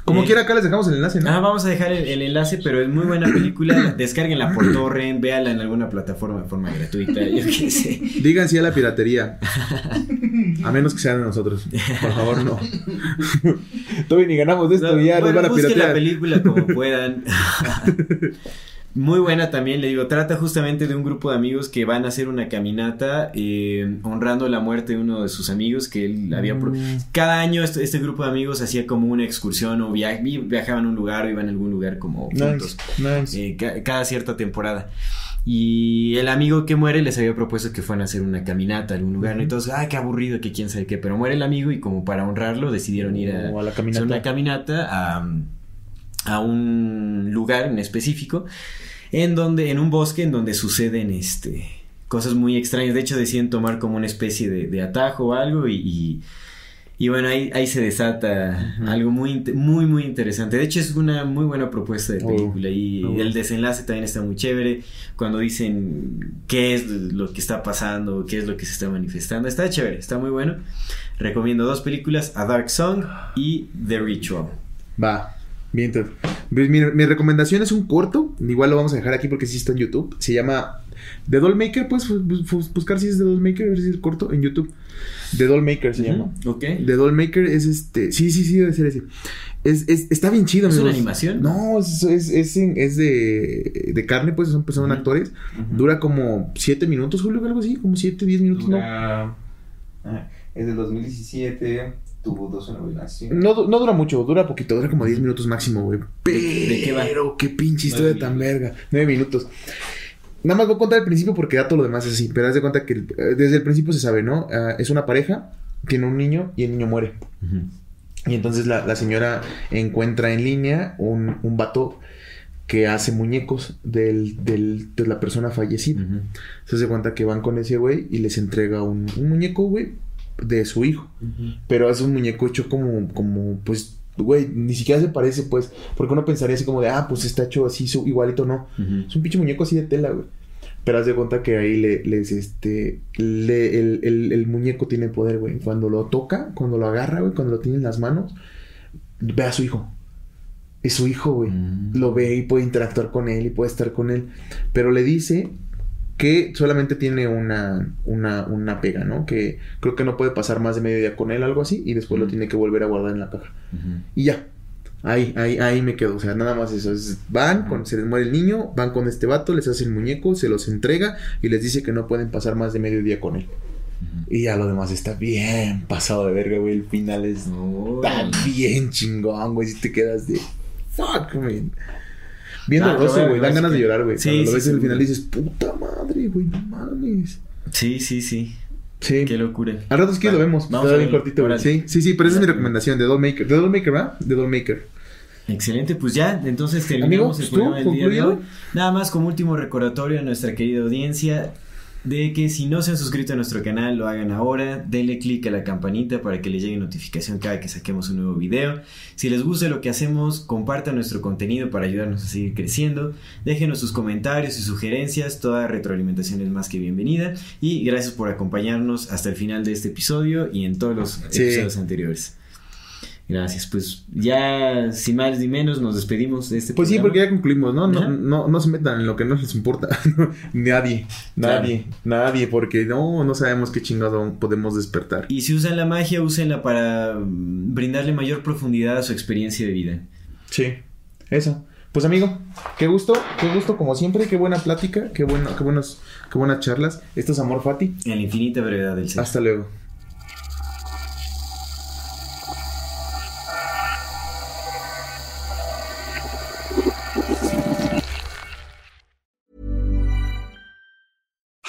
Como Eh, quiera, acá les dejamos el enlace, ¿no? Ah, vamos a dejar el, el enlace, pero es muy buena película. [COUGHS] Descárguenla por [COUGHS] torrent, véala en alguna plataforma de forma gratuita, yo qué sé. Digan sí a la piratería. [LAUGHS] A menos que sean de nosotros. Por favor, no. [LAUGHS] Todavía ni ganamos de esto y ya nos Bueno, van a busquen la piratear. película como puedan. [LAUGHS] Muy buena también, le digo, trata justamente de un grupo de amigos que van a hacer una caminata eh, honrando la muerte de uno de sus amigos que él había... pro- Mm. Cada año este, este grupo de amigos hacía como una excursión o via- vi- viajaban a un lugar o iban a algún lugar como juntos. Nice, nice. eh, ca- cada cierta temporada. Y el amigo que muere les había propuesto que fueran a hacer una caminata a algún lugar. todos, ay, qué aburrido, que quién sabe qué. Pero muere el amigo y como para honrarlo decidieron ir a, O a la hacer caminata. una caminata a, a un lugar en específico. En donde, en un bosque en donde suceden este cosas muy extrañas. De hecho, deciden tomar como una especie de, de atajo o algo y, y, y bueno, ahí, ahí se desata algo muy, muy, muy interesante. De hecho, es una muy buena propuesta de Oh, película y oh. el desenlace también está muy chévere. Cuando dicen qué es lo que está pasando, qué es lo que se está manifestando. Está chévere, está muy bueno. Recomiendo dos películas, A Dark Song y The Ritual. Va. Bien, Ted. Pues Mi, mi recomendación es un corto. Igual lo vamos a dejar aquí porque sí está en YouTube. Se llama The Dollmaker. Bu- buscar si es The Dollmaker, a ver si es corto en YouTube. The Dollmaker se llama. Ok. The Dollmaker es este. Sí, sí, sí, debe ser ese. Es, es- está bien chido, ¿Es una animación? No, es, es, es, de, de carne, pues son, son Ujú. actores. Dura como 7 minutos, Julio, algo así. Como 7, 10 minutos, ¿no? Ah, Es del 2017. Tuvo dos nominaciones. No, du- no dura mucho, dura poquito, dura como 10 minutos máximo, güey. Pero, de qué va? qué pinche historia tan verga. 9 minutos. Nada más voy a contar el principio porque ya todo lo demás es así. Pero haz de cuenta que eh, desde el principio se sabe, ¿no? Ah, es una pareja, tiene un niño y el niño muere. Y entonces la, la señora encuentra en línea un, un vato que hace muñecos del, del- de la persona fallecida. Se hace cuenta que van con ese güey y les entrega un, un muñeco, güey, de su hijo. Pero es un muñeco hecho como, como, pues, güey, ni siquiera se parece, pues. Porque uno pensaría así como de, ah, pues está hecho así, su- igualito, no. Ujú. Es un pinche muñeco así de tela, güey. Pero haz de cuenta que ahí le, les, este, le- el, el- el muñeco tiene poder, güey. Cuando lo toca, cuando lo agarra, güey, cuando lo tiene en las manos, ve a su hijo. Es su hijo, güey. Mm. Lo ve y puede interactuar con él y puede estar con él. Pero le dice que solamente tiene una, una, una pega, ¿no? Que creo que no puede pasar más de medio día con él, algo así, y después lo tiene que volver a guardar en la caja. Y ya. Ahí, ahí, ahí me quedo. O sea, nada más eso. Es- van, con, se les muere el niño, van con este vato, les hace el muñeco, se los entrega y les dice que no pueden pasar más de medio día con él. Y ya lo demás está bien pasado de verga, güey. El final es está bien chingón, güey. Si te quedas de fuck, man. Bien Ah, doloroso, pero güey. Dan ganas de sí llorar, güey. Sí, Cuando lo sí, ves en el seguro. final dices, puta madre, güey, no mames. Sí, sí, sí. Sí. Qué locura. Al rato es que Vale, lo vemos. vamos a bien cortito, güey. Sí, sí, sí, pero esa es mi recomendación. De Dollmaker. De Dollmaker, ¿verdad? De Dollmaker. Excelente, pues ya, entonces Amigo, terminamos el ¿tú? programa del día de hoy. Nada más como último recordatorio a nuestra querida audiencia de que si no se han suscrito a nuestro canal, lo hagan ahora. Denle click a la campanita para que les llegue notificación cada que saquemos un nuevo video. Si les gusta lo que hacemos, compartan nuestro contenido para ayudarnos a seguir creciendo. Déjenos sus comentarios y sugerencias. Toda retroalimentación es más que bienvenida. Y gracias por acompañarnos hasta el final de este episodio y en todos los Sí. episodios anteriores. Gracias, pues ya sin más ni menos nos despedimos de este Pues sí, porque ya concluimos, ¿no? No, Ajá. no, no se metan en lo que no les importa. [LAUGHS] nadie, nadie, nadie, porque no, no sabemos qué chingado podemos despertar. Y si usan la magia, úsenla para brindarle mayor profundidad a su experiencia de vida. Sí, eso. Pues amigo, qué gusto, qué gusto como siempre, qué buena plática, qué bueno, qué buenos, qué buenas charlas. Esto es Amor Fati. En la infinita brevedad del ser. Hasta luego.